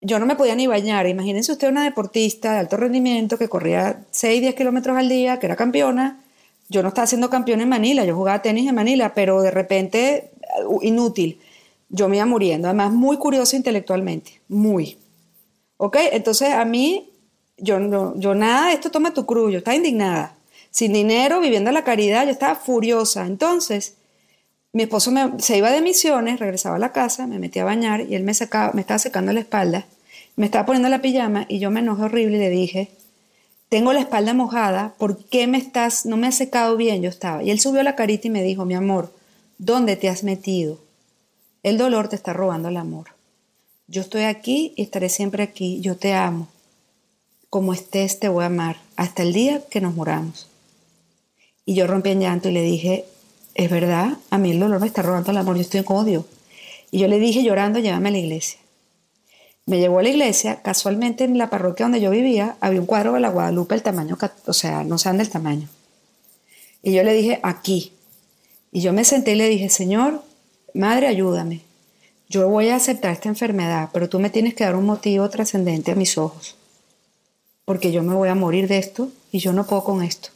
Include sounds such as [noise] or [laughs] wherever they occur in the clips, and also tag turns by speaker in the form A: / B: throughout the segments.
A: yo no me podía ni bañar. Imagínense usted una deportista de alto rendimiento que corría 6, 10 kilómetros al día, que era campeona. Yo no estaba siendo campeona en Manila, yo jugaba tenis en Manila, pero de repente, uh, inútil. Yo me iba muriendo. Además, muy curiosa intelectualmente, muy. ¿Ok? Entonces, a mí, yo, no, yo nada de esto toma tu cruz, yo estaba indignada. Sin dinero, viviendo la caridad, yo estaba furiosa. Entonces, mi esposo se iba de misiones, regresaba a la casa, me metía a bañar y él me, me estaba secando la espalda, me estaba poniendo la pijama y yo me enojé horrible y le dije, tengo la espalda mojada, ¿por qué me estás, no me has secado bien? Yo estaba. Y él subió la carita y me dijo, mi amor, ¿dónde te has metido? El dolor te está robando el amor. Yo estoy aquí y estaré siempre aquí, yo te amo. Como estés, te voy a amar, hasta el día que nos muramos. Y yo rompí en llanto y le dije, es verdad, a mí el dolor me está robando el amor, yo estoy en odio. Y yo le dije llorando, llévame a la iglesia. Me llevó a la iglesia, casualmente en la parroquia donde yo vivía había un cuadro de la Guadalupe, el tamaño, o sea, no saben del tamaño. Y yo le dije, aquí. Y yo me senté y le dije, Señor, Madre, ayúdame. Yo voy a aceptar esta enfermedad, pero tú me tienes que dar un motivo trascendente a mis ojos. Porque yo me voy a morir de esto y yo no puedo con esto.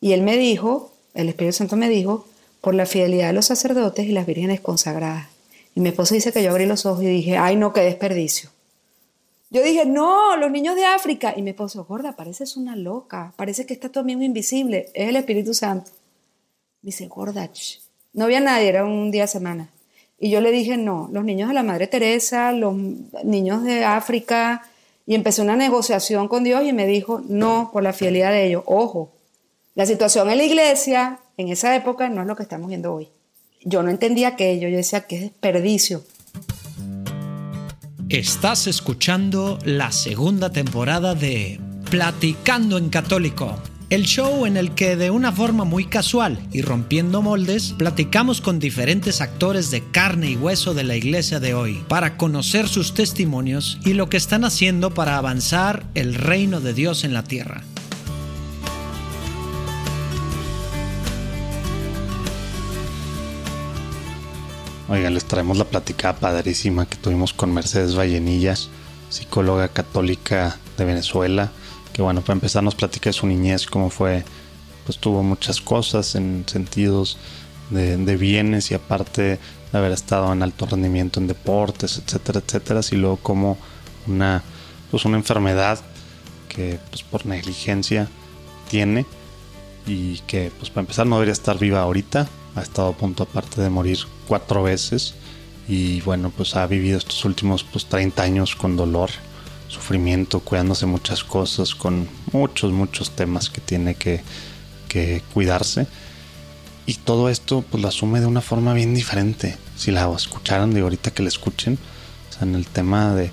A: Y él me dijo, el Espíritu Santo me dijo, por la fidelidad de los sacerdotes y las vírgenes consagradas. Y mi esposo dice que yo abrí los ojos y dije, ay no, qué desperdicio. Yo dije, no, los niños de África. Y mi esposo, gorda, pareces una loca, parece que está tu amigo invisible, es el Espíritu Santo. Dice, gorda, no había nadie, era un día a semana. Y yo le dije, no, los niños de la Madre Teresa, los niños de África, y empecé una negociación con Dios y me dijo, no, por la fidelidad de ellos. Ojo, la situación en la iglesia en esa época no es lo que estamos viendo hoy. Yo no entendía aquello, yo decía que es desperdicio.
B: Estás escuchando la segunda temporada de Platicando en Católico, el show en el que de una forma muy casual y rompiendo moldes, platicamos con diferentes actores de carne y hueso de la iglesia de hoy para conocer sus testimonios y lo que están haciendo para avanzar el reino de Dios en la tierra.
C: Oigan, les traemos la platicada padrísima que tuvimos con Mercedes Vallenillas, psicóloga católica de Venezuela, que bueno, para empezar nos platica de su niñez, cómo fue, pues tuvo muchas cosas en sentidos de, bienes y aparte de haber estado en alto rendimiento en deportes, etcétera, etcétera, y luego como una, pues una enfermedad que pues por negligencia tiene y que pues para empezar no debería estar viva ahorita, ha estado a punto aparte de morir cuatro veces y bueno, pues ha vivido estos últimos pues 30 años con dolor, sufrimiento, cuidándose muchas cosas, con muchos, muchos temas que tiene que, que cuidarse. Y todo esto pues lo asume de una forma bien diferente. Si la escucharan de ahorita que la escuchen, o sea, en el tema de,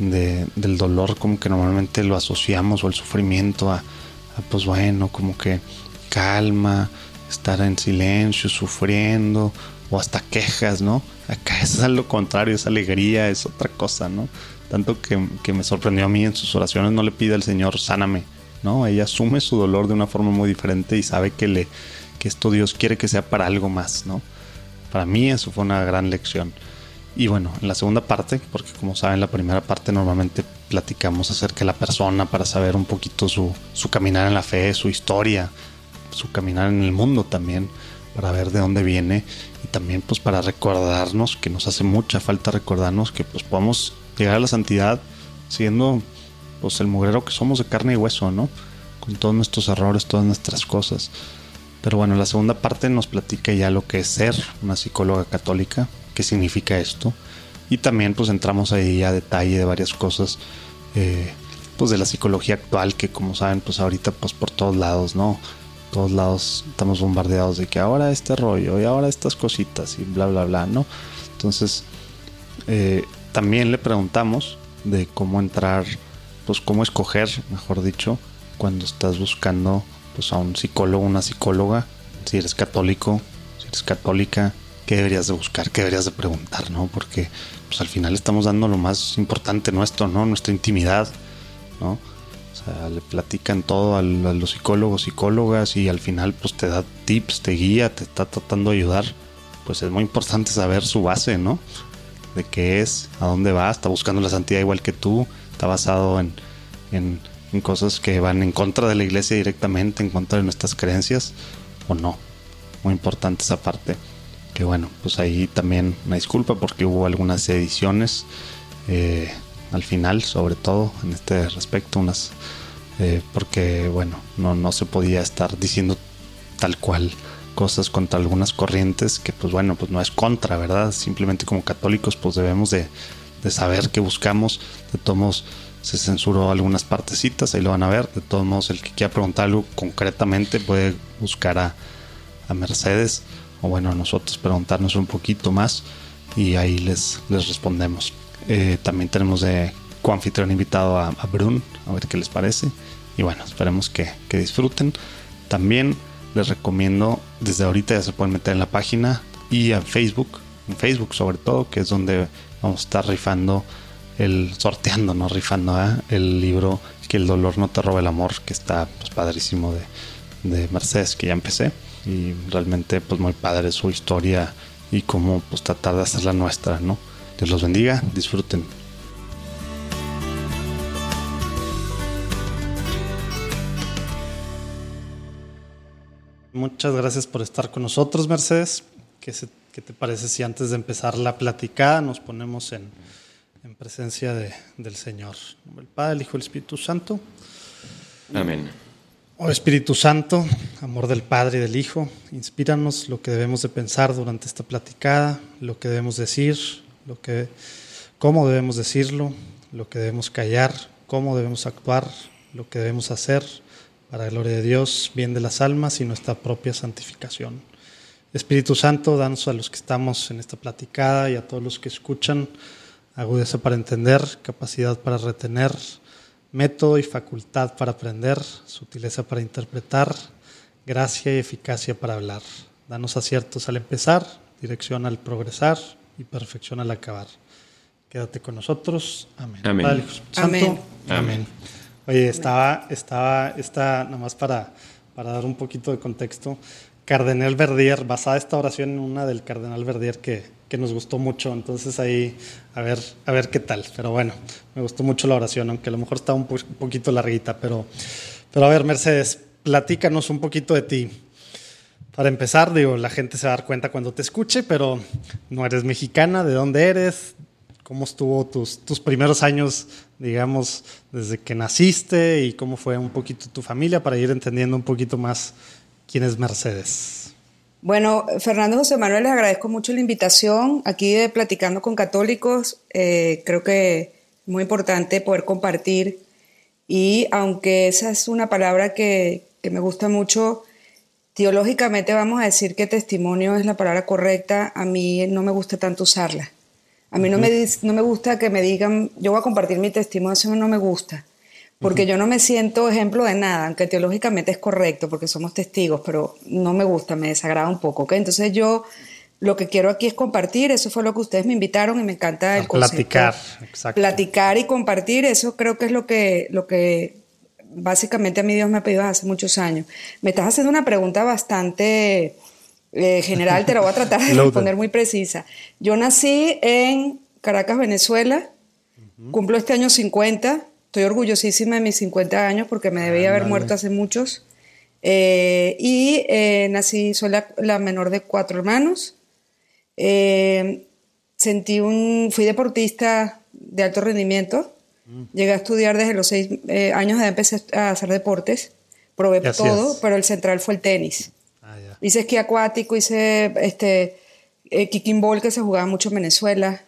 C: de, del dolor como que normalmente lo asociamos o el sufrimiento a, a pues bueno, como que calma, estar en silencio, sufriendo, o hasta quejas, ¿no? Acá es [laughs] lo contrario, es alegría, es otra cosa, ¿no? Tanto que, me sorprendió a mí en sus oraciones, no le pide al Señor, sáname, ¿no? Ella asume su dolor de una forma muy diferente y sabe que, le, que esto Dios quiere que sea para algo más, ¿no? Para mí eso fue una gran lección. Y bueno, en la segunda parte, porque como saben, la primera parte normalmente platicamos acerca de la persona para saber un poquito su, su caminar en la fe, su historia, su caminar en el mundo también, para ver de dónde viene y también pues para recordarnos que nos hace mucha falta recordarnos que pues podemos llegar a la santidad siendo pues el mugrero que somos de carne y hueso, ¿no? Con todos nuestros errores, todas nuestras cosas. Pero bueno, la segunda parte nos platica ya lo que es ser una psicóloga católica, qué significa esto. Y también pues entramos ahí a detalle de varias cosas, eh, pues de la psicología actual, que como saben pues ahorita pues por todos lados, ¿no? Todos lados estamos bombardeados de que ahora este rollo y ahora estas cositas y bla, bla, bla, ¿no? Entonces, eh, también le preguntamos de cómo entrar, pues cómo escoger, mejor dicho, cuando estás buscando pues a un psicólogo, una psicóloga, si eres católico, si eres católica, qué deberías de buscar, qué deberías de preguntar, ¿no? Porque pues al final estamos dando lo más importante nuestro, ¿no? Nuestra intimidad, ¿no? Le platican todo a los psicólogos, psicólogas y al final pues te da tips, te guía, te está tratando de ayudar. Pues es muy importante saber su base, ¿no? de qué es, a dónde va, está buscando la santidad igual que tú, está basado en, en, en cosas que van en contra de la iglesia directamente, en contra de nuestras creencias, o no. Muy importante esa parte. Que bueno, pues ahí también una disculpa porque hubo algunas ediciones eh, al final, sobre todo en este respecto, unas eh, porque bueno, no, no se podía estar diciendo tal cual cosas contra algunas corrientes que pues bueno, pues no es contra, ¿verdad? Simplemente como católicos pues debemos de, de saber qué buscamos, de todos modos se censuró algunas partecitas, ahí lo van a ver, de todos modos el que quiera preguntar algo concretamente puede buscar a, a Mercedes o bueno a nosotros preguntarnos un poquito más y ahí les, les respondemos. Eh, también tenemos de coanfitrión invitado a, a, Brun, a ver qué les parece. Y bueno, esperemos que, que, disfruten. También les recomiendo, desde ahorita ya se pueden meter en la página y a Facebook, en Facebook sobre todo, que es donde vamos a estar rifando el sorteando, no rifando, ¿eh? el libro Que el dolor no te roba el amor, que está pues, padrísimo de, de Mercedes, que ya empecé. Y realmente pues muy padre su historia y cómo pues tratar de hacer la nuestra, ¿no? Dios los bendiga, disfruten. Muchas gracias por estar con nosotros, Mercedes. ¿Qué, se, qué te parece si antes de empezar la platicada nos ponemos en, en presencia de, del Señor? El Padre, el Hijo y el Espíritu Santo.
D: Amén.
C: Oh Espíritu Santo, amor del Padre y del Hijo, inspíranos lo que debemos de pensar durante esta platicada, lo que debemos decir, lo que, cómo debemos decirlo, lo que debemos callar, cómo debemos actuar, lo que debemos hacer para gloria de Dios, bien de las almas y nuestra propia santificación. Espíritu Santo, danos a los que estamos en esta platicada y a todos los que escuchan agudeza para entender, capacidad para retener, método y facultad para aprender, sutileza para interpretar, gracia y eficacia para hablar. Danos aciertos al empezar, dirección al progresar y perfección al acabar. Quédate con nosotros. Amén.
D: Amén.
C: Padre, Santo.
A: Amén.
C: Amén. Oye, estaba, estaba, esta, nada más para, para dar un poquito de contexto, Cardenal Verdier, basada esta oración en una del Cardenal Verdier que, que nos gustó mucho, entonces ahí a ver, a ver qué tal, pero bueno, me gustó mucho la oración, aunque a lo mejor está un, po un poquito larguita, pero, pero a ver, Mercedes, platícanos un poquito de ti. Para empezar, digo, la gente se va a dar cuenta cuando te escuche, pero no eres mexicana, ¿de dónde eres? ¿Cómo estuvo tus, tus primeros años, digamos, desde que naciste y cómo fue un poquito tu familia para ir entendiendo un poquito más quién es Mercedes?
A: Bueno, Fernando José Manuel, les agradezco mucho la invitación aquí de Platicando con Católicos. Eh, creo que es muy importante poder compartir y aunque esa es una palabra que, que me gusta mucho, teológicamente vamos a decir que testimonio es la palabra correcta, a mí no me gusta tanto usarla. A mí uh -huh. no, me, no me gusta que me digan, yo voy a compartir mi testimonio, eso no me gusta, porque uh -huh. yo no me siento ejemplo de nada, aunque teológicamente es correcto, porque somos testigos, pero no me gusta, me desagrada un poco. ¿okay? Entonces yo lo que quiero aquí es compartir, eso fue lo que ustedes me invitaron y me encanta el
C: a Platicar,
A: exacto. Platicar y compartir, eso creo que es lo que, lo que básicamente a mí Dios me ha pedido hace muchos años. Me estás haciendo una pregunta bastante eh, general, te la voy a tratar de responder muy precisa. Yo nací en Caracas, Venezuela, uh -huh. cumplo este año 50, estoy orgullosísima de mis 50 años porque me debía haber muerto hace muchos. Eh, y eh, nací, soy la, la, menor de cuatro hermanos. Eh, sentí un, fui deportista de alto rendimiento. Mm. Llegué a estudiar desde los seis eh, años de empecé a hacer deportes. Probé todo, pero el central fue el tenis. Ah, yeah. Hice esquí acuático, hice este, eh, kicking ball que se jugaba mucho en Venezuela,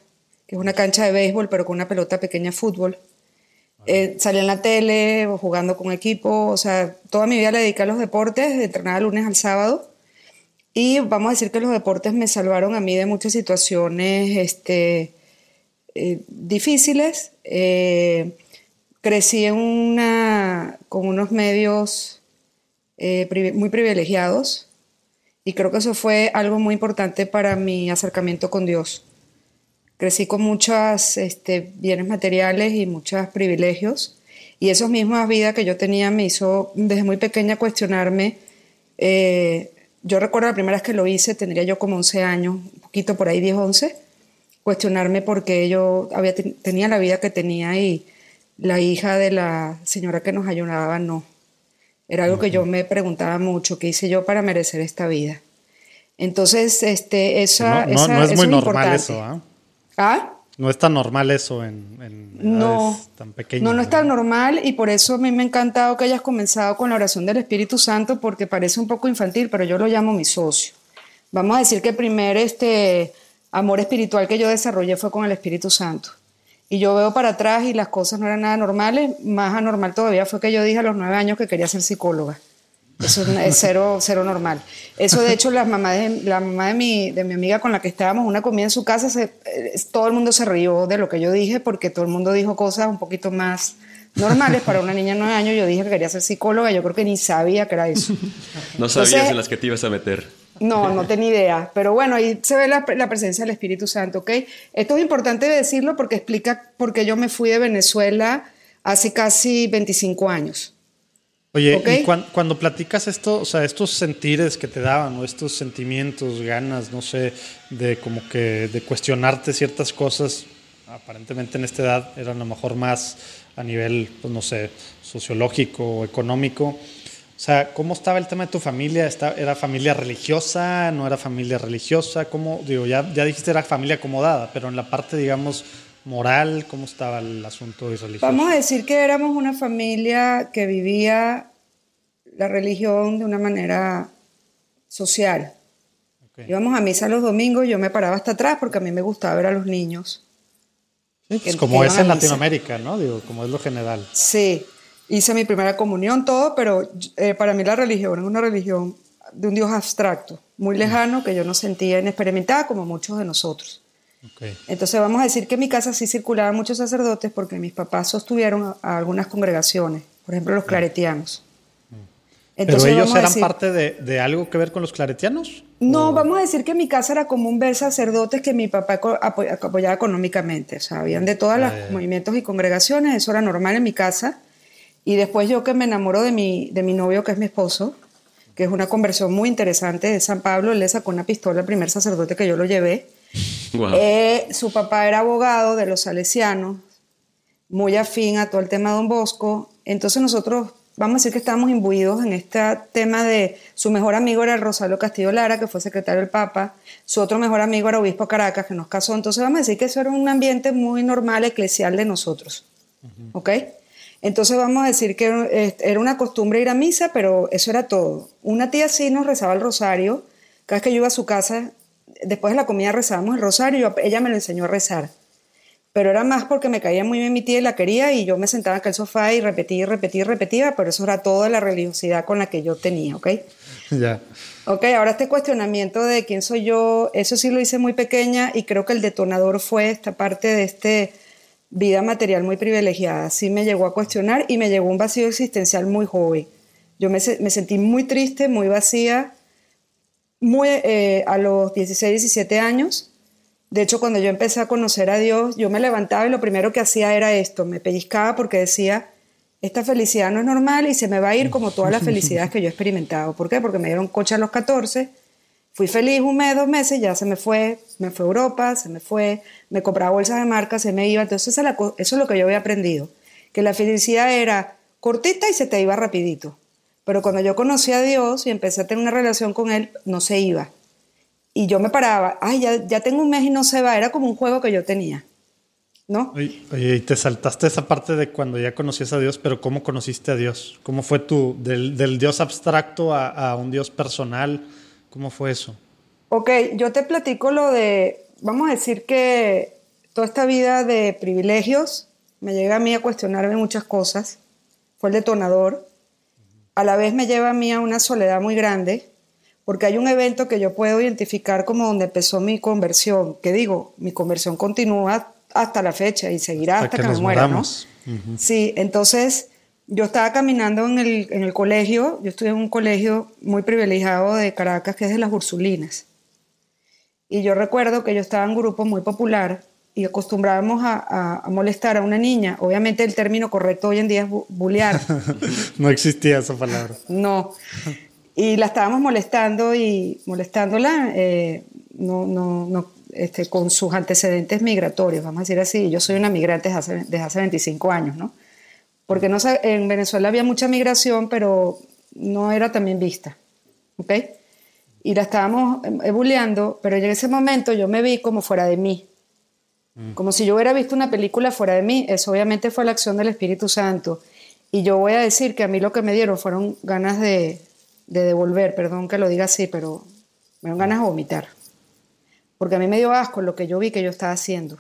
A: que es una cancha de béisbol, pero con una pelota pequeña de fútbol. Eh, salí en la tele jugando con equipo, o sea, toda mi vida le dediqué a los deportes, de entrenar lunes al sábado. Y vamos a decir que los deportes me salvaron a mí de muchas situaciones este, eh, difíciles. Eh, crecí en una, con unos medios eh, muy privilegiados y creo que eso fue algo muy importante para mi acercamiento con Dios. Crecí con muchos este, bienes materiales y muchos privilegios y esas mismas vidas que yo tenía me hizo desde muy pequeña cuestionarme eh, yo recuerdo la primera vez que lo hice, tendría yo como 11 años, un poquito por ahí 10, 11, cuestionarme por qué yo había, tenía la vida que tenía y la hija de la señora que nos ayudaba no. Era algo que yo me preguntaba mucho, ¿qué hice yo para merecer esta vida? Entonces, este, esa,
E: no, no, es muy normal eso, ¿ah?
A: ¿Ah?
E: No es tan normal eso en,
A: no,
E: tan pequeñas.
A: No, no es tan normal y por eso a mí me ha encantado que hayas comenzado con la oración del Espíritu Santo porque parece un poco infantil, pero yo lo llamo mi socio. Vamos a decir que el primer este, amor espiritual que yo desarrollé fue con el Espíritu Santo. Y yo veo para atrás y las cosas no eran nada normales. Más anormal todavía fue que yo dije a los nueve años que quería ser psicóloga. Eso es cero, cero normal. Eso, de hecho, la mamá de, la mamá de, mi, de mi amiga con la que estábamos, una comida en su casa, se, eh, todo el mundo se rió de lo que yo dije porque todo el mundo dijo cosas un poquito más normales para una niña de nueve años. Yo dije que quería ser psicóloga, yo creo que ni sabía que era eso.
D: No sabías en las que te ibas a meter.
A: No, no tenía idea. Pero bueno, ahí se ve la, la, presencia del Espíritu Santo, ¿ok? Esto es importante decirlo porque explica por qué yo me fui de Venezuela hace casi 25 años.
E: Oye, y cuando, platicas esto, o sea, estos sentires que te daban, o estos sentimientos, ganas, no sé, de como que de cuestionarte ciertas cosas, aparentemente en esta edad eran a lo mejor más a nivel, pues no sé, sociológico o económico. O sea, ¿cómo estaba el tema de tu familia? ¿Era familia religiosa? ¿No era familia religiosa? ¿Cómo, digo, ya, ya dijiste era familia acomodada, pero en la parte, digamos, moral? ¿Cómo estaba el asunto religioso?
A: Vamos a decir que éramos una familia que vivía la religión de una manera social. Íbamos a misa los domingos yo me paraba hasta atrás porque a mí me gustaba ver a los niños.
E: Pues como es en Latinoamérica, ¿no? Digo, como es lo general.
A: Sí, hice mi primera comunión, todo, pero eh, para mí la religión es una religión de un Dios abstracto, muy mm. lejano, que yo no sentía ni experimentaba como muchos de nosotros. Entonces vamos a decir que en mi casa sí circulaban muchos sacerdotes porque mis papás sostuvieron a, algunas congregaciones, por ejemplo los claretianos.
E: Entonces, ¿Pero ellos eran parte de, algo que ver con los claretianos?
A: No, vamos a decir que en mi casa era común ver sacerdotes que mi papá apoyaba económicamente. O sea, habían de todos los movimientos y congregaciones, eso era normal en mi casa. Y después yo que me enamoro de mi, de mi novio, que es mi esposo, que es una conversión muy interesante de San Pablo, él le sacó una pistola al primer sacerdote que yo lo llevé. Eh, su papá era abogado de los salesianos, muy afín a todo el tema de Don Bosco. Entonces nosotros, vamos a decir que estábamos imbuidos en este tema de su mejor amigo era Rosario Castillo Lara, que fue secretario del Papa, su otro mejor amigo era Obispo Caracas, que nos casó. Entonces vamos a decir que eso era un ambiente muy normal, eclesial de nosotros. ¿Ok? Entonces vamos a decir que eh, era una costumbre ir a misa, pero eso era todo. Una tía sí nos rezaba el rosario. Cada vez que yo iba a su casa, después de la comida rezábamos el rosario, ella me lo enseñó a rezar. Pero era más porque me caía muy bien mi tía y la quería y yo me sentaba en el sofá y repetía y repetía y repetía, pero eso era toda la religiosidad con la que yo tenía, ¿ok? [laughs]
E: Ya.
A: Ok, ahora este cuestionamiento de quién soy yo, eso sí lo hice muy pequeña y creo que el detonador fue esta parte de este vida material muy privilegiada. Sí me llegó a cuestionar y me llegó un vacío existencial muy joven. Yo me, sentí muy triste, muy vacía, muy, eh, a los 16, 17 años. De hecho, cuando yo empecé a conocer a Dios, yo me levantaba y lo primero que hacía era esto, me pellizcaba porque decía, esta felicidad no es normal y se me va a ir como todas las felicidades que yo he experimentado. ¿Por qué? Porque me dieron coche a los 14, fui feliz un mes, dos meses, ya se me fue, me fue a Europa, se me fue, me compraba bolsas de marca, se me iba. Entonces eso es lo que yo había aprendido, que la felicidad era cortita y se te iba rapidito. Pero cuando yo conocí a Dios y empecé a tener una relación con Él, no se iba. Y yo me paraba, ay, ya, tengo un mes y no se va. Era como un juego que yo tenía. ¿No?
E: Oye, y te saltaste esa parte de cuando ya conocías a Dios, pero ¿cómo conociste a Dios? ¿Cómo fue tú del, Dios abstracto a, un Dios personal? ¿Cómo fue eso?
A: Ok, yo te platico lo de, vamos a decir que toda esta vida de privilegios me llega a mí a cuestionarme muchas cosas. Fue el detonador a la vez me lleva a mí a una soledad muy grande, porque hay un evento que yo puedo identificar como donde empezó mi conversión, que digo, mi conversión continúa hasta la fecha y seguirá hasta, que, me muera, ¿no? Sí, entonces yo estaba caminando en el, en el colegio, yo estudié en un colegio muy privilegiado de Caracas, que es de las Ursulinas. Y yo recuerdo que yo estaba en un grupo muy popular y acostumbrábamos a, molestar a una niña. Obviamente el término correcto hoy en día es bullear. [laughs]
E: no existía esa palabra.
A: No. Y la estábamos molestando y molestándola. Eh, no, no, no, este, con sus antecedentes migratorios, vamos a decir así. Yo soy una migrante desde hace, desde hace 25 años, ¿no? Porque no, en Venezuela había mucha migración, pero no era también vista, ¿ok? Y la estábamos ebuleando, pero en ese momento yo me vi como fuera de mí, mm. como si yo hubiera visto una película fuera de mí. Eso obviamente fue la acción del Espíritu Santo. Y yo voy a decir que a mí lo que me dieron fueron ganas de, de devolver, perdón que lo diga así, pero me dieron ganas de vomitar. Porque a mí me dio asco lo que yo vi que yo estaba haciendo.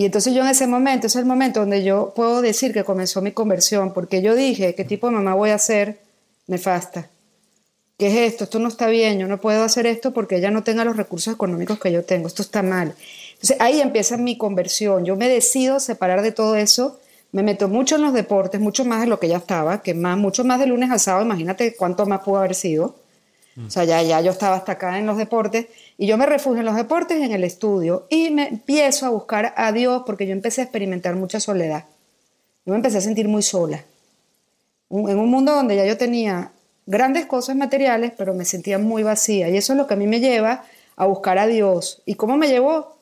A: Y entonces yo en ese momento, ese es el momento donde yo puedo decir que comenzó mi conversión, porque yo dije, ¿qué tipo de mamá voy a ser nefasta? ¿Qué es esto? Esto no está bien, yo no puedo hacer esto porque ella no tenga los recursos económicos que yo tengo, esto está mal. Entonces ahí empieza mi conversión, yo me decido separar de todo eso, me meto mucho en los deportes, mucho más de lo que ya estaba, que más, mucho más de lunes a sábado, imagínate cuánto más pudo haber sido. O sea, ya, ya yo estaba hasta acá en los deportes y yo me refugio en los deportes y en el estudio y me empiezo a buscar a Dios porque yo empecé a experimentar mucha soledad. Yo me empecé a sentir muy sola. En un mundo donde ya yo tenía grandes cosas materiales, pero me sentía muy vacía. Y eso es lo que a mí me lleva a buscar a Dios. ¿Y cómo me llevó?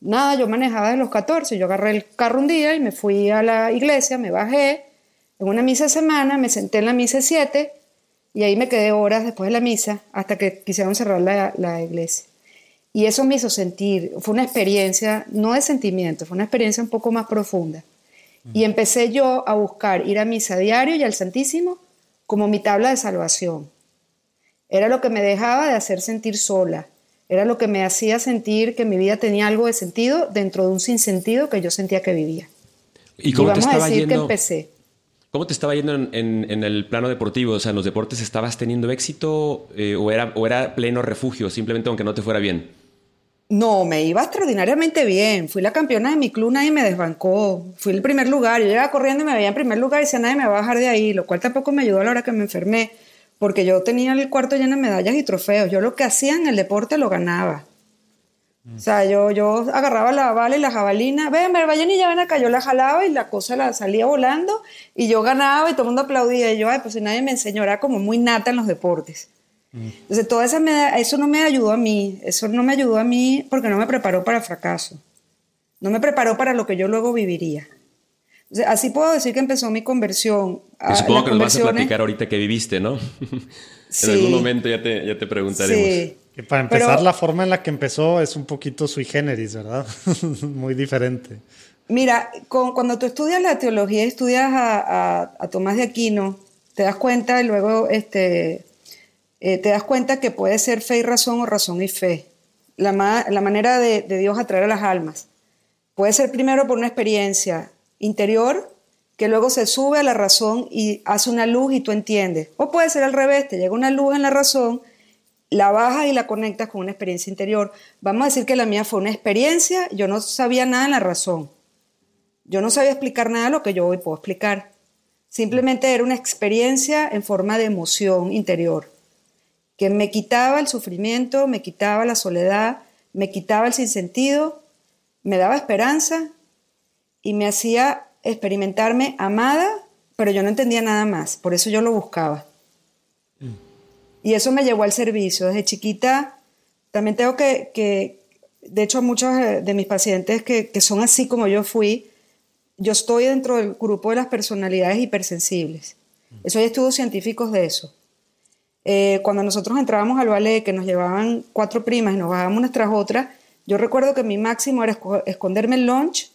A: Nada, yo manejaba desde los 14. Yo agarré el carro un día y me fui a la iglesia, me bajé en una misa de semana, me senté en la misa 7 y ahí me quedé horas después de la misa hasta que quisieron cerrar la, la iglesia. Y eso me hizo sentir, fue una experiencia, no de sentimiento, fue una experiencia un poco más profunda. Y empecé yo a buscar ir a misa diario y al Santísimo como mi tabla de salvación. Era lo que me dejaba de hacer sentir sola. Era lo que me hacía sentir que mi vida tenía algo de sentido dentro de un sinsentido que yo sentía que vivía.
D: ¿Y cómo te estaba
A: decir
D: yendo?
A: que empecé.
D: ¿Cómo te estaba yendo en, el plano deportivo? O sea, ¿en los deportes estabas teniendo éxito eh, o, era, pleno refugio, simplemente aunque no te fuera bien?
A: No, me iba extraordinariamente bien. Fui la campeona de mi club, nadie me desbancó. Fui el primer lugar. Yo iba corriendo y me veía en primer lugar y decía, nadie me va a bajar de ahí, lo cual tampoco me ayudó a la hora que me enfermé, porque yo tenía el cuarto lleno de medallas y trofeos. Yo lo que hacía en el deporte lo ganaba. O sea, yo, yo agarraba la bala y la jabalina, ven, Vallenilla, ven acá, yo la jalaba y la cosa la salía volando y yo ganaba y todo el mundo aplaudía. Y yo, ay, pues si nadie me enseñó, era como muy nata en los deportes. Entonces, toda esa eso no me ayudó a mí, eso no me ayudó a mí porque no me preparó para fracaso, no me preparó para lo que yo luego viviría. así puedo decir que empezó mi conversión.
D: Supongo que nos vas a platicar ahorita que viviste, ¿no? [laughs] en algún momento ya te, ya te preguntaremos. Sí.
C: Que para empezar, la forma en la que empezó es un poquito sui generis, ¿verdad? [laughs] Muy diferente.
A: Mira, cuando tú estudias la teología y estudias a, a, Tomás de Aquino, te das cuenta y luego este, eh, te das cuenta que puede ser fe y razón o razón y fe. La, la manera de, de Dios atraer a las almas. Puede ser primero por una experiencia interior que luego se sube a la razón y hace una luz y tú entiendes. O puede ser al revés, te llega una luz en la razón la bajas y la conectas con una experiencia interior. Vamos a decir que la mía fue una experiencia, yo no sabía nada en la razón. Yo no sabía explicar nada de lo que yo hoy puedo explicar. Simplemente era una experiencia en forma de emoción interior, que me quitaba el sufrimiento, me quitaba la soledad, me quitaba el sinsentido, me daba esperanza y me hacía experimentarme amada, pero yo no entendía nada más, por eso yo lo buscaba. Y eso me llevó al servicio. Desde chiquita también tengo que, que de hecho, muchos de mis pacientes que, que, son así como yo fui, yo estoy dentro del grupo de las personalidades hipersensibles. Eso hay estudios científicos de eso. Eh, cuando nosotros entrábamos al ballet, que nos llevaban cuatro primas y nos bajábamos unas tras otras, yo recuerdo que mi máximo era esconderme el lunch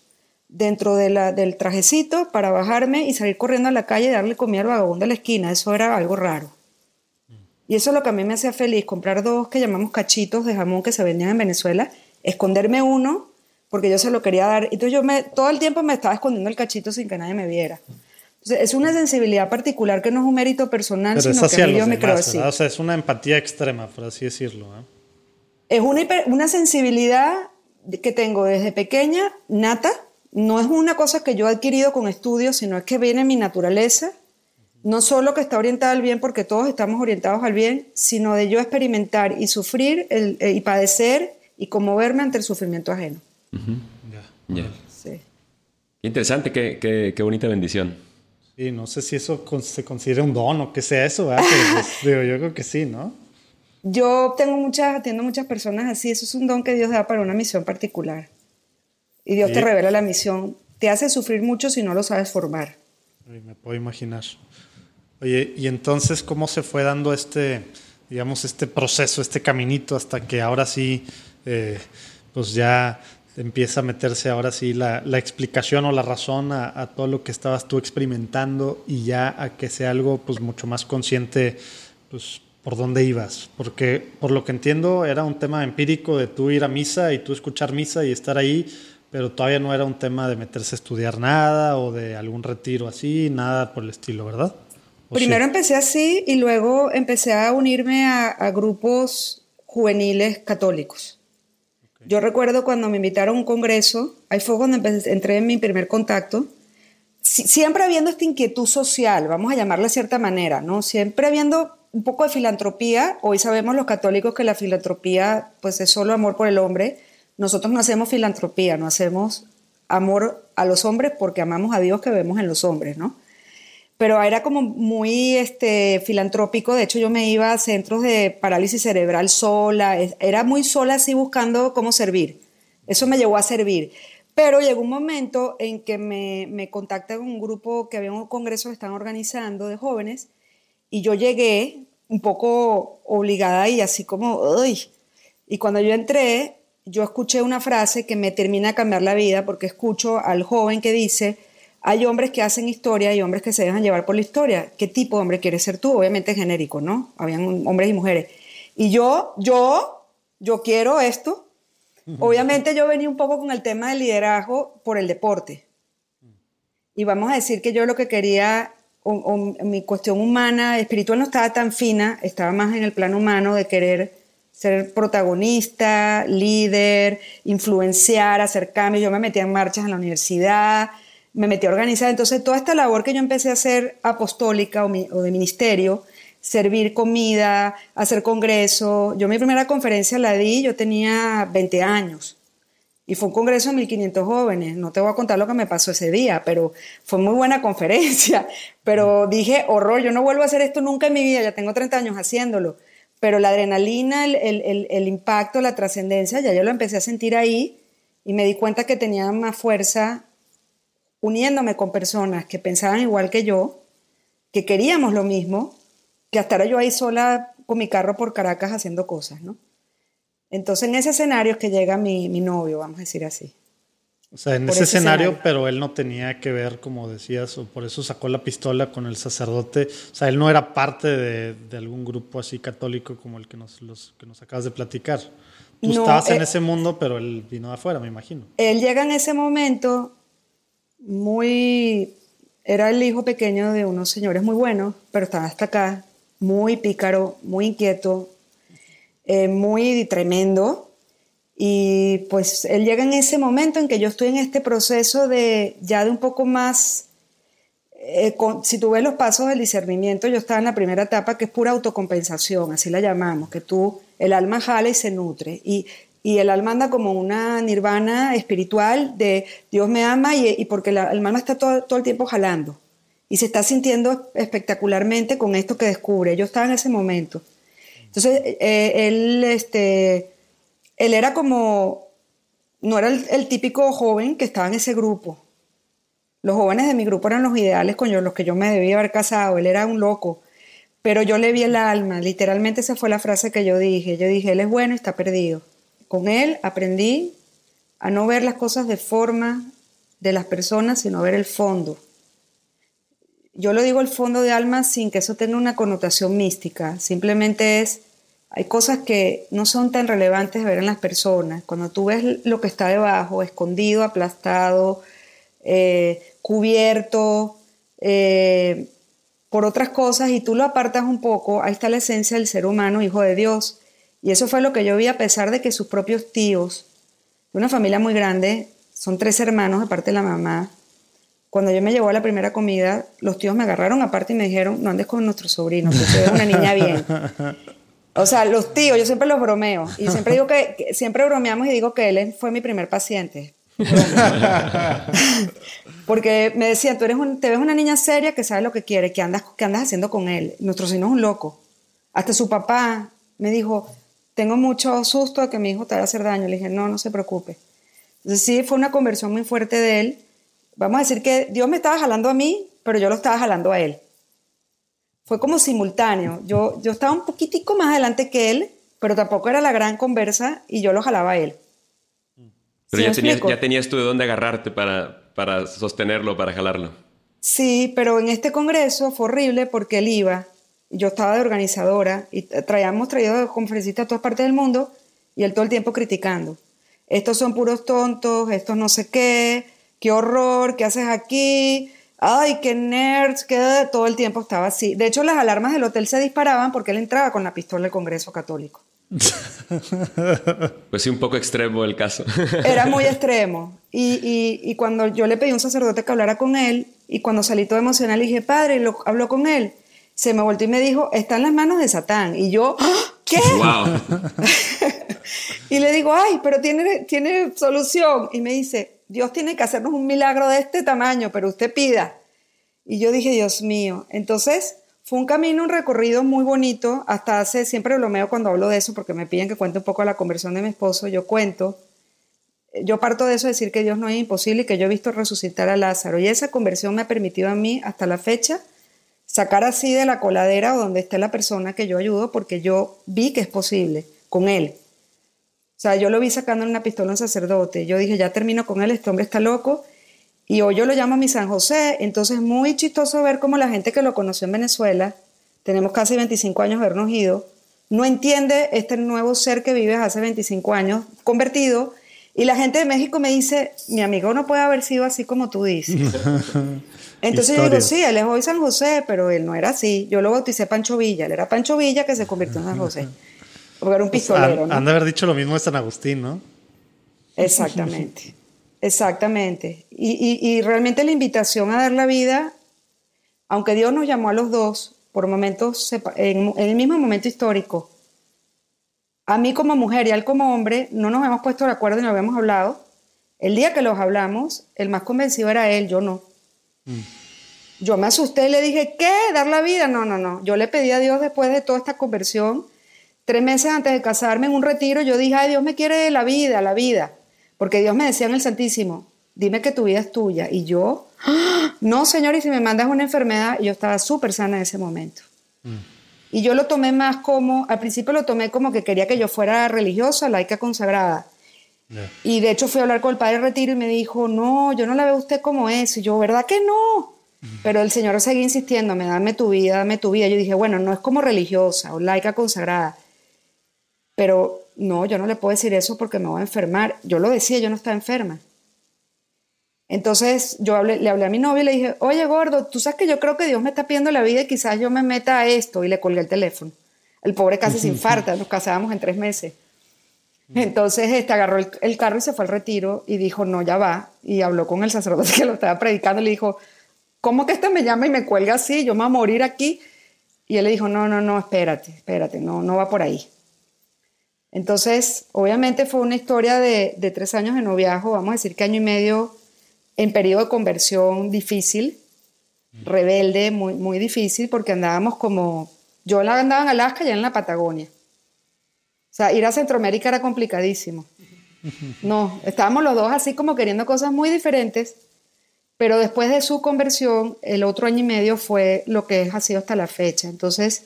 A: dentro de la, del trajecito para bajarme y salir corriendo a la calle y darle comida al vagabundo de la esquina. Eso era algo raro. Y eso es lo que a mí me hacía feliz, comprar dos que llamamos cachitos de jamón que se vendían en Venezuela, esconderme uno, porque yo se lo quería dar. Entonces yo me, todo el tiempo me estaba escondiendo el cachito sin que nadie me viera. Entonces, es una sensibilidad particular que no es un mérito personal, sino que a mí yo me creo así.
C: O sea, es una empatía extrema, por así decirlo. ¿eh?
A: Es una, una sensibilidad que tengo desde pequeña, nata. No es una cosa que yo he adquirido con estudios, sino es que viene en mi naturaleza no solo que está orientada al bien, porque todos estamos orientados al bien, sino de yo experimentar y sufrir eh, y padecer y conmoverme ante el sufrimiento ajeno.
D: Sí. interesante, qué, qué, bonita bendición.
C: Sí, no sé si eso se considera un don o qué sea eso, ¿verdad? Pues, [laughs] digo, yo creo que sí, ¿no?
A: Yo tengo muchas, atiendo muchas personas así, eso es un don que Dios da para una misión particular. Y Dios te revela la misión, te hace sufrir mucho si no lo sabes formar.
C: Me puedo imaginar. Oye, y entonces, ¿cómo se fue dando este, digamos, este proceso, este caminito hasta que ahora sí, eh, pues ya empieza a meterse ahora sí la, explicación o la razón a, todo lo que estabas tú experimentando y ya a que sea algo pues mucho más consciente pues por dónde ibas porque por lo que entiendo era un tema empírico de tú ir a misa y tú escuchar misa y estar ahí pero todavía no era un tema de meterse a estudiar nada o de algún retiro así nada por el estilo verdad
A: primero empecé así y luego empecé a unirme a grupos juveniles católicos. Yo recuerdo cuando me invitaron a un congreso, ahí fue cuando entré en mi primer contacto, siempre habiendo esta inquietud social, vamos a llamarla de cierta manera, ¿no? Siempre habiendo un poco de filantropía, hoy sabemos los católicos que la filantropía pues es solo amor por el hombre, nosotros no hacemos filantropía, no hacemos amor a los hombres porque amamos a Dios que vemos en los hombres, ¿no? Pero era como muy este, filantrópico. De hecho, yo me iba a centros de parálisis cerebral sola. Era muy sola así buscando cómo servir. Eso me llevó a servir. Pero llegó un momento en que me, me contacta con un grupo que había un congreso que están organizando de jóvenes y yo llegué un poco obligada y así como, ¡ay! Y cuando yo entré, yo escuché una frase que me termina de cambiar la vida porque escucho al joven que dice, hay hombres que hacen historia y hombres que se dejan llevar por la historia. ¿Qué tipo de hombre quieres ser tú? Obviamente genérico, ¿no? Habían hombres y mujeres. Y yo, yo, yo quiero esto. Obviamente yo venía un poco con el tema del liderazgo por el deporte. Y vamos a decir que yo lo que quería, mi cuestión humana, espiritual no estaba tan fina, estaba más en el plano humano de querer ser protagonista, líder, influenciar, hacer cambios. Yo me metía en marchas en la universidad, me metí a organizar. Entonces, toda esta labor que yo empecé a hacer apostólica o, de ministerio, servir comida, hacer congreso. Yo mi primera conferencia la di, yo tenía 20 años. Y fue un congreso de 1500 jóvenes. No te voy a contar lo que me pasó ese día, pero fue muy buena conferencia. [laughs] Pero dije, horror, yo no vuelvo a hacer esto nunca en mi vida, ya tengo 30 años haciéndolo. Pero la adrenalina, el, el impacto, la trascendencia, ya yo lo empecé a sentir ahí y me di cuenta que tenía más fuerza uniéndome con personas que pensaban igual que yo, que queríamos lo mismo, que hasta ahora yo ahí sola con mi carro por Caracas haciendo cosas, ¿no? Entonces en ese escenario es que llega mi, novio, vamos a decir así.
C: O sea, en ese, escenario, pero él no tenía que ver, como decías, o por eso sacó la pistola con el sacerdote. O sea, él no era parte de, algún grupo así católico como el que nos, los, que nos acabas de platicar. Tú estabas en eh, ese mundo, pero él vino de afuera, me imagino.
A: Él llega en ese momento muy, era el hijo pequeño de unos señores muy buenos, pero estaba hasta acá, muy pícaro, muy inquieto, eh, muy tremendo. Y pues él llega en ese momento en que yo estoy en este proceso de ya de un poco más, eh, si tú ves los pasos del discernimiento, yo estaba en la primera etapa que es pura autocompensación, así la llamamos, que tú, el alma jala y se nutre. Y y el alma anda como una nirvana espiritual de Dios me ama y, porque el alma está todo, todo, el tiempo jalando y se está sintiendo espectacularmente con esto que descubre. Yo estaba en ese momento. Entonces, eh, él, este, él era como, no era el, típico joven que estaba en ese grupo. Los jóvenes de mi grupo eran los ideales con los que yo me debía haber casado. Él era un loco. Pero yo le vi el alma. Literalmente esa fue la frase que yo dije. Yo dije, él es bueno y está perdido. Con él aprendí a no ver las cosas de forma de las personas, sino a ver el fondo. Yo lo digo el fondo de alma sin que eso tenga una connotación mística, simplemente es, hay cosas que no son tan relevantes de ver en las personas. Cuando tú ves lo que está debajo, escondido, aplastado, eh, cubierto eh, por otras cosas y tú lo apartas un poco, ahí está la esencia del ser humano, hijo de Dios. Y eso fue lo que yo vi a pesar de que sus propios tíos, de una familia muy grande, son tres hermanos de parte de la mamá. Cuando yo me llevó a la primera comida, los tíos me agarraron aparte y me dijeron, no andes con nuestro sobrino, que es una niña bien. O sea, los tíos, yo siempre los bromeo. Y siempre digo que, siempre bromeamos y digo que él fue mi primer paciente. [laughs] Porque me decían, tú eres te ves una niña seria que sabe lo que quiere, que andas, que andas haciendo con él. Nuestro sobrino es un loco. Hasta su papá Me dijo, tengo mucho susto de que mi hijo te vaya a hacer daño. Le dije, no, no se preocupe. Entonces sí, fue una conversión muy fuerte de él. Vamos a decir que Dios me estaba jalando a mí, pero yo lo estaba jalando a él. Fue como simultáneo. Yo, yo estaba un poquitico más adelante que él, pero tampoco era la gran conversa y yo lo jalaba a él.
D: Pero ya, tenías, ya tenías tú de dónde agarrarte para, para sostenerlo, para jalarlo.
A: Sí, pero en este congreso fue horrible porque él iba, yo estaba de organizadora y traíamos traído conferencistas a todas partes del mundo y él todo el tiempo criticando. Estos son puros tontos, estos no sé qué, qué horror, qué haces aquí, ay, qué nerds, que todo el tiempo estaba así. De hecho, las alarmas del hotel se disparaban porque él entraba con la pistola del Congreso Católico. [laughs]
D: pues sí, un poco extremo el caso. [laughs]
A: Era muy extremo. Y, y, cuando yo le pedí a un sacerdote que hablara con él, y cuando salí todo emocional, dije, padre, lo, habló con él. Se me volvió y me dijo, está en las manos de Satán. Y yo, ¿qué? Wow. [laughs] y le digo, ay, pero tiene, tiene solución. Y me dice, Dios tiene que hacernos un milagro de este tamaño, pero usted pida. Y yo dije, Dios mío. Entonces, fue un camino, un recorrido muy bonito. Hasta hace, siempre lo meo cuando hablo de eso, porque me piden que cuente un poco la conversión de mi esposo. Yo cuento. Yo parto de eso de decir que Dios no es imposible y que yo he visto resucitar a Lázaro. Y esa conversión me ha permitido a mí, hasta la fecha, sacar así de la coladera o donde esté la persona que yo ayudo, porque yo vi que es posible con él. O sea, yo lo vi sacando una pistola a un sacerdote. Yo dije, ya termino con él, este hombre está loco. Y hoy yo lo llamo a mi San José, entonces muy chistoso ver cómo la gente que lo conoció en Venezuela, tenemos casi 25 años de habernos ido, no entiende este nuevo ser que vives hace 25 años, convertido, y la gente de México me dice, mi amigo no puede haber sido así como tú dices. [laughs] Entonces yo digo, sí, él es hoy San José, pero él no era así. Yo lo bauticé Pancho Villa, él era Pancho Villa que se convirtió en San José. Porque era un pues, pistolero.
C: han, de haber dicho lo mismo de San Agustín, ¿no?
A: Exactamente. Exactamente. Y, realmente la invitación a dar la vida, aunque Dios nos llamó a los dos por momentos, en, el mismo momento histórico, a mí como mujer y a él como hombre, no nos hemos puesto de acuerdo y no habíamos hablado. El día que los hablamos, el más convencido era él, yo no. Mm. Yo me asusté y le dije, ¿qué? ¿Dar la vida? No, no, no. Yo le pedí a Dios después de toda esta conversión, tres meses antes de casarme en un retiro, yo dije, ay, Dios me quiere la vida, la vida. Porque Dios me decía en el Santísimo, dime que tu vida es tuya. Y yo, no, Señor, y si me mandas una enfermedad, yo estaba súper sana en ese momento. Mm. Y yo lo tomé más como, al principio lo tomé como que quería que yo fuera religiosa, laica consagrada. Y de hecho fui a hablar con el padre Retiro y me dijo, no, yo no la veo usted como eso. Y yo, ¿verdad que no? Pero el Señor seguía insistiéndome, dame tu vida, dame tu vida. Yo dije, bueno, no es como religiosa o laica consagrada. Pero no, yo no le puedo decir eso porque me voy a enfermar. Yo lo decía, yo no estaba enferma. Entonces yo le hablé a mi novio y le dije, oye gordo, tú sabes que yo creo que Dios me está pidiendo la vida y quizás yo me meta a esto. Y le colgué el teléfono. El pobre casi se [laughs] infarta, nos casábamos en tres meses. Entonces este, agarró el, carro y se fue al retiro y dijo, no, ya va. Y habló con el sacerdote [laughs] que lo estaba predicando y le dijo, ¿cómo que este me llama y me cuelga así? Yo me voy a morir aquí. Y él le dijo, no, no, no, espérate, espérate, no, no va por ahí. Entonces, obviamente fue una historia de, tres años de noviazgo, vamos a decir que año y medio en periodo de conversión difícil, rebelde, muy, muy difícil, porque andábamos como, yo andaba en Alaska y él en la Patagonia. Sea, ir a Centroamérica era complicadísimo. No, estábamos los dos así como queriendo cosas muy diferentes, pero después de su conversión, el otro año y medio fue lo que ha sido hasta la fecha. Entonces,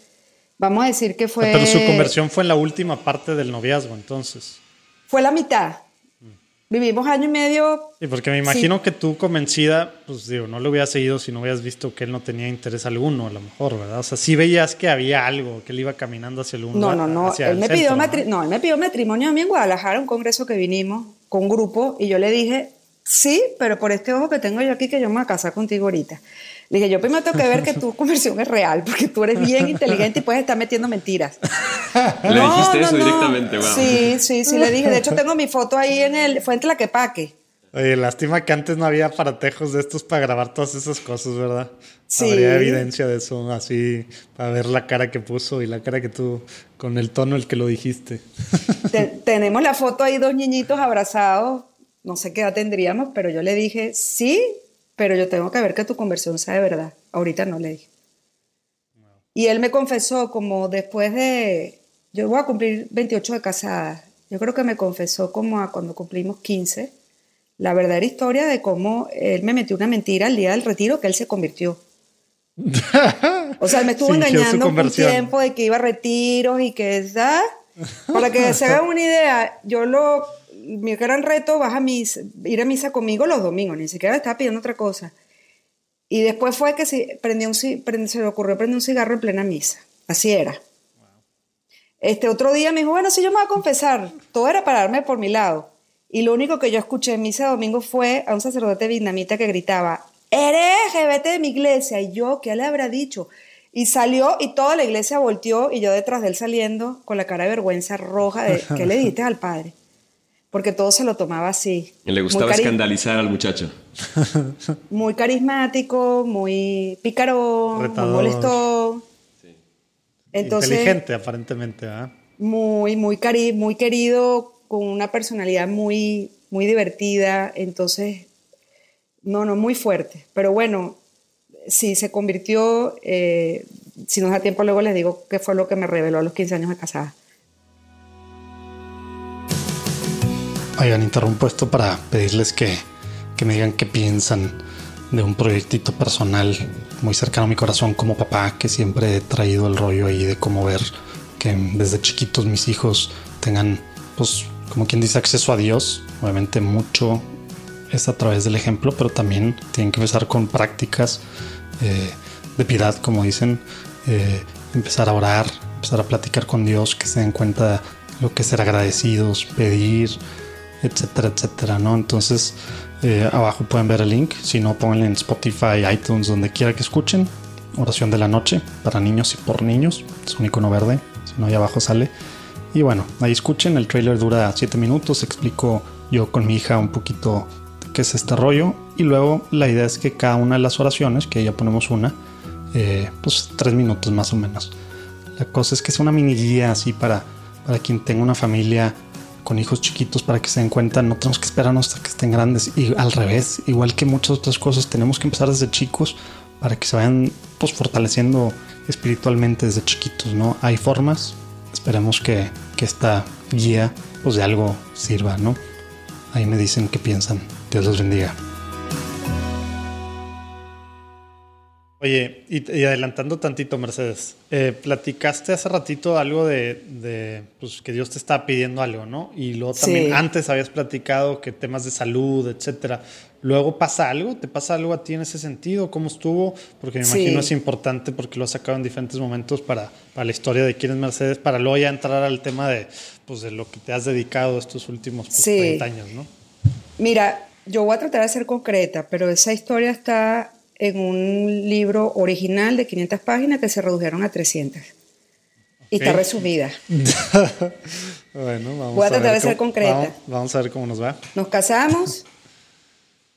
A: Vamos a decir que fue...
C: Pero su conversión fue en la última parte del noviazgo, entonces.
A: Fue la mitad. Vivimos año y medio.
C: Y porque me imagino que tú convencida, pues digo, no lo hubieras seguido si no hubieras visto que él no tenía interés alguno, a lo mejor, ¿verdad? O sea, sí veías que había algo, que él iba caminando hacia el uno.
A: No, no, no. Él me, pidió ¿no? él me pidió matrimonio a mí en Guadalajara, un congreso que vinimos con un grupo, y yo le dije, sí, pero por este ojo que tengo yo aquí, que yo me voy a casar contigo ahorita. Le dije, yo primero tengo que ver que tu [laughs] conversión es real, porque tú eres bien inteligente y puedes estar metiendo mentiras. [laughs]
D: Le dijiste eso directamente, wow.
A: Sí, sí, sí, le dije. De hecho, tengo mi foto ahí en el. Fue en Tlaquepaque.
C: Oye, lástima que antes no había aparatejos de estos para grabar todas esas cosas, ¿verdad? Sí. Habría evidencia de eso, así, para ver la cara que puso y la cara que tú, con el tono el que lo dijiste.
A: tenemos la foto ahí, dos niñitos abrazados. No sé qué edad tendríamos, pero yo le dije, sí, pero yo tengo que ver que tu conversión sea de verdad. Ahorita no le dije. Y él me confesó como después de, yo voy a cumplir 28 de casada. Yo creo que me confesó como a cuando cumplimos 15 la verdadera historia de cómo él me metió una mentira el día del retiro que él se convirtió. O sea, me estuvo engañando un tiempo de que iba a retiros y que, ¿sabes? Para que se hagan una idea, yo lo, mi gran reto vas a mis, ir a misa conmigo los domingos, ni siquiera estaba pidiendo otra cosa. Y después fue que se, prendió un, se le ocurrió prender un cigarro en plena misa. Así era. Este otro día me dijo, bueno, si yo me voy a confesar, todo era pararme por mi lado. Y lo único que yo escuché en misa domingo fue a un sacerdote vietnamita que gritaba, hereje, vete de mi iglesia. Y yo, ¿qué le habrá dicho? Y salió y toda la iglesia volteó y yo detrás de él saliendo con la cara de vergüenza roja de, [laughs] ¿qué le diste al padre? Porque todo se lo tomaba así.
D: Y le gustaba escandalizar al muchacho. [laughs]
A: Muy carismático, muy pícaro, muy molesto.
C: Inteligente, aparentemente, ¿verdad?
A: Muy, muy, cari muy querido, con una personalidad muy, muy divertida. Entonces, no, no, muy fuerte. Pero bueno, sí se convirtió, eh, si nos da tiempo luego les digo qué fue lo que me reveló a los 15 años de casada.
C: Oigan, interrumpo esto para pedirles que, que me digan qué piensan de un proyectito personal muy cercano a mi corazón como papá, que siempre he traído el rollo ahí de cómo ver que desde chiquitos mis hijos tengan, pues, como quien dice, acceso a Dios. Obviamente mucho es a través del ejemplo, pero también tienen que empezar con prácticas eh, de piedad, como dicen, eh, empezar a orar, empezar a platicar con Dios, que se den cuenta lo que es ser agradecidos, pedir, etcétera, etcétera, ¿no? Entonces, eh, abajo pueden ver el link, si no, pónganle en Spotify, iTunes, donde quiera que escuchen. Oración de la noche para niños y por niños, es un icono verde, si no, ahí abajo sale. Y bueno, ahí escuchen, el trailer dura 7 minutos, explico yo con mi hija un poquito qué es este rollo. Y luego la idea es que cada una de las oraciones, que ya ponemos una, eh, pues tres minutos más o menos. La cosa es que sea una mini guía así para, para quien tenga una familia con hijos chiquitos para que se den cuenta, no tenemos que esperarnos hasta que estén grandes y al revés, igual que muchas otras cosas, tenemos que empezar desde chicos para que se vayan pues fortaleciendo espiritualmente desde chiquitos, ¿no? Hay formas, esperemos que, que esta guía pues de algo sirva, ¿no? Ahí me dicen qué piensan. Dios los bendiga. Oye, y, adelantando tantito, Mercedes, eh, platicaste hace ratito algo de, pues, que Dios te está pidiendo algo, ¿no? Y luego también antes habías platicado que temas de salud, etcétera. Luego pasa algo, ¿te pasa algo a ti en ese sentido? ¿Cómo estuvo? Porque me imagino es importante porque lo has sacado en diferentes momentos para, para la historia de quién es Mercedes, para luego ya entrar al tema de, pues, de lo que te has dedicado estos últimos pues, 30 años, ¿no?
A: Mira, yo voy a tratar de ser concreta, pero esa historia está en un libro original de 500 páginas que se redujeron a 300. Y está resumida. [laughs]
C: bueno, vamos
A: Voy a, tratar de ser concreta.
C: Vamos, a ver cómo nos va.
A: Nos casamos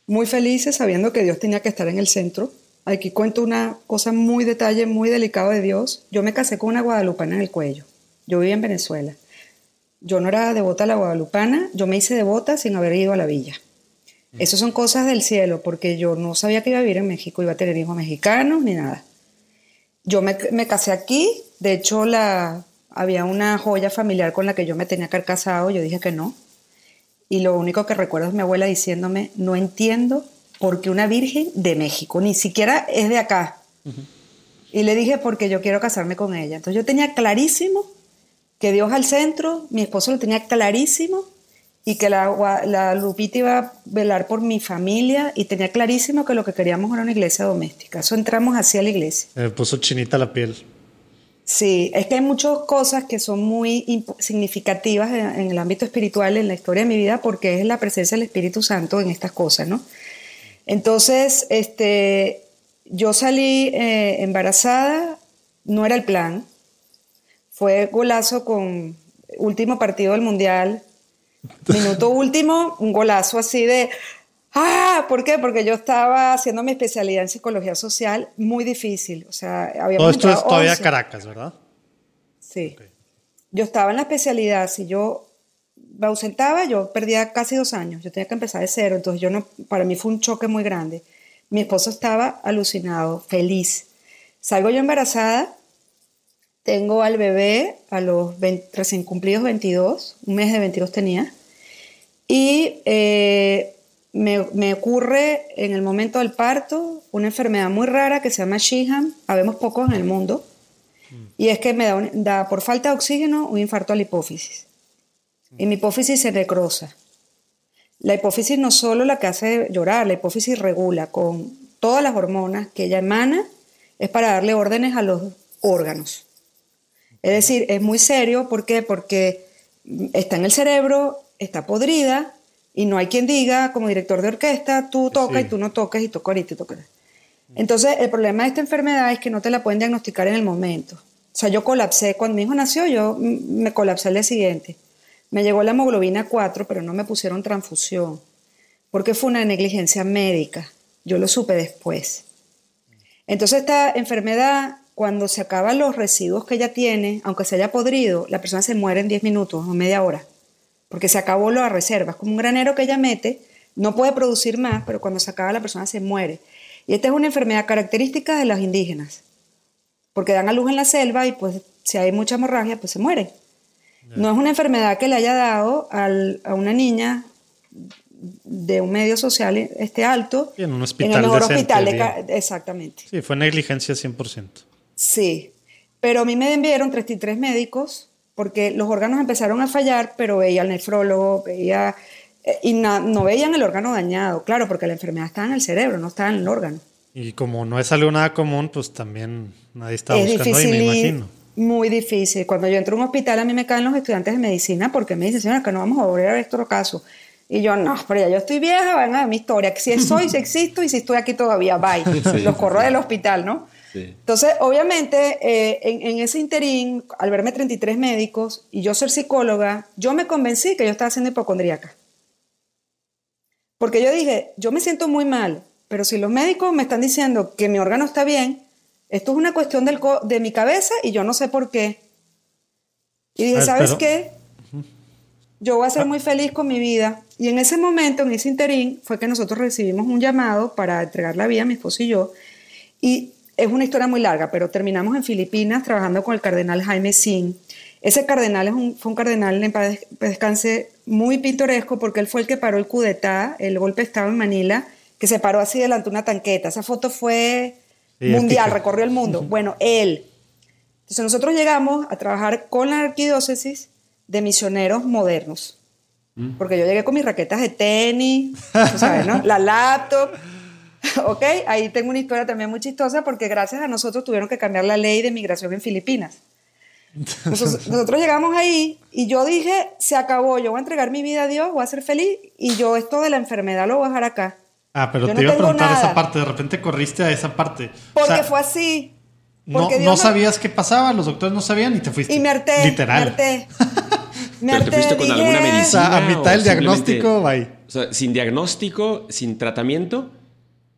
A: muy felices sabiendo que Dios tenía que estar en el centro. Aquí cuento una cosa muy detalle, muy delicado de Dios. Yo me casé con una guadalupana en el cuello. Yo vivía en Venezuela. Yo no era devota a la guadalupana, yo me hice devota sin haber ido a la villa. Esas son cosas del cielo, porque yo no sabía que iba a vivir en México, iba a tener hijos mexicanos ni nada. Yo me, casé aquí, de hecho la, había una joya familiar con la que yo me tenía que haber casado, yo dije que no. Y lo único que recuerdo es mi abuela diciéndome, no entiendo por qué una virgen de México, ni siquiera es de acá. Y le dije, porque yo quiero casarme con ella. Entonces yo tenía clarísimo que Dios al centro, mi esposo lo tenía clarísimo y que la, la, Lupita iba a velar por mi familia y tenía clarísimo que lo que queríamos era una iglesia doméstica. Eso entramos hacia la iglesia.
C: Me puso chinita la piel.
A: Sí, es que hay muchas cosas que son muy significativas en, el ámbito espiritual, en la historia de mi vida, porque es la presencia del Espíritu Santo en estas cosas, ¿no? Entonces, este, yo salí eh, embarazada, no era el plan, fue golazo con último partido del Mundial, Minuto último, un golazo así de, ah, ¿por qué? Porque yo estaba haciendo mi especialidad en psicología social, muy difícil. O sea,
C: Todo esto es todavía Caracas, ¿verdad?
A: Sí. Yo estaba en la especialidad, si yo me ausentaba, yo perdía casi dos años, yo tenía que empezar de cero, entonces yo no, para mí fue un choque muy grande. Mi esposo estaba alucinado, feliz. Salgo yo embarazada, tengo al bebé a los recién cumplidos 22, un mes de 22 tenía, y eh, me, ocurre en el momento del parto una enfermedad muy rara que se llama Sheehan, habemos pocos en el mundo, y es que me da, por falta de oxígeno un infarto a la hipófisis. Y mi hipófisis se necrosa. La hipófisis no solo la que hace llorar, la hipófisis regula con todas las hormonas que ella emana, es para darle órdenes a los órganos. Es decir, es muy serio, ¿por qué? Porque está en el cerebro, está podrida, y no hay quien diga, como director de orquesta, tú tocas y tú no tocas y toco ahorita y tocas. Entonces, el problema de esta enfermedad es que no te la pueden diagnosticar en el momento. O sea, yo colapsé, cuando mi hijo nació, yo me colapsé al día siguiente. Me llegó la hemoglobina 4, pero no me pusieron transfusión, porque fue una negligencia médica. Yo lo supe después. Entonces, esta enfermedad, cuando se acaban los residuos que ella tiene, aunque se haya podrido, la persona se muere en 10 minutos o media hora porque se acabó la reserva. Es como un granero que ella mete, no puede producir más, pero cuando se acaba la persona se muere. Y esta es una enfermedad característica de los indígenas, porque dan a luz en la selva y pues si hay mucha hemorragia, pues se mueren. No es una enfermedad que le haya dado a una niña de un medio social este alto.
C: en un hospital. En el mejor hospital,
A: exactamente.
C: Sí, fue negligencia 100%.
A: Sí, pero a mí me enviaron 33 médicos porque los órganos empezaron a fallar, pero veía al nefrólogo, veía eh, y no veían el órgano dañado, claro, porque la enfermedad está en el cerebro, no está en el órgano.
C: Y como no es algo nada común, pues también nadie está buscando ahí, me imagino.
A: Muy difícil. Cuando yo entro a un hospital, a mí me caen los estudiantes de medicina porque me dicen, señora, que no vamos a volver a ver otro caso. Y yo, no, pero ya yo estoy vieja, van a ver mi historia. Si soy, si existo y si estoy aquí todavía, bye. [laughs] Los corro del hospital, ¿no? Entonces, obviamente, eh, en, ese interín, al verme 33 médicos y yo ser psicóloga, yo me convencí que yo estaba siendo hipocondríaca. Porque yo dije, yo me siento muy mal, pero si los médicos me están diciendo que mi órgano está bien, esto es una cuestión del de mi cabeza y yo no sé por qué. Y dije, ¿sabes qué? Yo voy a ser ah. muy feliz con mi vida. Y en ese momento, en ese interín, fue que nosotros recibimos un llamado para entregar la vida, mi esposo y yo. Y es una historia muy larga, pero terminamos en Filipinas trabajando con el cardenal Jaime Sin. Ese cardenal es un, fue un cardenal en paz descanse muy pintoresco porque él fue el que paró el cudetá, el golpe de Estado en Manila, que se paró así delante de una tanqueta. Esa foto fue mundial, recorrió el mundo. Bueno, él. Entonces nosotros llegamos a trabajar con la arquidiócesis de misioneros modernos. Mm. Porque yo llegué con mis raquetas de tenis, ¿sabes, no? [laughs] la laptop, [laughs] ¿Ok? Ahí tengo una historia también muy chistosa porque gracias a nosotros tuvieron que cambiar la ley de migración en Filipinas. [laughs] Nosotros, llegamos ahí y yo dije, se acabó, yo voy a entregar mi vida a Dios, voy a ser feliz y yo esto de la enfermedad lo voy a dejar acá.
C: Ah, pero te iba a preguntar esa parte, de repente corriste a esa parte.
A: Porque fue así.
C: no, sabías qué pasaba, los doctores no sabían y te fuiste.
A: Y me harté.
C: Literal. [laughs]
A: Me harté.
D: ¿Pero te fuiste con alguna medicina?
C: a mitad del diagnóstico, bye.
D: O sea, sin diagnóstico, sin tratamiento.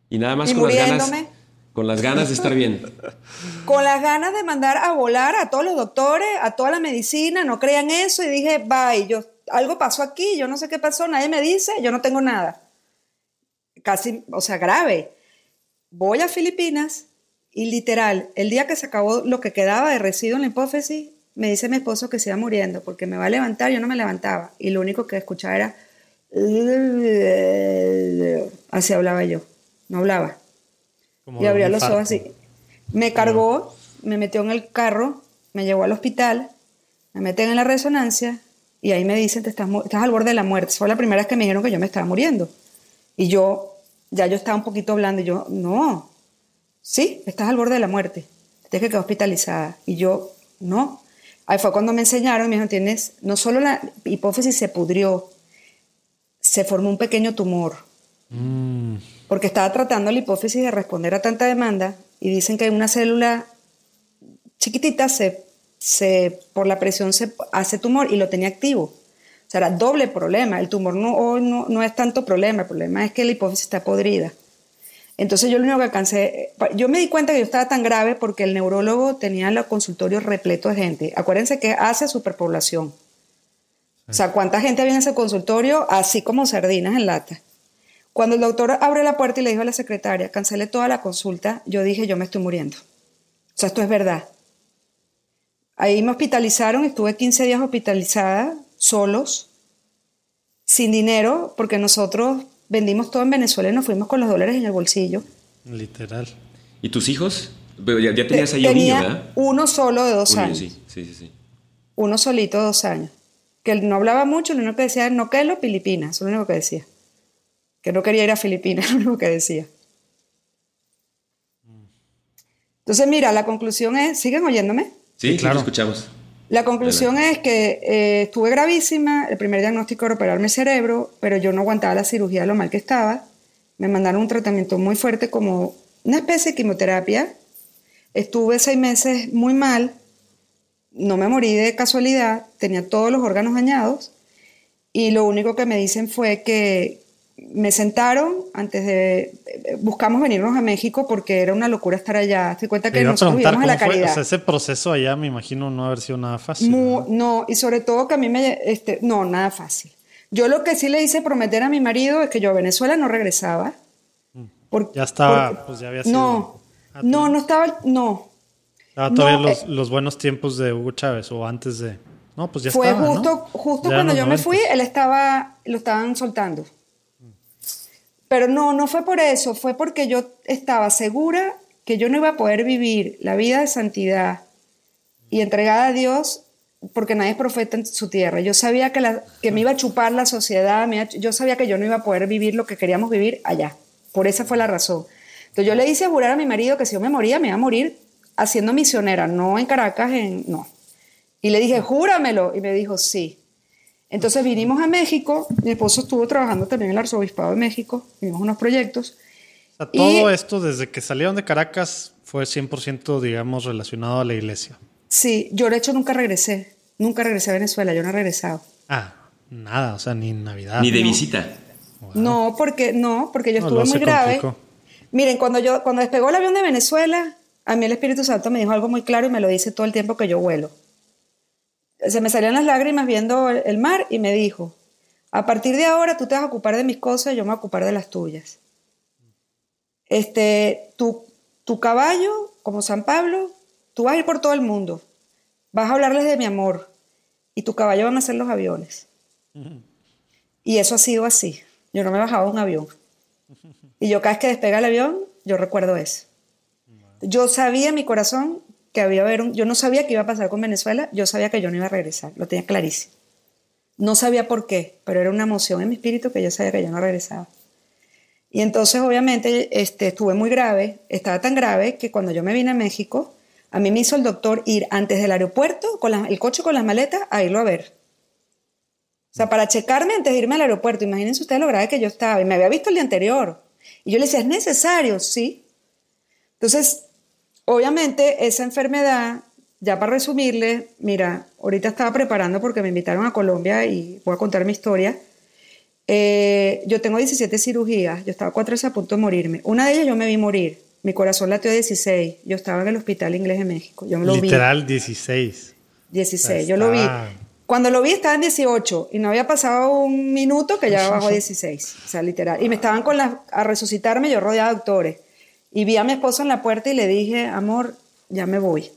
D: Y nada más con las ganas. Con las ganas de estar bien. [laughs]
A: con las ganas de mandar a volar a todos los doctores, a toda la medicina, no crean eso. Y dije, bye, yo, algo pasó aquí, yo no sé qué pasó, nadie me dice, yo no tengo nada. Casi, o sea, grave. Voy a Filipinas y literal, el día que se acabó lo que quedaba de residuo en la hipófisis, me dice mi esposo que se iba muriendo porque me va a levantar, yo no me levantaba. Y lo único que escuchaba era... [laughs] Así hablaba yo no hablaba. y abría los ojos así. Me cargó, me metió en el carro, me llevó al hospital, me meten en la resonancia y ahí me dicen, Te estás, estás al borde de la muerte. Fue la primera vez que me dijeron que yo me estaba muriendo. Y yo, ya yo estaba un poquito hablando y yo, no, sí, estás al borde de la muerte, tienes que quedar hospitalizada. Y yo, no. Ahí fue cuando me enseñaron y me dijeron, tienes, no solo la hipófisis se pudrió, se formó un pequeño tumor. Mm porque estaba tratando la hipófisis de responder a tanta demanda y dicen que una célula chiquitita se, se, por la presión se hace tumor y lo tenía activo. O sea, era doble problema. El tumor no, no, no es tanto problema, el problema es que la hipófisis está podrida. Entonces yo lo único que alcancé, yo me di cuenta que yo estaba tan grave porque el neurólogo tenía el consultorio repleto de gente. Acuérdense que hace superpoblación. O sea, ¿cuánta gente había en ese consultorio? Así como sardinas en lata. Cuando el doctor abre la puerta y le dijo a la secretaria, cancele toda la consulta, yo dije, yo me estoy muriendo. O sea, esto es verdad. Ahí me hospitalizaron, estuve 15 días hospitalizada, solos, sin dinero, porque nosotros vendimos todo en Venezuela y nos fuimos con los dólares en el bolsillo.
C: Literal.
D: ¿Y tus hijos? Ya, ya tenías ahí
A: Tenía
D: un niño, ¿verdad?
A: uno solo de dos años.
D: sí, sí, sí, sí.
A: Uno solito de dos años. Que él no hablaba mucho, lo único que decía era no que lo Filipinas, eso es lo único que decía. Que no quería ir a Filipinas, [laughs] lo único que decía. Entonces, mira, la conclusión es, ¿siguen oyéndome?
D: Sí,
C: claro.
D: escuchamos.
A: La conclusión es que eh, estuve gravísima, el primer diagnóstico era operarme el cerebro, pero yo no aguantaba la cirugía de lo mal que estaba. Me mandaron un tratamiento muy fuerte como una especie de quimioterapia. Estuve seis meses muy mal, no me morí de casualidad, tenía todos los órganos dañados y lo único que me dicen fue que me sentaron antes de... Buscamos venirnos a México porque era una locura estar allá. Te cuenta que
C: a preguntar
A: vivíamos en la
C: cómo fue.
A: caridad.
C: O sea, ese proceso allá me imagino no haber sido nada fácil. ¿no?
A: y sobre todo que a mí me... Este, no, nada fácil. Yo lo que sí le hice prometer a mi marido es que yo a Venezuela no regresaba. Por-
C: Ya estaba,
A: porque-
C: pues ya había sido.
A: No, no, no estaba... No.
C: Estaba todavía
A: no,
C: los,
A: eh,
C: los buenos tiempos de Hugo Chávez o antes de. No, pues ya
A: Fue
C: estaba. ¿no?
A: justo, justo
C: Ya
A: cuando yo me
C: 90s.
A: fui, él estaba... Lo estaban soltando. Pero no, no fue por eso, fue porque yo estaba segura que yo no iba a poder vivir la vida de santidad y entregada a Dios porque nadie es profeta en su tierra. Yo sabía que, me iba a chupar la sociedad, me yo sabía que yo no iba a poder vivir lo que queríamos vivir allá. Por esa fue la razón. Entonces yo le hice jurar a mi marido que si yo me moría, me iba a morir haciendo misionera, no en Caracas, en, no. Y le dije, júramelo. Y me dijo, sí. Entonces vinimos a México, mi esposo estuvo trabajando también en el Arzobispado de México, vimos unos proyectos.
C: O sea, todo
A: Y-
C: esto desde que salieron de Caracas fue 100%, digamos, relacionado a la iglesia.
A: Sí, yo de hecho nunca regresé, nunca regresé a Venezuela, yo no he regresado.
C: Ah, nada, o sea, ni en Navidad.
D: Ni de
A: no.
D: visita.
A: No, porque no, porque yo
C: No,
A: estuve muy grave.
C: complicó.
A: Miren, cuando yo cuando despegó el avión de Venezuela, a mí el Espíritu Santo me dijo algo muy claro y me lo dice todo el tiempo que yo vuelo. Se me salían las lágrimas viendo el, mar y me dijo, a partir de ahora tú te vas a ocupar de mis cosas y yo me voy a ocupar de las tuyas. Este, tu, tu caballo, como San Pablo, tú vas a ir por todo el mundo, vas a hablarles de mi amor y tu caballo van a ser los aviones. Y eso ha sido así. Yo no me he bajado de un avión. Y yo cada vez que despega el avión, yo recuerdo eso. Yo sabía en mi corazón que había haber un, yo no sabía qué iba a pasar con Venezuela, yo sabía que yo no iba a regresar, lo tenía clarísimo. No sabía por qué, pero era una emoción en mi espíritu que yo sabía que yo no regresaba. Y entonces, obviamente, este, estuve muy grave, estaba tan grave que cuando yo me vine a México, a mí me hizo el doctor ir antes del aeropuerto con el coche con las maletas a irlo a ver. O sea, para checarme antes de irme al aeropuerto, imagínense ustedes lo grave que yo estaba. Y me había visto el día anterior. Y yo le decía, ¿es necesario? Sí. Entonces, obviamente, esa enfermedad, ya para resumirle, mira, ahorita estaba preparando porque me invitaron a Colombia y voy a contar mi historia. Eh, yo tengo 17 cirugías, yo estaba cuatro veces a punto de morirme. Una de ellas yo me vi morir. Mi corazón latió a 16. Yo estaba en el hospital inglés de México. Yo me lo vi.
C: Literal 16.
A: 16, yo lo vi. Cuando lo vi estaba en 18 y no había pasado un minuto que ya bajó a 16, o sea, literal. Y me estaban con las, a resucitarme, yo rodeada de doctores. Y vi a mi esposo en la puerta y le dije, amor, ya me voy.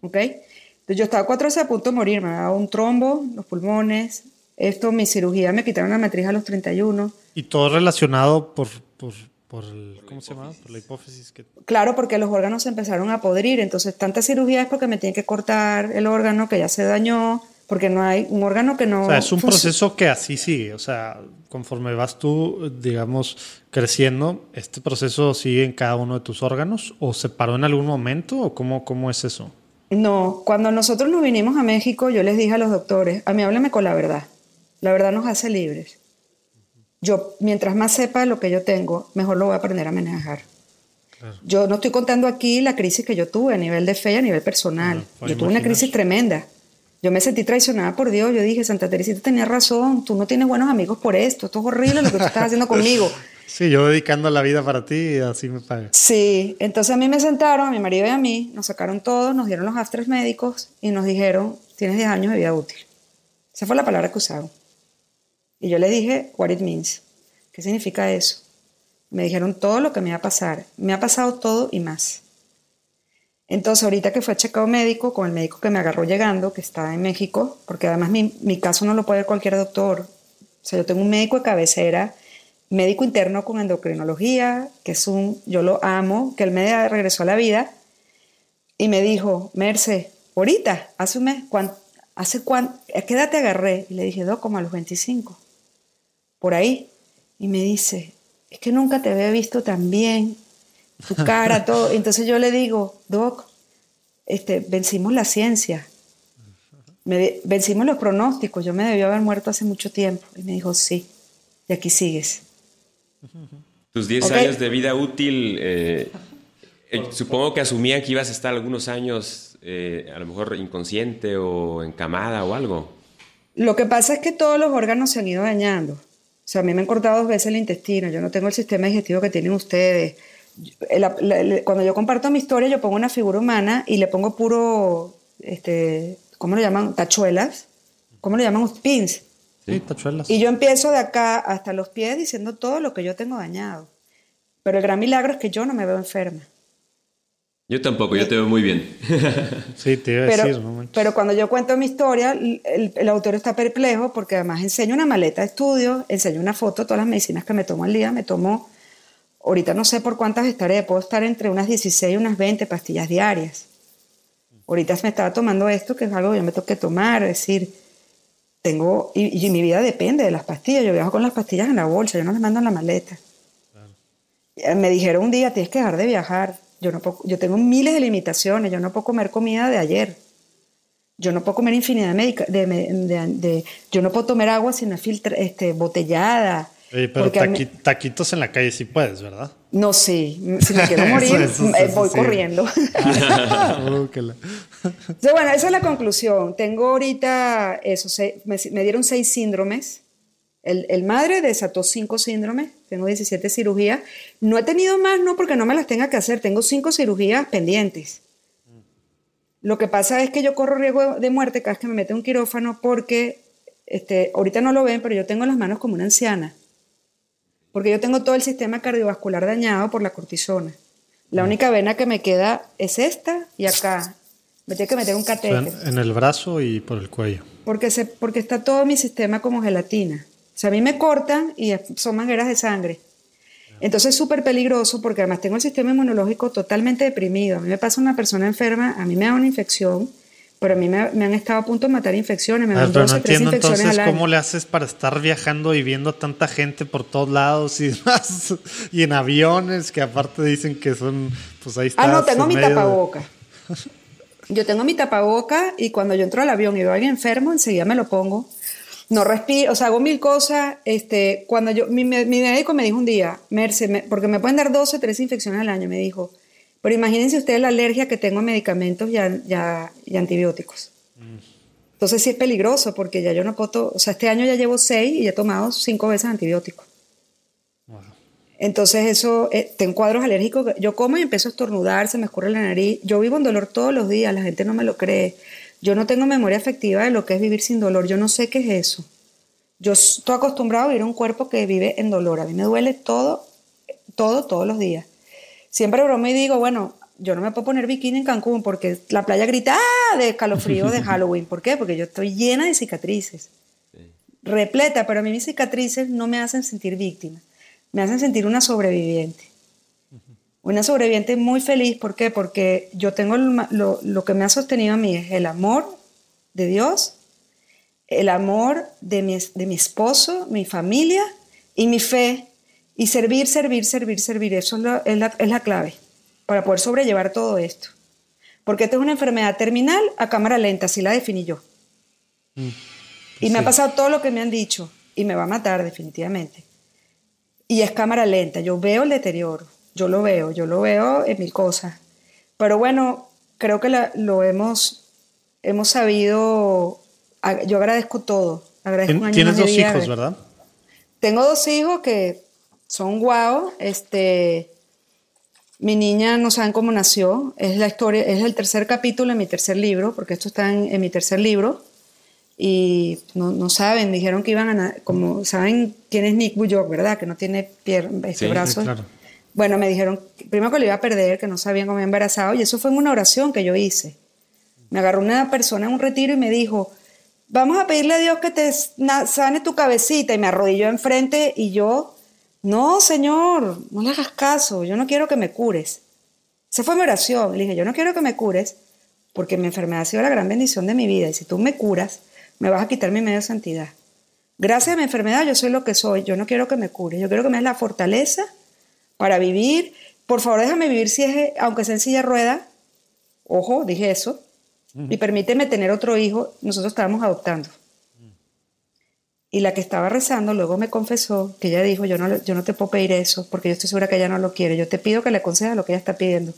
A: ¿Ok? Entonces yo estaba cuatro veces a punto de morir, me dado un trombo, los pulmones, esto, mi cirugía, me quitaron la matriz a los 31.
C: Y todo relacionado por, por, por el, ¿cómo se llama? Por la hipófisis que...
A: Claro, porque los órganos se empezaron a podrir, entonces tanta cirugía es porque me tienen que cortar el órgano que ya se dañó, porque no hay un órgano que no...
C: O sea, es un proceso que así sigue. O sea, conforme vas tú, digamos, creciendo, ¿este proceso sigue en cada uno de tus órganos? ¿O se paró en algún momento? ¿O cómo, cómo es eso?
A: No, cuando nosotros nos vinimos a México, yo les dije a los doctores, a mí háblame con la verdad. La verdad nos hace libres. Yo, mientras más sepa lo que yo tengo, mejor lo voy a aprender a manejar. Yo no estoy contando aquí la crisis que yo tuve a nivel de fe y a nivel personal. Yo tuve una crisis tremenda. Yo me sentí traicionada por Dios. Yo dije, Santa Teresita tenía razón. Tú no tienes buenos amigos por esto. Esto es horrible lo que tú estás haciendo conmigo. [laughs]
C: Sí, yo dedicando la vida para ti y así me pagas.
A: Sí, entonces a mí me sentaron, a mi marido y a mí, nos sacaron todos, nos dieron los aftres médicos y nos dijeron, tienes 10 años de vida útil. Esa fue la palabra que usaron. Y yo le dije, what it means. ¿Qué significa eso? Me dijeron todo lo que me iba a pasar. Me ha pasado todo y más. Entonces, ahorita que fue checado médico, con el médico que me agarró llegando, que está en México, porque además mi, mi caso no lo puede cualquier doctor. O sea, yo tengo un médico de cabecera, médico interno con endocrinología, que es un, yo lo amo, que él me regresó a la vida, y me dijo, Merce, ahorita, hace un mes, ¿hace cuánto? ¿A qué edad te agarré? Y le dije, Doc, como a los 25, por ahí. Y me dice, es que nunca te había visto tan bien, tu cara, [laughs] todo. Entonces yo le digo, Doc, este, vencimos la ciencia, vencimos los pronósticos, yo me debió haber muerto hace mucho tiempo. Y me dijo, sí, y aquí sigues.
D: Tus 10 años de vida útil, eh, eh, supongo que asumían que ibas a estar algunos años eh, a lo mejor inconsciente o encamada o algo.
A: Lo que pasa es que todos los órganos se han ido dañando. O sea, a mí me han cortado dos veces el intestino, yo no tengo el sistema digestivo que tienen ustedes cuando yo comparto mi historia, yo pongo una figura humana y le pongo puro, este, ¿cómo lo llaman? Tachuelas. ¿Cómo lo llaman? Pins.
C: Sí, tachuelas.
A: Y yo empiezo de acá hasta los pies diciendo todo lo que yo tengo dañado. Pero el gran milagro es que yo no me veo enferma.
D: Yo tampoco, yo te veo muy bien. [laughs]
C: sí, te iba a
A: pero,
C: decir.
A: pero cuando yo cuento mi historia, el, el, autor está perplejo porque además enseño una maleta de estudio, enseño una foto, todas las medicinas que me tomo al día, me tomo Ahorita no sé por cuántas estaré, puedo estar entre unas 16 y unas 20 pastillas diarias. Ahorita me estaba tomando esto, que es algo que yo me tengo que tomar, es decir, tengo, y, mi vida depende de las pastillas, yo viajo con las pastillas en la bolsa, yo no las mando en la maleta. Me dijeron un día, tienes que dejar de viajar, yo, no puedo, yo tengo miles de limitaciones, yo no puedo comer comida de ayer, yo no puedo comer infinidad de, de, yo no puedo tomar agua sin filtra, este, botellada,
C: pero taquitos en la calle sí puedes, ¿verdad?
A: No, sí. Si me quiero morir, voy corriendo. bueno, esa es la conclusión. Tengo ahorita eso, me, dieron seis síndromes. El, madre desató cinco síndromes, tengo 17 cirugías. No he tenido más, no porque no me las tenga que hacer, tengo cinco cirugías pendientes. Lo que pasa es que yo corro riesgo de muerte cada vez que me mete un quirófano porque, este, ahorita no lo ven, pero yo tengo las manos como una anciana porque yo tengo todo el sistema cardiovascular dañado por la cortisona. La única vena que me queda es esta y acá. Me tengo que meter un catéter.
C: en, el brazo y por el cuello.
A: Porque, se, porque está todo mi sistema como gelatina. O sea, a mí me cortan y son mangueras de sangre. Entonces es súper peligroso porque además tengo el sistema inmunológico totalmente deprimido. A mí me pasa una persona enferma, a mí me da una infección pero a mí me, han estado a punto de matar infecciones, me dan 12, no entiendo entonces
C: cómo le haces para estar viajando y viendo tanta gente por todos lados y [laughs] demás, y en aviones que aparte dicen que son, pues ahí está.
A: Ah, no, tengo mi tapaboca. [laughs] Yo tengo mi tapaboca y cuando yo entro al avión y veo a alguien enfermo, enseguida me lo pongo. No respiro, o sea, hago mil cosas. Este, cuando yo, mi, mi médico me dijo un día, Merce, porque me pueden dar 12, 13 infecciones al año, me dijo, pero imagínense ustedes la alergia que tengo a medicamentos y, y antibióticos. Entonces sí es peligroso porque ya yo no puedo, o sea, este año ya llevo seis y he tomado cinco veces antibióticos. Entonces eso, eh, tengo cuadros alérgicos, yo como y empiezo a estornudar, se me escurre la nariz, yo vivo en dolor todos los días, la gente no me lo cree. Yo no tengo memoria afectiva de lo que es vivir sin dolor, yo no sé qué es eso. Yo estoy acostumbrado a vivir un cuerpo que vive en dolor, a mí me duele todo, todo, todos los días. Siempre broma y digo, bueno, yo no me puedo poner bikini en Cancún porque la playa grita ¡Ah! de escalofrío de [laughs] Halloween. ¿Por qué? Porque yo estoy llena de cicatrices. Repleta, pero a mí mis cicatrices no me hacen sentir víctima. Me hacen sentir una sobreviviente. Una sobreviviente muy feliz. ¿Por qué? Porque yo tengo lo, lo, que me ha sostenido a mí es el amor de Dios, el amor de mi, de mi esposo, mi familia y mi fe y servir, servir, servir, servir, eso es la, es la, clave para poder sobrellevar todo esto. Porque esta es una enfermedad terminal a cámara lenta, así la definí yo. Mm, y me ha pasado todo lo que me han dicho y me va a matar definitivamente. Y es cámara lenta, yo veo el deterioro, yo lo veo, yo lo veo en mil cosas. Pero bueno, creo que lo hemos, hemos sabido, yo agradezco todo. Agradezco
C: Tienes dos hijos, ¿verdad?
A: Tengo dos hijos que son guau. Este, mi niña no saben cómo nació. Es la historia, es el tercer capítulo de mi tercer libro, porque esto está en, mi tercer libro. Y no, no, saben, dijeron que iban a, como saben quién es Nick Bujok, ¿verdad? Que no tiene pier, este, brazos. Bueno, me dijeron primero que lo iba a perder, que no sabían cómo me había embarazado, y eso fue en una oración que yo hice. Me agarró una persona en un retiro y me dijo, vamos a pedirle a Dios que te sane tu cabecita, y me arrodilló enfrente y yo, no, Señor, no le hagas caso, yo no quiero que me cures. Esa fue mi oración. Le dije, yo no quiero que me cures porque mi enfermedad ha sido la gran bendición de mi vida y si tú me curas, me vas a quitar mi medio de santidad. Gracias a mi enfermedad yo soy lo que soy, yo no quiero que me cures, yo quiero que me des la fortaleza para vivir. Por favor, déjame vivir si es, aunque sea en silla rueda. Ojo, dije eso. Y permíteme tener otro hijo. Nosotros estábamos adoptando. Y la que estaba rezando luego me confesó que ella dijo, yo no, yo no te puedo pedir eso porque yo estoy segura que ella no lo quiere. Yo te pido que le concedas lo que ella está pidiendo.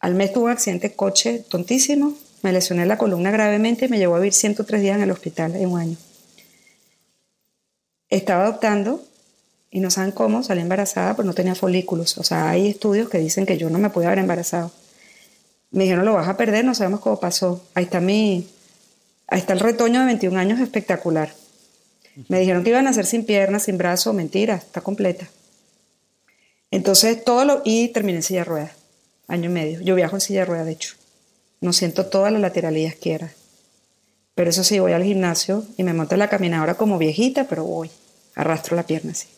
A: Al mes tuvo un accidente de coche tontísimo, me lesioné la columna gravemente y me llevó a vivir 103 días en el hospital en un año. Estaba adoptando y no saben cómo, salí embarazada, pero no tenía folículos. O sea, hay estudios que dicen que yo no me pude haber embarazado. Me dijeron, lo vas a perder, no sabemos cómo pasó. Ahí está mi, ahí está el retoño de 21 años espectacular. Me dijeron que iban a nacer sin piernas, sin brazos, mentira, está completa. Entonces todo lo, y terminé en silla de año y medio. Yo viajo en silla de ruedas, de hecho. No siento toda la lateralidad izquierda. Pero eso sí, voy al gimnasio y me monto en la caminadora como viejita, pero voy, arrastro la pierna así.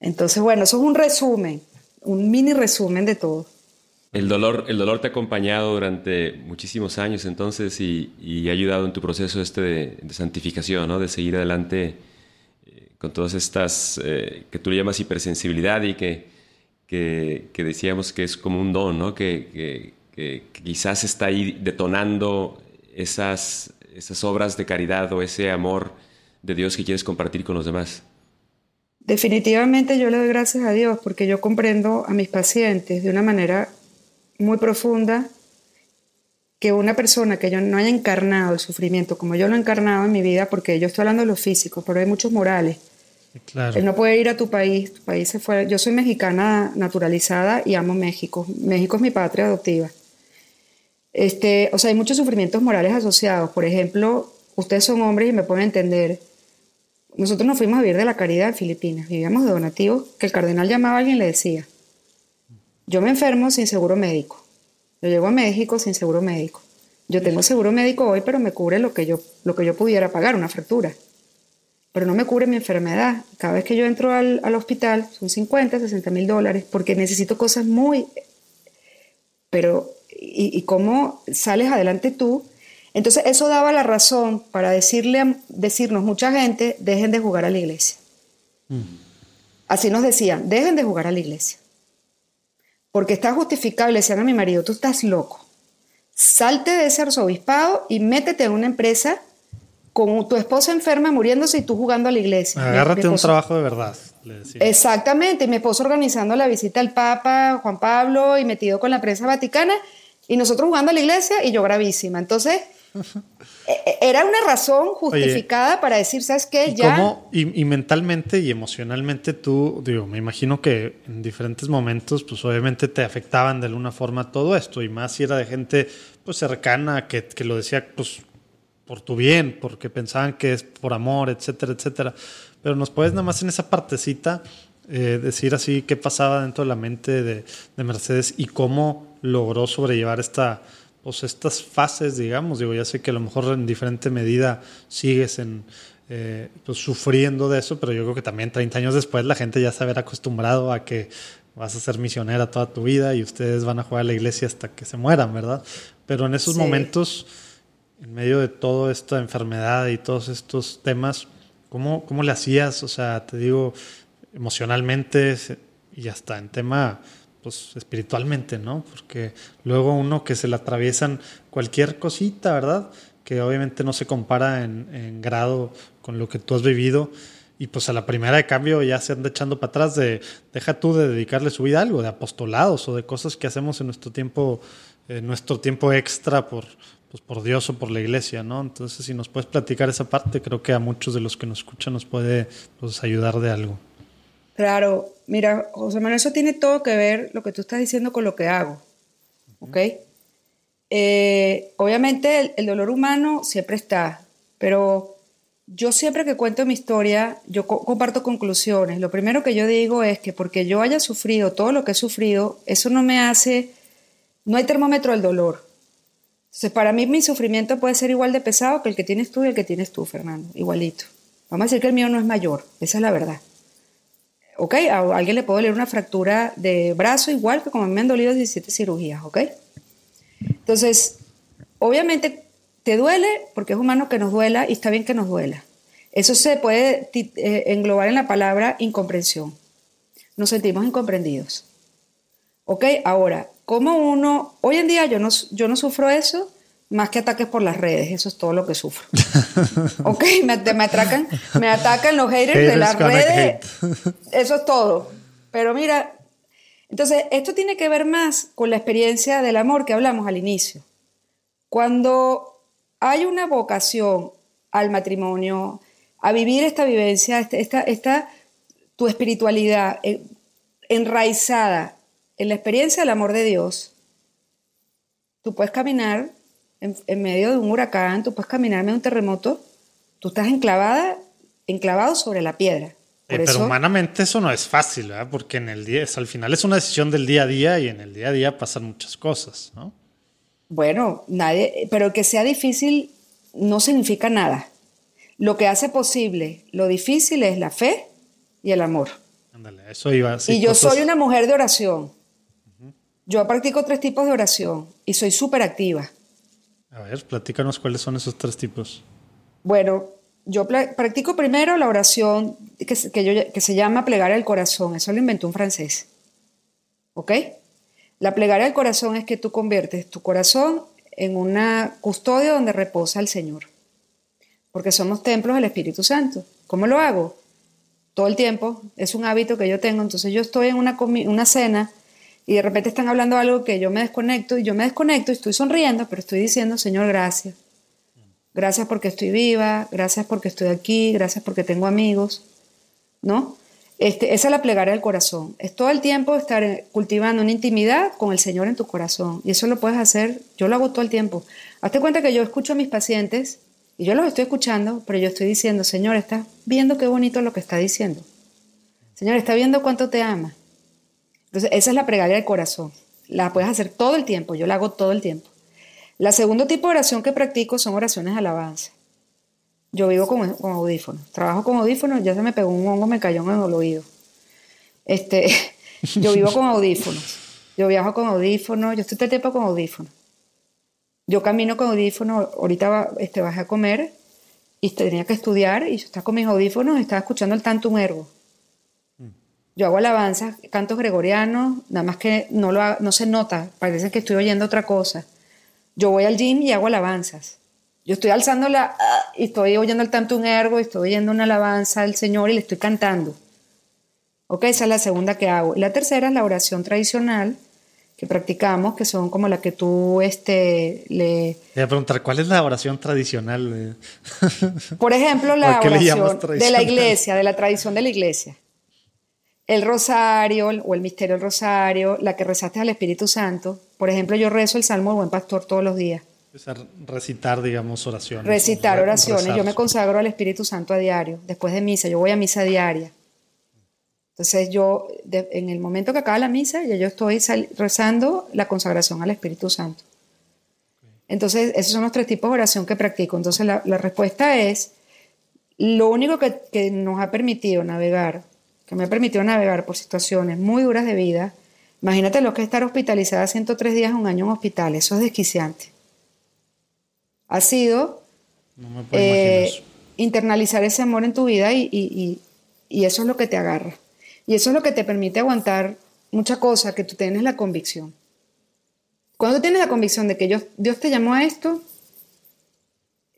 A: Entonces, bueno, eso es un resumen, un mini resumen de todo.
D: El dolor, el dolor te ha acompañado durante muchísimos años entonces y, ha ayudado en tu proceso este de, santificación, ¿no? de seguir adelante eh, con todas estas eh, que tú le llamas hipersensibilidad y que, que, decíamos que es como un don, ¿no? que, quizás está ahí detonando esas, esas obras de caridad o ese amor de Dios que quieres compartir con los demás.
A: Definitivamente yo le doy gracias a Dios porque yo comprendo a mis pacientes de una manera muy profunda que una persona que yo no haya encarnado el sufrimiento como yo lo he encarnado en mi vida, porque yo estoy hablando de lo físico, pero hay muchos morales. Él no puede ir a tu país, tu país se fue. Yo soy mexicana naturalizada y amo México. México es mi patria adoptiva. Este, o sea, hay muchos sufrimientos morales asociados. Por ejemplo, ustedes son hombres y me pueden entender. Nosotros nos fuimos a vivir de la caridad en Filipinas. Vivíamos de donativos que el cardenal llamaba a alguien y le decía, yo me enfermo sin seguro médico. Yo llego a México sin seguro médico. Yo tengo seguro médico hoy, pero me cubre lo que yo, lo que yo pudiera pagar, una fractura. Pero no me cubre mi enfermedad. Cada vez que yo entro al, hospital son 50, 60 mil dólares, porque necesito cosas muy... Pero, ¿y, cómo sales adelante tú? Entonces, eso daba la razón para decirle, decirnos mucha gente, dejen de jugar a la iglesia. Mm. Así nos decían, dejen de jugar a la iglesia porque está justificable, le decían a mi marido, tú estás loco. Salte de ese arzobispado y métete en una empresa con tu esposa enferma muriéndose y tú jugando a la iglesia.
E: Agárrate un trabajo de verdad.
A: Le decía. Exactamente, y mi esposo organizando la visita al Papa Juan Pablo y metido con la prensa vaticana y nosotros jugando a la iglesia y yo gravísima. Entonces, [laughs] era una razón justificada para decir, ¿sabes qué?
E: ¿y ya. y, mentalmente y emocionalmente tú, digo, me imagino que en diferentes momentos, pues obviamente te afectaban de alguna forma todo esto, y más si era de gente pues cercana que, que lo decía pues por tu bien, porque pensaban que es por amor, etcétera, etcétera. Pero nos puedes nada más en esa partecita eh, decir así qué pasaba dentro de la mente de, de Mercedes y cómo logró sobrellevar esta pues, estas fases, digamos. Digo, ya sé que a lo mejor en diferente medida sigues en, eh, pues, sufriendo de eso, pero yo creo que también 30 años después la gente ya se habrá acostumbrado a que vas a ser misionera toda tu vida y ustedes van a jugar a la iglesia hasta que se mueran, ¿verdad? Pero en esos momentos, en medio de toda esta enfermedad y todos estos temas, ¿cómo, ¿cómo le hacías? O sea, te digo, emocionalmente y hasta en tema pues espiritualmente, ¿no? Porque luego uno que se le atraviesan cualquier cosita, ¿verdad? Que obviamente no se compara en, grado con lo que tú has vivido. Y pues a la primera de cambio ya se anda echando para atrás de, deja tú de dedicarle su vida a algo, de apostolados o de cosas que hacemos en nuestro tiempo, en nuestro tiempo extra por, pues por Dios o por la iglesia, ¿no? Entonces si nos puedes platicar esa parte, creo que a muchos de los que nos escuchan nos puede pues, ayudar de algo.
A: Claro, mira, José Manuel, eso tiene todo que ver lo que tú estás diciendo con lo que hago. ¿Ok? Eh, obviamente el, dolor humano siempre está, pero yo siempre que cuento mi historia, yo comparto conclusiones. Lo primero que yo digo es que porque yo haya sufrido todo lo que he sufrido, eso no me hace, no hay termómetro del dolor. Entonces, para mí mi sufrimiento puede ser igual de pesado que el que tienes tú y el que tienes tú, Fernando, igualito. Vamos a decir que el mío no es mayor, esa es la verdad. ¿Ok? A alguien le puede doler una fractura de brazo igual que como a mí me han dolido 17 cirugías, ¿ok? Entonces, obviamente te duele porque es humano que nos duela y está bien que nos duela. Eso se puede eh, englobar en la palabra incomprensión. Nos sentimos incomprendidos. ¿Ok? Ahora, ¿cómo uno, hoy en día yo no, yo no sufro eso más que ataques por las redes, eso es todo lo que sufro. [laughs] ok, me, me, atacan, me atacan los haters, haters de las redes, eso es todo. Pero mira, entonces esto tiene que ver más con la experiencia del amor que hablamos al inicio. Cuando hay una vocación al matrimonio, a vivir esta vivencia, este, esta, esta, tu espiritualidad eh, enraizada en la experiencia del amor de Dios, tú puedes caminar en, medio de un huracán, tú puedes caminar en medio de un terremoto, tú estás enclavada, enclavado sobre la piedra.
E: Eh, pero humanamente eso no es fácil, ¿verdad? Porque en el día, al final es una decisión del día a día y en el día a día pasan muchas cosas, ¿no?
A: Bueno, nadie, pero que sea difícil no significa nada. Lo que hace posible lo difícil es la fe y el amor.
E: Ándale, eso iba.
A: y yo soy una mujer de oración. Yo practico tres tipos de oración y soy súper activa.
E: A ver, platícanos cuáles son esos tres tipos.
A: Bueno, yo practico primero la oración que, que, que se llama plegaria al corazón. Eso lo inventó un francés. ¿Ok? La plegaria del corazón es que tú conviertes tu corazón en una custodia donde reposa el Señor. Porque somos templos del Espíritu Santo. ¿Cómo lo hago? Todo el tiempo. Es un hábito que yo tengo. Entonces yo estoy en una, una cena y de repente están hablando algo que yo me desconecto y yo me desconecto y estoy sonriendo, pero estoy diciendo, Señor, gracias. Gracias porque estoy viva, gracias porque estoy aquí, gracias porque tengo amigos, ¿no? Este, esa es la plegaria del corazón. Es todo el tiempo estar cultivando una intimidad con el Señor en tu corazón. Y eso lo puedes hacer, yo lo hago todo el tiempo. Hazte cuenta que yo escucho a mis pacientes y yo los estoy escuchando, pero yo estoy diciendo, Señor, estás viendo qué bonito lo que está diciendo. Señor, está viendo cuánto te ama. Entonces, esa es la plegaria del corazón. La puedes hacer todo el tiempo, yo la hago todo el tiempo. La segundo tipo de oración que practico son oraciones de alabanza. Yo vivo con, audífonos. Trabajo con audífonos, ya se me pegó un hongo, me cayó en el oído. Este, [laughs] yo vivo con audífonos. Yo viajo con audífonos, yo estoy todo el tiempo con audífonos. Yo camino con audífonos, ahorita este, bajé a comer y tenía que estudiar y yo estaba con mis audífonos y estaba escuchando el tantum ergo. Yo hago alabanzas, cantos gregorianos, nada más que no, lo, no se nota, parece que estoy oyendo otra cosa. Yo voy al gym y hago alabanzas. Yo estoy alzando la y estoy oyendo el tanto un ergo, y estoy oyendo una alabanza al Señor y le estoy cantando. Ok, esa es la segunda que hago. Y la tercera es la oración tradicional que practicamos, que son como la que tú este, le...
E: Voy a preguntar, ¿cuál es la oración tradicional?
A: Por ejemplo, [laughs] la oración de la iglesia, de la tradición de la iglesia. El rosario o el misterio del rosario, la que rezaste al Espíritu Santo. Por ejemplo, yo rezo el Salmo del Buen Pastor todos los días
E: recitar, digamos, oraciones.
A: Recitar oraciones. Yo me consagro al Espíritu Santo a diario, después de misa. Yo voy a misa diaria. Entonces yo, en el momento que acaba la misa, ya yo estoy rezando la consagración al Espíritu Santo. Entonces, esos son los tres tipos de oración que practico. Entonces, la, respuesta es, lo único que, que, nos ha permitido navegar, que me ha permitido navegar por situaciones muy duras de vida, imagínate lo que es estar hospitalizada 103 días, un año en hospital, eso es desquiciante ha sido eh, internalizar ese amor en tu vida y, eso es lo que te agarra. Y eso es lo que te permite aguantar mucha cosa, que tú tienes la convicción. Cuando tienes la convicción de que Dios, Dios te llamó a esto,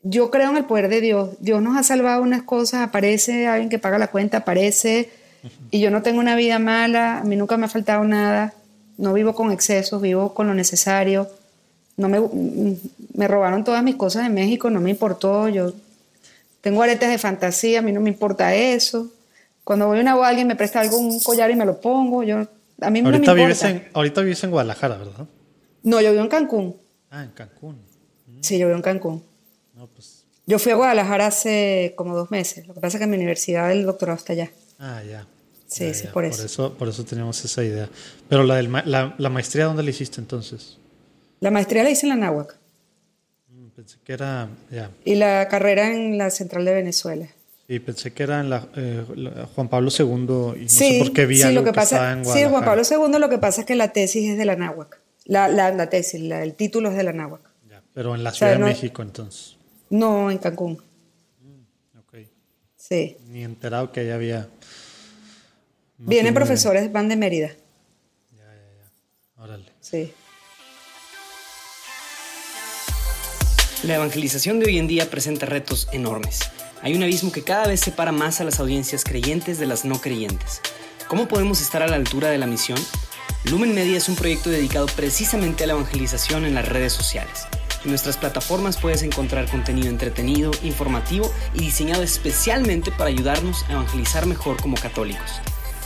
A: yo creo en el poder de Dios. Dios nos ha salvado unas cosas, aparece alguien que paga la cuenta, aparece, y yo no tengo una vida mala, a mí nunca me ha faltado nada, no vivo con excesos, vivo con lo necesario no me, me robaron todas mis cosas en México, no me importó, yo tengo aretes de fantasía, a mí no me importa eso. Cuando voy a una boda alguien me presta algún collar y me lo pongo, yo a mí ahorita no me importa.
E: Vives en, ahorita vives en Guadalajara, ¿verdad?
A: No, yo vivo en Cancún.
E: Ah, en Cancún.
A: Sí, yo vivo en Cancún.
E: No, pues
A: Yo fui a Guadalajara hace como dos meses. Lo que pasa es que mi universidad el doctorado está allá.
E: Ah, ya.
A: Sí,
E: Ya,
A: sí,
E: ya.
A: por eso.
E: Por eso teníamos esa idea. Pero la, del ma- la, la maestría, ¿dónde la hiciste entonces?
A: La maestría la hice en la náhuac
E: Mm, Pensé que era, ya.
A: y la carrera en la Central de Venezuela.
E: Sí, pensé que era en la, eh, la- Juan Pablo II y no
A: sí,
E: sé por qué vi
A: sí,
E: algo
A: lo que
E: que estaba
A: pasa,
E: en
A: sí, Juan. Pablo II lo que pasa es que la tesis es de la náhuac. La, la, la tesis, el título es de la náhuac.
E: Ya, pero en la
A: sea,
E: Ciudad
A: no-
E: de México entonces.
A: No, en Cancún.
E: Ok.
A: Sí.
E: Ni enterado que ahí había... no
A: Vienen profesores, van de Mérida.
E: Órale.
A: Sí.
F: La evangelización de hoy en día presenta retos enormes. Hay un abismo que cada vez separa más a las audiencias creyentes de las no creyentes. ¿Cómo podemos estar a la altura de la misión? Lumen Media es un proyecto dedicado precisamente a la evangelización en las redes sociales. En nuestras plataformas puedes encontrar contenido entretenido, informativo y diseñado especialmente para ayudarnos a evangelizar mejor como católicos.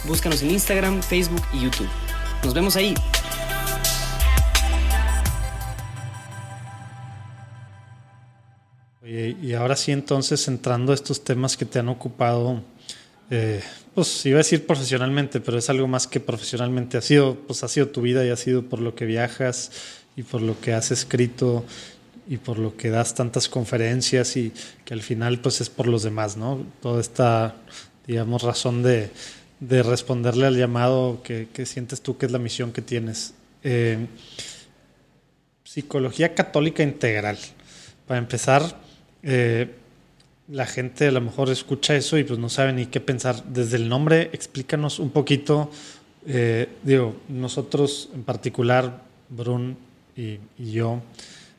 F: Búscanos en Instagram, Facebook y YouTube. Nos vemos ahí.
E: Y ahora sí, entonces, entrando a estos temas que te han ocupado, eh, pues iba a decir profesionalmente, pero es algo más que profesionalmente. Ha sido, pues ha sido tu vida y ha sido por lo que viajas y por lo que has escrito y por lo que das tantas conferencias y que al final, pues es por los demás, ¿no? Toda esta, digamos, razón de, de responderle al llamado que, que sientes tú que es la misión que tienes. Eh, psicología católica integral. Para empezar, eh, la gente a lo mejor escucha eso y pues no sabe ni qué pensar. Desde el nombre, explícanos un poquito. eh, digo, nosotros en particular, Brun y, y yo,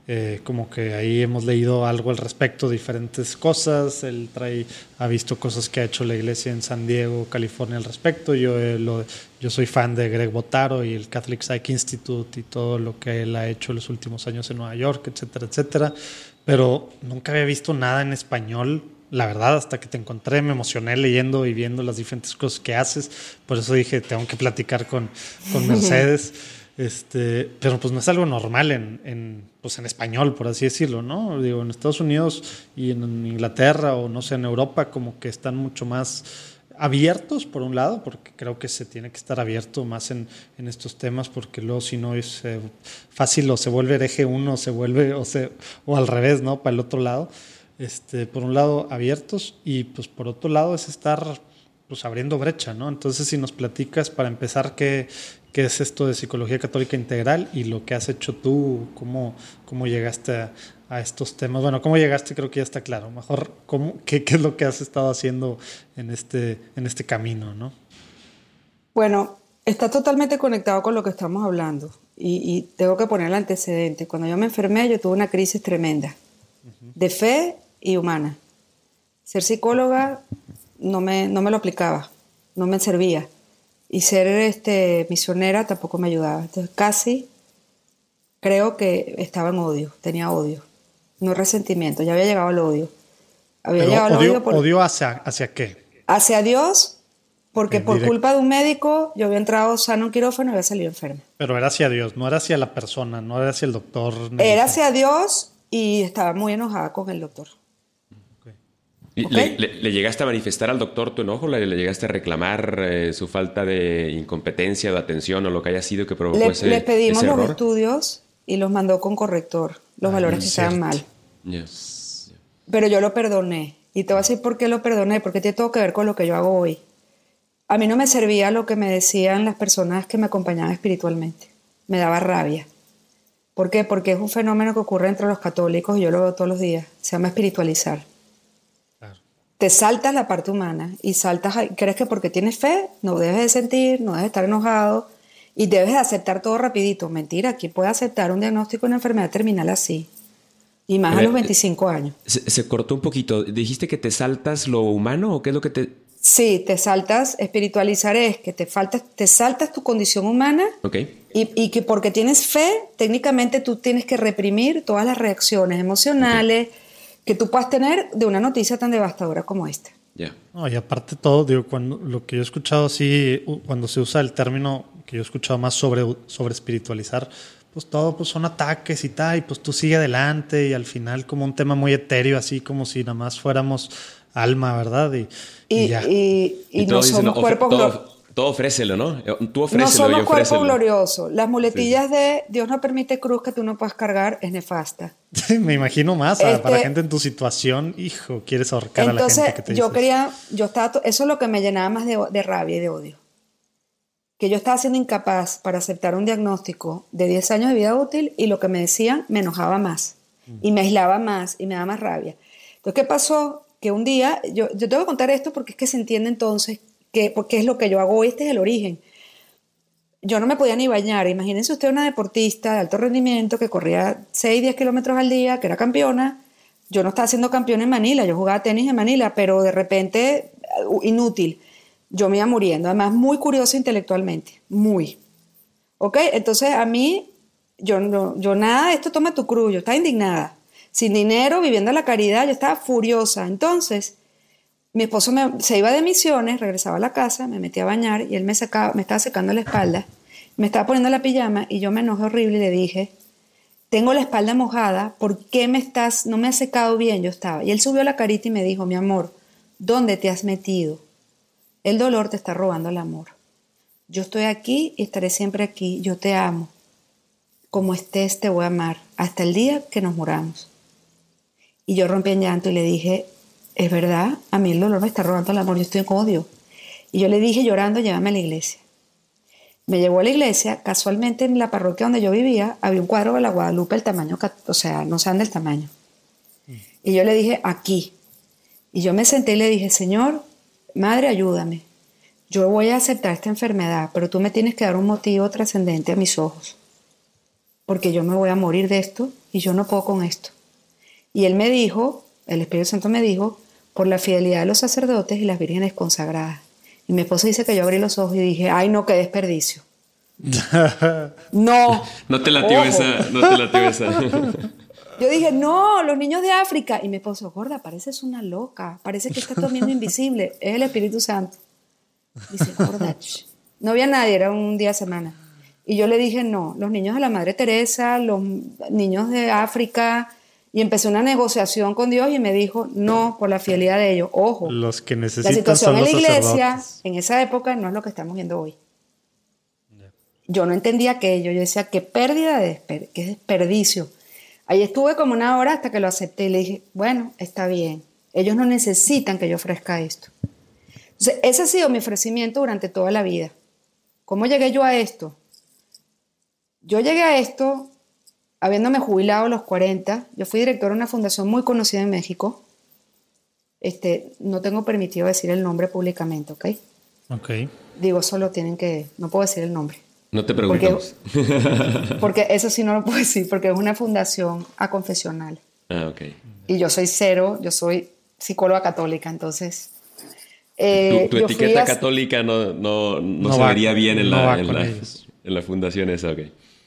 E: eh, como que ahí hemos leído algo al respecto, diferentes cosas. Él trae, ha visto cosas que ha hecho la iglesia en San Diego, California al respecto. Yo, eh, lo- yo soy fan de Greg Botaro y el Catholic Psych Institute y todo lo que él ha hecho en los últimos años en Nueva York, etcétera, etcétera. Pero nunca había visto nada en español. La verdad, hasta que te encontré, me emocioné leyendo y viendo las diferentes cosas que haces. Por eso dije, tengo que platicar con, con [laughs] Mercedes. Este, pero pues no es algo normal en, en, pues en español, por así decirlo, ¿no? Digo, en Estados Unidos y en Inglaterra o no sé, en Europa, como que están mucho más abiertos, por un lado, porque creo que se tiene que estar abierto más en, en estos temas, porque luego si no es eh, fácil o se vuelve hereje uno, o se vuelve, o, se, o al revés, ¿no? Para el otro lado. Este, por un lado, abiertos y pues por otro lado es estar pues abriendo brecha, ¿no? Entonces, si nos platicas para empezar qué, qué es esto de psicología católica integral y lo que has hecho tú, cómo, cómo llegaste a, a estos temas. Bueno, cómo llegaste creo que ya está claro. Mejor, cómo, qué, qué es lo que has estado haciendo en este, en este camino, ¿no?
A: Bueno, está totalmente conectado con lo que estamos hablando. Y, y tengo que poner el antecedente. Cuando yo me enfermé, yo tuve una crisis tremenda de fe y humana. Ser psicóloga no me, no me lo aplicaba, no me servía. Y ser este, misionera tampoco me ayudaba. Entonces casi creo que estaba en odio, tenía odio, no resentimiento, ya había llegado al odio. Había
E: Pero
A: llegado al
E: odio,
A: odio por-
E: odio hacia, hacia qué?
A: hacia Dios, porque
E: En
A: por
E: directo.
A: culpa de un médico yo había entrado sano en un quirófano y había salido enferma.
E: Pero era hacia Dios, no era hacia la persona, no era hacia el doctor.
A: Era hacia Dios y estaba muy enojada con el doctor.
D: ¿Y
A: Ok.
D: ¿Le, le- le llegaste a manifestar al doctor tu enojo? ¿Le, le llegaste a reclamar eh, su falta de incompetencia de atención o lo que haya sido que provocó ese,
A: le pedimos
D: ese
A: los estudios y los mandó con corrector, los valores que estaban mal.
D: Yes.
A: Pero yo lo perdoné. Y te voy a decir por qué lo perdoné, porque tiene todo que ver con lo que yo hago hoy. A mí no me servía lo que me decían las personas que me acompañaban espiritualmente. Me daba rabia. ¿Por qué? Porque es un fenómeno que ocurre entre los católicos y yo lo veo todos los días. Se llama espiritualizar. Te saltas la parte humana y saltas, a- crees que porque tienes fe no debes de sentir, no debes de estar enojado y debes de aceptar todo rapidito. Mentira, ¿quién puede aceptar un diagnóstico de una enfermedad terminal así? Y más a los
D: eh,
A: 25 años.
D: Se, se cortó un poquito. ¿Dijiste que te saltas lo humano o qué es lo que te...?
A: Sí, te saltas, espiritualizar es que te, faltas, te saltas tu condición humana
D: Ok.
A: y, y que porque tienes fe, técnicamente tú tienes que reprimir todas las reacciones emocionales que tú puedas tener de una noticia tan devastadora como esta.
D: Ya.
E: No, y aparte todo, digo, cuando lo que yo he escuchado así, cuando se usa el término que yo he escuchado más sobre, sobre espiritualizar, pues todo pues son ataques y tal, y pues tú sigue adelante y al final como un tema muy etéreo, así como si nada más fuéramos alma, ¿verdad? Y,
A: y,
E: ya.
A: y, y no somos cuerpos
D: todo, todo ofrécelo, ¿no? Tú ofrécelo
A: no somos
D: y
A: cuerpo glorioso. Las muletillas de Dios no permite cruz que tú no puedas cargar es nefasta. [laughs]
E: Me imagino más,
A: Este-
E: para gente en tu situación, hijo, quieres ahorcar
A: Entonces,
E: a la gente que te
A: yo
E: dice
A: quería, yo estaba, to- eso es lo que me llenaba más de, de rabia y de odio. Que yo estaba siendo incapaz para aceptar un diagnóstico de 10 años de vida útil y lo que me decían me enojaba más y me aislaba más y me daba más rabia. Entonces, ¿qué pasó? Que un día, yo, yo tengo que contar esto porque es que se entiende entonces que, porque es lo que yo hago, este es el origen. Yo no me podía ni bañar. Imagínense usted una deportista de alto rendimiento que corría 6, 10 kilómetros al día, que era campeona. Yo no estaba siendo campeona en Manila, yo jugaba tenis en Manila, pero de repente, uh, inútil. Yo me iba muriendo. Además, muy curiosa intelectualmente, muy. ¿Ok? Entonces, a mí, yo, no, yo nada, esto toma tu cruz, yo estaba indignada. Sin dinero, viviendo la caridad, yo estaba furiosa. Entonces, mi esposo se iba de misiones, regresaba a la casa, me metía a bañar y él me, me estaba secando la espalda, me estaba poniendo la pijama y yo me enojé horrible y le dije, tengo la espalda mojada, ¿por qué me estás, no me has secado bien? Yo estaba. Y él subió la carita y me dijo, mi amor, ¿dónde te has metido? El dolor te está robando el amor. Yo estoy aquí y estaré siempre aquí, yo te amo. Como estés, te voy a amar, hasta el día que nos muramos. Y yo rompí en llanto y le dije, es verdad, a mí el dolor me está robando el amor, yo estoy en odio. Y yo le dije llorando, llévame a la iglesia. Me llevó a la iglesia, casualmente en la parroquia donde yo vivía había un cuadro de la Guadalupe, el tamaño, o sea, no saben del tamaño. Y yo le dije, aquí. Y yo me senté y le dije, Señor, Madre, ayúdame. Yo voy a aceptar esta enfermedad, pero tú me tienes que dar un motivo trascendente a mis ojos. Porque yo me voy a morir de esto y yo no puedo con esto. Y él me dijo, el Espíritu Santo me dijo, por la fidelidad de los sacerdotes y las vírgenes consagradas. Y mi esposo dice que yo abrí los ojos y dije, ay, no, qué desperdicio. [laughs] no.
D: No te latió
A: Ojo.
D: esa, no te latió esa. [laughs]
A: Yo dije, no, los niños de África. Y mi esposo, gorda, pareces una loca. Parece que estás comiendo invisible. Es el Espíritu Santo. Dice, gorda, ch". no había nadie, era un día a semana. Y yo le dije, no, los niños de la Madre Teresa, los niños de África. Y empecé una negociación con Dios y me dijo, no, por la fidelidad de ellos. Ojo,
E: Los que
A: la
E: necesitan
A: situación
E: son
A: en la iglesia
E: sacerdotes.
A: en esa época no es lo que estamos viendo hoy. Yo no entendía aquello. Yo decía, qué pérdida, de desper- qué desperdicio. Ahí estuve como una hora hasta que lo acepté y le dije, bueno, está bien. Ellos no necesitan que yo ofrezca esto. Entonces, ese ha sido mi ofrecimiento durante toda la vida. ¿Cómo llegué yo a esto? Yo llegué a esto habiéndome jubilado a los 40. Yo fui director de una fundación muy conocida en México. Este, no tengo permitido decir el nombre públicamente, ¿ok?
E: Ok.
A: Digo, solo tienen que, no puedo decir el nombre.
D: No te
A: Porque,
D: preguntamos. [laughs]
A: porque eso sí no lo puedo decir, porque es una fundación aconfesional.
D: Ah, ok.
A: Y yo soy cero, yo soy psicóloga católica, entonces...
D: Tu,
A: eh,
D: tu
A: yo fui
D: etiqueta
A: a-
D: católica no, no, no,
E: No
D: se
E: va-
D: vería bien en,
E: no
D: la, en, la, en la fundación esa, ok.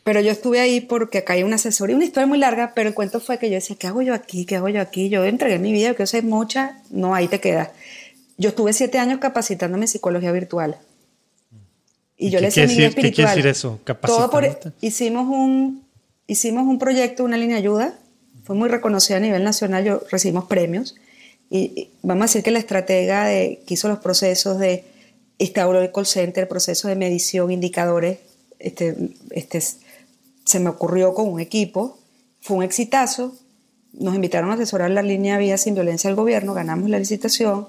A: Pero yo estuve ahí porque acá hay una asesoría, una historia muy larga, pero el cuento fue que yo decía, ¿qué hago yo aquí? ¿Qué hago yo aquí? Yo entregué mi vida, que yo soy mucha, no, ahí te quedas. Yo estuve siete años capacitándome en psicología virtual. Y
E: ¿Y
A: yo le decía a mi guía
E: decir- qué quiere
A: espiritual.
E: decir eso,
A: Todo por, hicimos, un, hicimos un proyecto, una línea de ayuda, fue muy reconocida a nivel nacional, yo recibimos premios. Y, y vamos a decir que la estratega de, que hizo los procesos de instauró el call center, procesos de medición, indicadores, este, este, se me ocurrió con un equipo, fue un exitazo, nos invitaron a asesorar la línea Vía Sin Violencia del Gobierno, ganamos la licitación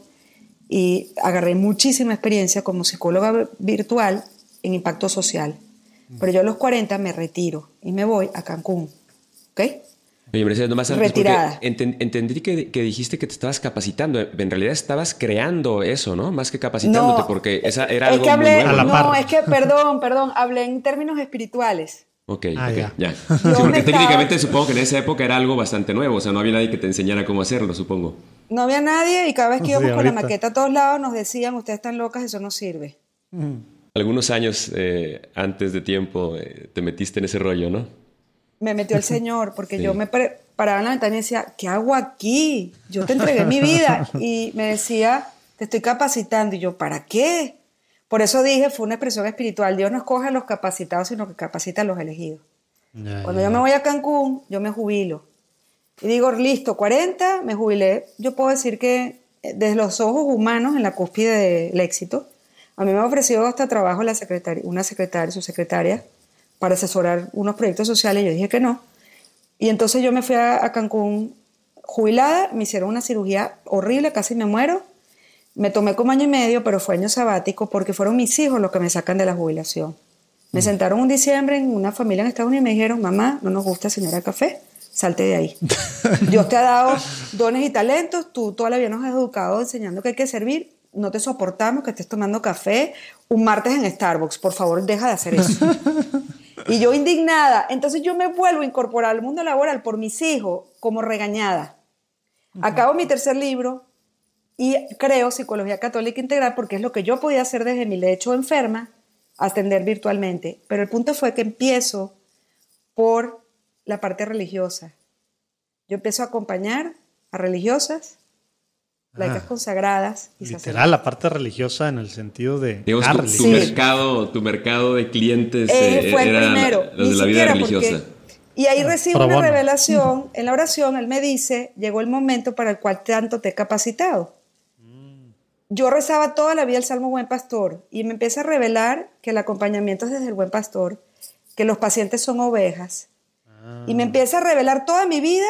A: y agarré muchísima experiencia como psicóloga virtual en impacto social. Pero yo a los 40 me retiro y me voy a Cancún. ¿Ok?
D: Oye, Mercedes, nomás antes,
A: Retirada.
D: enten- entendí que, que dijiste que te estabas capacitando. En realidad estabas creando eso, ¿no? Más que capacitándote, porque esa era
A: es
D: algo
A: que hablé,
D: muy nuevo.
A: No, es que, perdón, perdón, hablé en términos espirituales.
D: Ok,
E: Ah,
D: ok,
E: ya.
D: ya. Sí, porque
A: estaba-
D: técnicamente supongo que en esa época era algo bastante nuevo, o sea, no había nadie que te enseñara cómo hacerlo, supongo.
A: No había nadie y cada vez que
E: Sí,
A: íbamos con la maqueta a todos lados nos decían, ustedes están locas, eso no sirve.
D: Algunos años eh, antes de tiempo eh, te metiste en ese rollo, ¿no?
A: Me metió el Señor, porque [laughs]
D: Sí.
A: yo me paraba en la ventana y decía, ¿qué hago aquí? Yo te entregué mi vida. [laughs] Y me decía, te estoy capacitando. Y yo, ¿para qué? Por eso dije, fue una expresión espiritual. Dios no escoge a los capacitados, sino que capacita a los elegidos. Cuando yo me voy a Cancún, yo me jubilo. Y digo, listo, 40, me jubilé. Yo puedo decir que eh, desde los ojos humanos, en la cúspide del éxito, a mí me ha ofrecido hasta trabajo la secretaria, una secretaria, su secretaria, para asesorar unos proyectos sociales. Yo dije que no. Y entonces yo me fui a, Cancún jubilada, me hicieron una cirugía horrible, casi me muero. Me tomé como año y medio, pero fue año sabático porque fueron mis hijos los que me sacan de la jubilación. Me sentaron un diciembre en una familia en Estados Unidos y me dijeron, mamá, no nos gusta señora café, salte de ahí. [laughs] Dios te ha dado dones y talentos, tú toda la vida nos has educado enseñando que hay que servir, no te soportamos que estés tomando café un martes en Starbucks, por favor deja de hacer eso. [laughs] y yo indignada, entonces yo me vuelvo a incorporar al mundo laboral por mis hijos como regañada. Acabo mi tercer libro y creo Psicología Católica Integral porque es lo que yo podía hacer desde mi lecho enferma atender virtualmente. Pero el punto fue que empiezo por la parte religiosa. Yo empiezo a acompañar a religiosas, laicas ah, consagradas.
E: Y literal, la parte religiosa en el sentido de...
D: Digamos, tu, mercado, tu mercado de clientes eh,
A: fue el primero. Los de la vida religiosa. y ahí ah, recibo una revelación. En la oración, él me dice, llegó el momento para el cual tanto te he capacitado yo rezaba toda la vida el Salmo Buen Pastor y me empieza a revelar que el acompañamiento es desde el Buen Pastor, que los pacientes son ovejas. Y me empieza a revelar toda mi vida,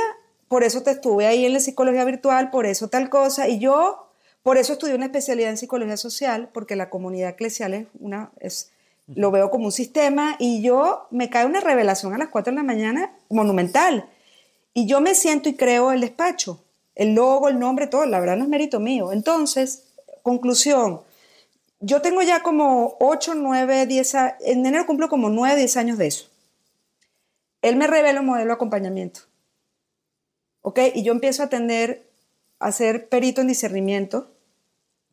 A: por eso te estuve ahí en la psicología virtual, por eso tal cosa. Y yo, por eso estudié una especialidad en psicología social, porque la comunidad eclesial es una, es, lo veo como un sistema, y yo me cae una revelación a las 4 de la mañana monumental. Y yo me siento y creo el despacho, el logo, el nombre, todo, la verdad no es mérito mío. Entonces, Conclusión, yo tengo ya como 8, 9, 10, en enero cumplo como 9, 10 años de eso. Él me revela un modelo de acompañamiento. ¿Ok? Y yo empiezo a atender, a ser perito en discernimiento,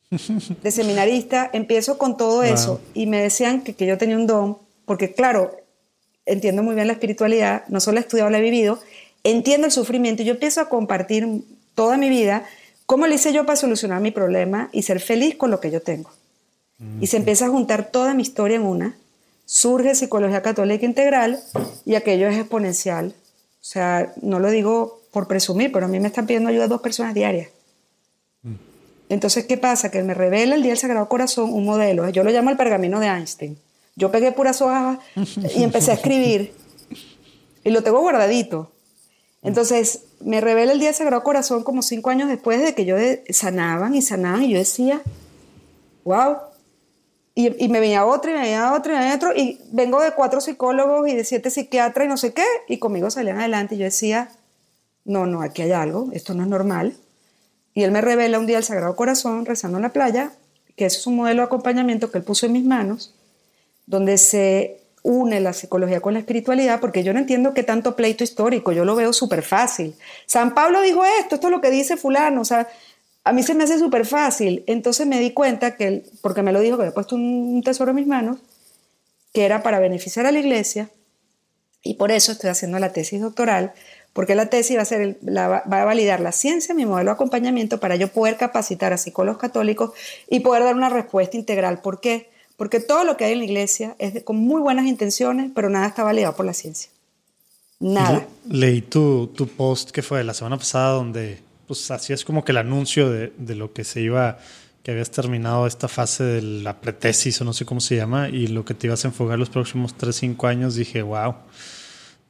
A: [laughs] de seminarista, empiezo con todo eso y me decían que, que yo tenía un don, porque claro, entiendo muy bien la espiritualidad, no solo he estudiado, la he vivido, entiendo el sufrimiento y yo empiezo a compartir toda mi vida ¿Cómo le hice yo para solucionar mi problema y ser feliz con lo que yo tengo? Y se empieza a juntar toda mi historia en una. Surge Psicología Católica Integral y aquello es exponencial. O sea, no lo digo por presumir, pero a mí me están pidiendo ayuda dos personas diarias. Entonces, ¿qué pasa? Que me revela el Día del Sagrado Corazón un modelo. Yo lo llamo el pergamino de Einstein. Yo pegué puras hojas y empecé a escribir. Y lo tengo guardadito. Entonces, me revela el Día del Sagrado Corazón como cinco años después de que yo sanaban y sanaban y yo decía, wow. Y, me venía otro y me venía otro y me venía otro y vengo de cuatro psicólogos y de siete psiquiatras y no sé qué y conmigo salían adelante y yo decía, no, no, aquí hay algo, esto no es normal. Y él me revela un día el Sagrado Corazón rezando en la playa, que es un modelo de acompañamiento que él puso en mis manos, donde se une la psicología con la espiritualidad, porque yo no entiendo qué tanto pleito histórico, yo lo veo súper fácil. San Pablo dijo esto, esto es lo que dice fulano, o sea, a mí se me hace súper fácil. Entonces me di cuenta que, porque me lo dijo, que había puesto un tesoro en mis manos, que era para beneficiar a la iglesia, y por eso estoy haciendo la tesis doctoral, porque la tesis va a, ser va a validar la ciencia, mi modelo de acompañamiento, para yo poder capacitar a psicólogos católicos y poder dar una respuesta integral. ¿Por qué? Porque todo lo que hay en la iglesia es con muy buenas intenciones, pero nada está validado por la ciencia. Nada.
E: leí tu, tu, post que fue de la semana pasada donde pues así es como que el anuncio de, de, lo que se iba, que habías terminado esta fase de la pretesis o no sé cómo se llama y lo que te ibas a enfocar los próximos 3, 5 años, dije, wow.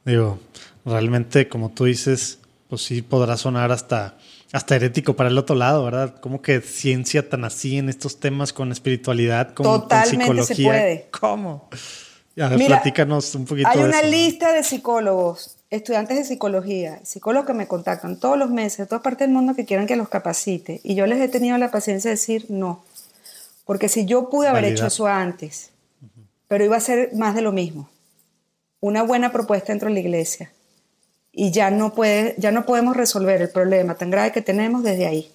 E: Digo, realmente como tú dices, pues sí podrá sonar hasta hasta herético para el otro lado, ¿verdad? Como que ciencia tan así en estos temas con espiritualidad, como
A: Totalmente psicología.
E: Se puede. ¿Cómo? A ver, platícanos un poquito.
A: Hay
E: una
A: lista de psicólogos, estudiantes de psicología, psicólogos que me contactan todos los meses de todas partes del mundo que quieran que los capacite. Y yo les he tenido la paciencia de decir no. Porque si yo pude haber hecho eso antes, pero iba a ser más de lo mismo. Una buena propuesta dentro de la iglesia y ya no, puede, ya no podemos resolver el problema tan grave que tenemos desde ahí.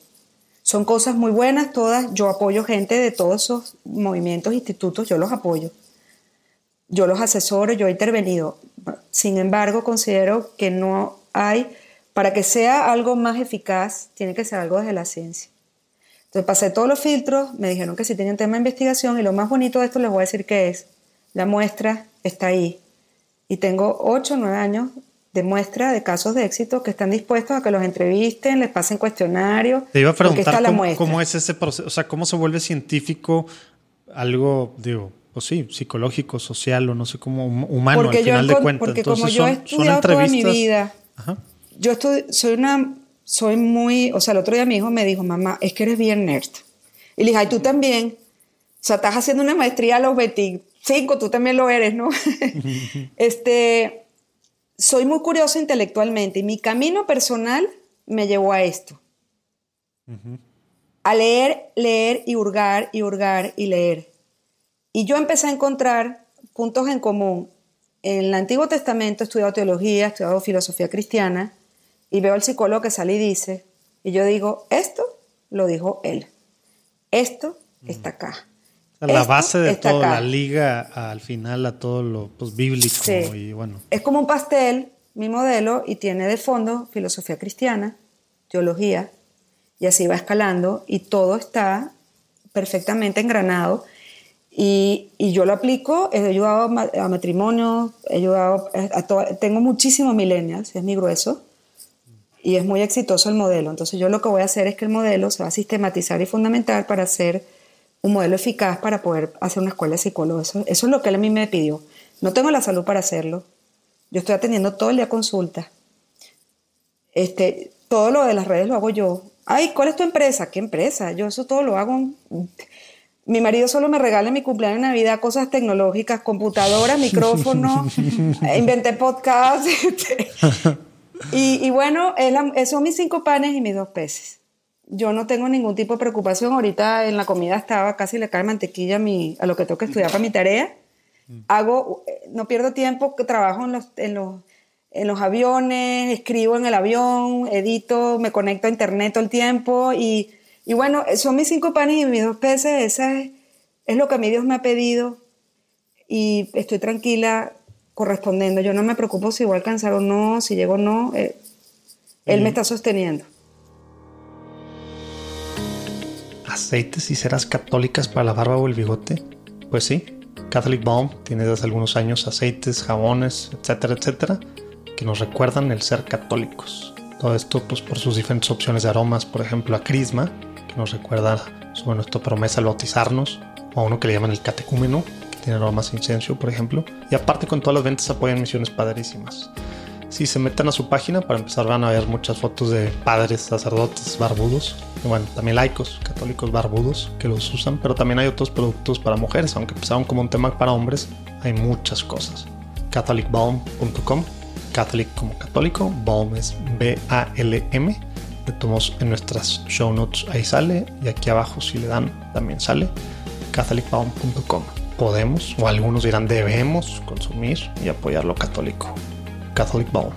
A: Son cosas muy buenas todas. Yo apoyo gente de todos esos movimientos, institutos, yo los apoyo. Yo los asesoro, yo he intervenido. Sin embargo, considero que no hay, para que sea algo más eficaz, tiene que ser algo desde la ciencia. Entonces pasé todos los filtros, me dijeron que sí tenían tema de investigación y lo más bonito de esto les voy a decir que es, la muestra está ahí, y tengo 8 o 9 años de muestra de casos de éxito que están dispuestos a que los entrevisten, les pasen cuestionarios.
E: Te iba a preguntar cómo, cómo, es ese proceso, o sea, cómo se vuelve científico algo, digo, pues sí, psicológico, social o no sé cómo, humano al final de cuentas.
A: Porque como yo he estudiado toda mi vida, yo estoy, soy una, soy muy, o sea, el otro día mi hijo me dijo, mamá, es que eres bien nerd. Y le dije, ay, tú también. O sea, estás haciendo una maestría a los 25, tú también lo eres, ¿no? [laughs] este, soy muy curioso intelectualmente y mi camino personal me llevó a esto. A leer, leer y hurgar y hurgar y leer. Y yo empecé a encontrar puntos en común. En el Antiguo Testamento he estudiado teología, he estudiado filosofía cristiana y veo al psicólogo que sale y dice, y yo digo, esto lo dijo él. Esto está acá.
E: La base de toda la liga al final a todo lo pues, bíblico y bueno.
A: Es como un pastel, mi modelo, y tiene de fondo filosofía cristiana, teología, y así va escalando, y todo está perfectamente engranado. Y, y yo lo aplico, he ayudado a, matrimonio, he ayudado a, todo, tengo muchísimos millennials, es mi grueso, y es muy exitoso el modelo. Entonces yo lo que voy a hacer es que el modelo se va a sistematizar y fundamentar para ser un modelo eficaz para poder hacer una escuela de psicólogos. Eso, eso, es lo que él a mí me pidió. No tengo la salud para hacerlo. Yo estoy atendiendo todo el día consultas. Este, todo lo de las redes lo hago yo. Ay, ¿cuál es tu empresa? ¿Qué empresa? Yo eso todo lo hago. Mi marido solo me regala en mi cumpleaños de Navidad cosas tecnológicas, computadoras, [laughs] micrófono, inventé podcast. [laughs] Este. y, y, bueno, son mis cinco panes y mis dos peces yo no tengo ningún tipo de preocupación. Ahorita en la comida estaba, casi le cae mantequilla a, mi, a lo que tengo que estudiar para mi tarea. Hago, eh, no pierdo tiempo, trabajo en los, en los, en los aviones, escribo en el avión, edito, me conecto a internet todo el tiempo y, y bueno, son mis cinco panes y mis dos peces, esa es, es lo que a mí Dios me ha pedido y estoy tranquila correspondiendo. Yo no me preocupo si voy a alcanzar o no, si llego o no, eh, Él me está sosteniendo.
C: Aceites y ceras católicas para la barba o el bigote? Pues sí, Catholic Balm tiene desde algunos años aceites, jabones, etcétera, etcétera, que nos recuerdan el ser católicos. Todo esto pues por sus diferentes opciones de aromas, por ejemplo a Crisma, que nos recuerda sobre nuestra promesa al bautizarnos, o a uno que le llaman el catecúmeno, que tiene aromas incenso, por ejemplo. Y aparte con todas las ventas apoyan misiones padrísimas. Si se meten a su página, para empezar van a ver muchas fotos de padres, sacerdotes, barbudos. Y bueno, también laicos, católicos barbudos que los usan, pero también hay otros productos para mujeres, aunque empezaron como un tema para hombres, hay muchas cosas. catholicbalm.com, catholic como católico, balm es B-A-L-M. Le tomamos en nuestras show notes, ahí sale, y aquí abajo si le dan también sale, catholicbalm.com. Podemos, o algunos dirán debemos consumir y apoyar lo católico. Catholic Ball.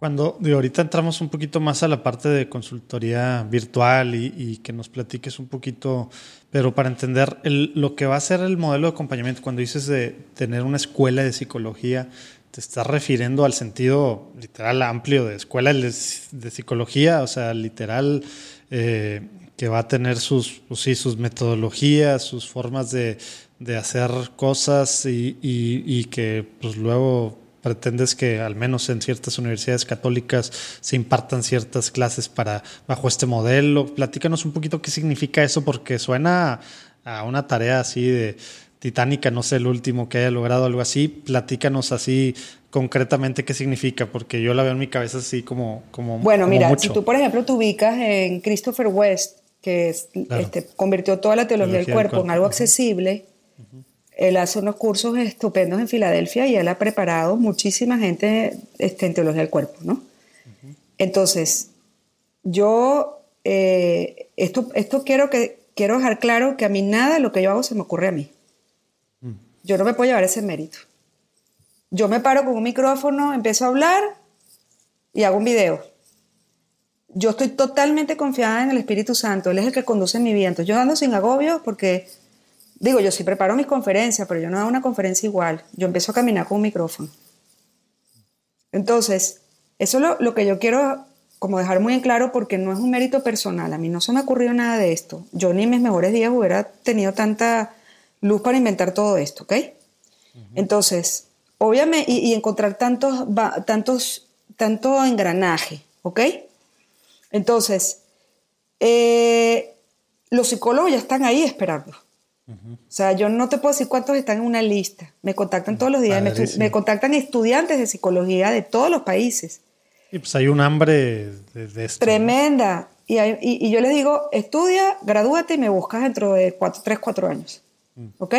E: Cuando de ahorita entramos un poquito más a la parte de consultoría virtual y, que nos platiques un poquito, pero para entender lo que va a ser el modelo de acompañamiento, cuando dices de tener una escuela de psicología, te estás refiriendo al sentido literal amplio de escuela de, psicología, o sea, literal eh, que va a tener sus, pues sí, sus metodologías, sus formas de, de hacer cosas y, y, que pues luego pretendes que al menos en ciertas universidades católicas se impartan ciertas clases para bajo este modelo. Platícanos un poquito qué significa eso porque suena a una tarea así de titánica, no sé el último que haya logrado algo así. Platícanos así concretamente qué significa, porque yo la veo en mi cabeza así como... como
A: bueno, mira, si tú por ejemplo te ubicas en Christopher West, que este, convirtió toda la teología, del, cuerpo en algo accesible. Él hace unos cursos estupendos en Filadelfia y él ha preparado muchísima gente este, en teología del cuerpo, ¿no? Entonces, yo eh, esto, esto quiero, que, quiero dejar claro que a mí nada de lo que yo hago se me ocurre a mí. Mm. Yo no me puedo llevar ese mérito. Yo me paro con un micrófono, empiezo a hablar y hago un video yo estoy totalmente confiada en el Espíritu Santo, Él es el que conduce mi vida. Entonces yo ando sin agobio porque, digo, yo sí preparo mis conferencias, pero yo no hago una conferencia igual. Yo empiezo a caminar con un micrófono. Entonces, eso es lo, que yo quiero como dejar muy en claro porque no es un mérito personal. A mí no se me ocurrió nada de esto. Yo ni en mis mejores días hubiera tenido tanta luz para inventar todo esto, ¿ok? Entonces, obviamente, y, encontrar tantos, tantos, tanto engranaje, ¿ok? Entonces, eh, los psicólogos ya están ahí esperando. O sea, yo no te puedo decir cuántos están en una lista. Me contactan todos los días, me, contactan estudiantes de psicología de todos los países.
E: Y pues hay un hambre de, esto.
A: Tremenda. Y, y, yo les digo, estudia, gradúate y me buscas dentro de cuatro, tres, cuatro años. Mm. ¿Ok?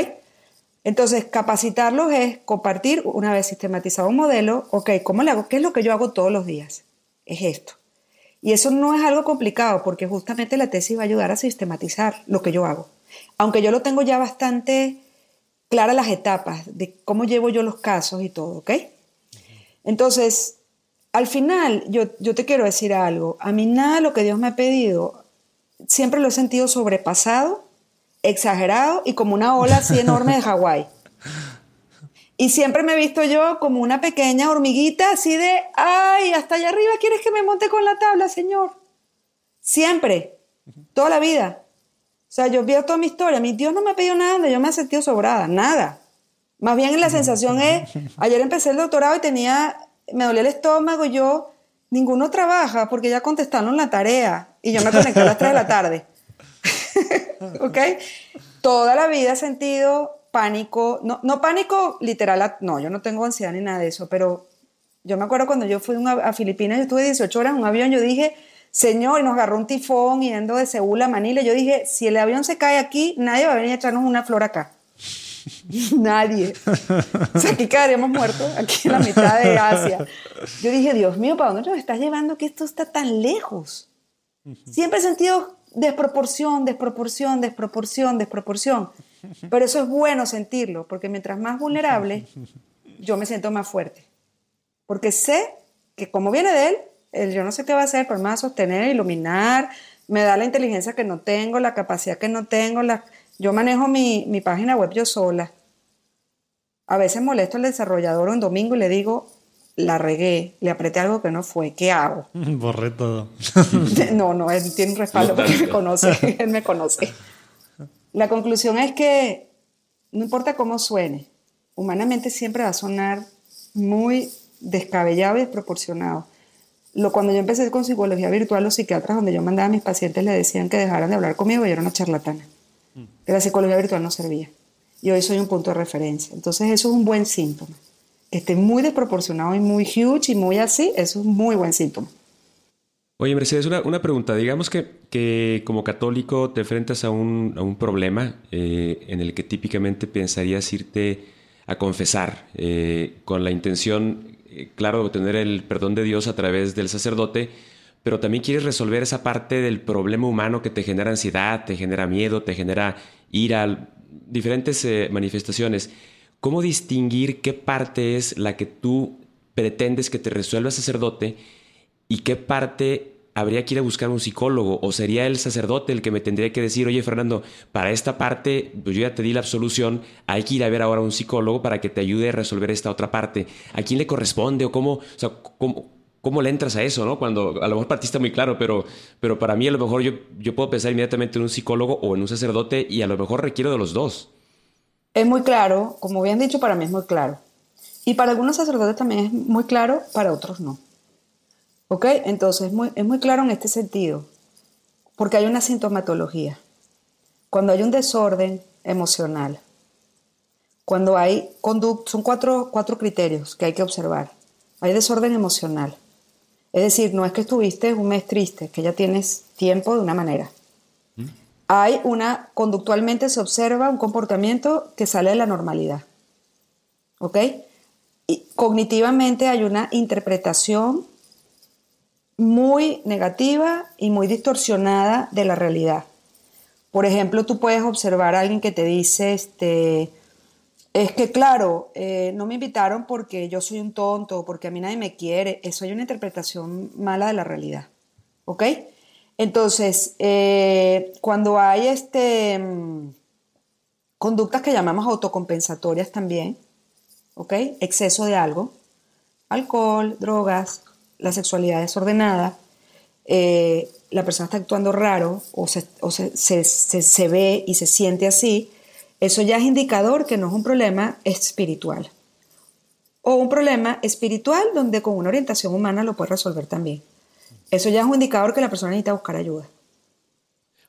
A: Entonces, capacitarlos es compartir, una vez sistematizado un modelo, ok, ¿cómo le hago? ¿Qué es lo que yo hago todos los días? Es esto. Y eso no es algo complicado porque justamente la tesis va a ayudar a sistematizar lo que yo hago. Aunque yo lo tengo ya bastante claras las etapas de cómo llevo yo los casos y todo, ¿ok? Entonces, al final, yo, yo te quiero decir algo. A mí nada lo que Dios me ha pedido, siempre lo he sentido sobrepasado, exagerado y como una ola así enorme de Hawái. Y siempre me he visto yo como una pequeña hormiguita así de, ay, hasta allá arriba quieres que me monte con la tabla, Señor. Siempre, toda la vida. O sea, yo veo toda mi historia. Mi Dios no me ha pedido nada donde yo me he sentido sobrada, nada. Más bien la sensación es, ayer empecé el doctorado y tenía, me dolía el estómago y yo, ninguno trabaja porque ya contestaron la tarea y yo me conecté a las 3 de la tarde. [laughs] ¿Ok? Toda la vida he sentido pánico, no, no pánico literal, no, yo no tengo ansiedad ni nada de eso, pero yo me acuerdo cuando yo fui a Filipinas, yo estuve 18 horas en un avión, yo dije, señor, y nos agarró un tifón yendo de Seúl a Manila, yo dije, si el avión se cae aquí, nadie va a venir a echarnos una flor acá. [laughs] Nadie. O sea, aquí quedaríamos muertos, aquí en la mitad de Asia. Yo dije, Dios mío, ¿para dónde nos estás llevando que esto está tan lejos? Siempre he sentido desproporción, desproporción, desproporción, desproporción. Pero eso es bueno sentirlo, porque mientras más vulnerable, yo me siento más fuerte. Porque sé que como viene de él, él yo no sé qué va a hacer, pero me va a sostener, iluminar, me da la inteligencia que no tengo, la capacidad que no tengo. La... Yo manejo mi, mi página web yo sola. A veces molesto al desarrollador un domingo y le digo, la regué, le apreté algo que no fue, ¿qué hago? [laughs]
E: Borré todo. [laughs]
A: no, no, él tiene un respaldo porque me conoce, [laughs] él me conoce. La conclusión es que no importa cómo suene, humanamente siempre va a sonar muy descabellado y desproporcionado. Lo, cuando yo empecé con psicología virtual, los psiquiatras donde yo mandaba a mis pacientes le decían que dejaran de hablar conmigo y yo era una charlatana. Mm. Que la psicología virtual no servía. Y hoy soy un punto de referencia. Entonces eso es un buen síntoma. Que esté muy desproporcionado y muy huge y muy así, eso es un muy buen síntoma.
D: Oye, Mercedes, una, pregunta. Digamos que, que, como católico te enfrentas a un, a un problema eh, en el que típicamente pensarías irte a confesar eh, con la intención, eh, claro, de obtener el perdón de Dios a través del sacerdote, pero también quieres resolver esa parte del problema humano que te genera ansiedad, te genera miedo, te genera ira, diferentes manifestaciones. ¿Cómo distinguir qué parte es la que tú pretendes que te resuelva el sacerdote y qué parte habría que ir a buscar un psicólogo o sería el sacerdote el que me tendría que decir, oye Fernando, para esta parte pues yo ya te di la absolución, hay que ir a ver ahora a un psicólogo para que te ayude a resolver esta otra parte. ¿A quién le corresponde o cómo, o sea, cómo, cómo le entras a eso, ¿no? Cuando a lo mejor partiste muy claro, pero, pero para mí a lo mejor yo, yo puedo pensar inmediatamente en un psicólogo o en un sacerdote y a lo mejor requiero de los dos.
A: Es muy claro, como bien dicho, para mí es muy claro. Y para algunos sacerdotes también es muy claro, para otros no. ¿Ok? Entonces es muy, es muy claro en este sentido, porque hay una sintomatología. Cuando hay un desorden emocional, cuando hay conducta, son cuatro, cuatro criterios que hay que observar. Hay desorden emocional. Es decir, no es que estuviste un mes triste, que ya tienes tiempo de una manera. ¿Mm? Hay una, conductualmente se observa un comportamiento que sale de la normalidad. ¿Ok? Y cognitivamente hay una interpretación muy negativa y muy distorsionada de la realidad. Por ejemplo, tú puedes observar a alguien que te dice, este, es que claro, eh, no me invitaron porque yo soy un tonto, porque a mí nadie me quiere. Eso hay una interpretación mala de la realidad. ¿Ok? Entonces, eh, cuando hay este, mm, conductas que llamamos autocompensatorias también, ¿ok? Exceso de algo, alcohol, drogas, la sexualidad desordenada, eh, la persona está actuando raro o, se, o se, se, se, ve y se siente así, eso ya es indicador que no es un problema espiritual. O un problema espiritual donde con una orientación humana lo puede resolver también. Eso ya es un indicador que la persona necesita buscar ayuda.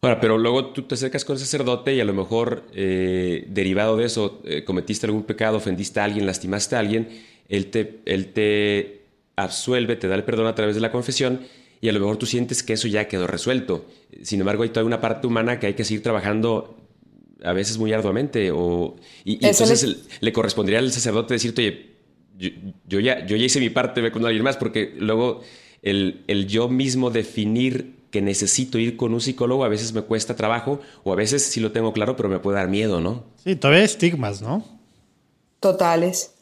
D: Ahora, pero luego tú te acercas con el sacerdote y a lo mejor eh, derivado de eso eh, cometiste algún pecado, ofendiste a alguien, lastimaste a alguien, él te, él te absuelve, te da el perdón a través de la confesión y a lo mejor tú sientes que eso ya quedó resuelto. Sin embargo, hay toda una parte humana que hay que seguir trabajando a veces muy arduamente. O, y, entonces le... correspondería al sacerdote decirte, oye, yo, ya, yo ya hice mi parte, ve con alguien más, porque luego el, el yo mismo definir que necesito ir con un psicólogo, a veces me cuesta trabajo, o a veces sí lo tengo claro, pero me puede dar miedo, ¿no?
E: Sí, todavía hay estigmas, ¿no?
A: Totales,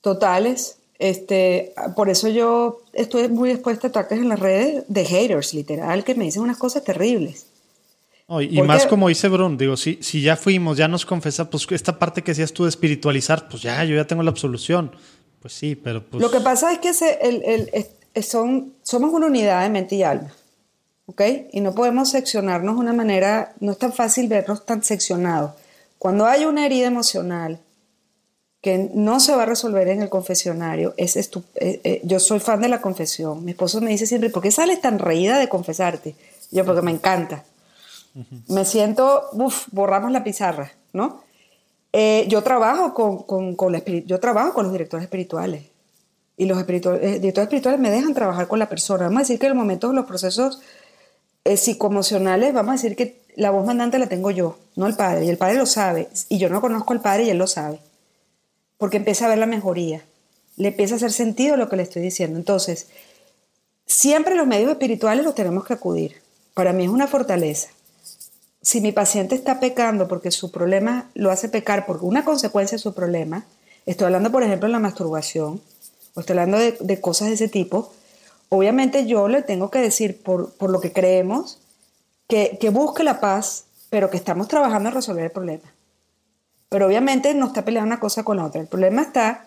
A: totales. Este, por eso yo estoy muy expuesta a ataques en las redes de haters, literal, que me dicen unas cosas terribles.
E: y más como dice Brun, digo, si, si ya fuimos, ya nos confesa, pues esta parte que decías tú de espiritualizar, pues ya, yo ya tengo la absolución. Pues sí, pero pues...
A: Lo que pasa es que el, el, son, somos una unidad de mente y alma. ¿ok? Y no podemos seccionarnos de una manera, no es tan fácil vernos tan seccionados. Cuando hay una herida emocional que no se va a resolver en el confesionario, es eh, eh, yo soy fan de la confesión. Mi esposo me dice siempre, ¿por qué sales tan reída de confesarte? Yo, porque me encanta. Me siento, uff, borramos la pizarra, ¿no? Eh, yo, trabajo con, con, con la, yo trabajo con los directores espirituales y los directores espirituales me dejan trabajar con la persona. Vamos a decir que en el momento los procesos psicoemocionales, vamos a decir que la voz mandante la tengo yo, no el padre. Y el padre lo sabe. Y yo no conozco al padre y él lo sabe. Porque empieza a ver la mejoría. Le empieza a hacer sentido lo que le estoy diciendo. Entonces, siempre los medios espirituales los tenemos que acudir. Para mí es una fortaleza. Si mi paciente está pecando porque su problema lo hace pecar por una consecuencia de su problema, estoy hablando, por ejemplo, de la masturbación, o estoy hablando de, de cosas de ese tipo, obviamente yo le tengo que decir, por, lo que creemos, que, busque la paz, pero que estamos trabajando en resolver el problema. Pero obviamente no está peleando una cosa con la otra. El problema está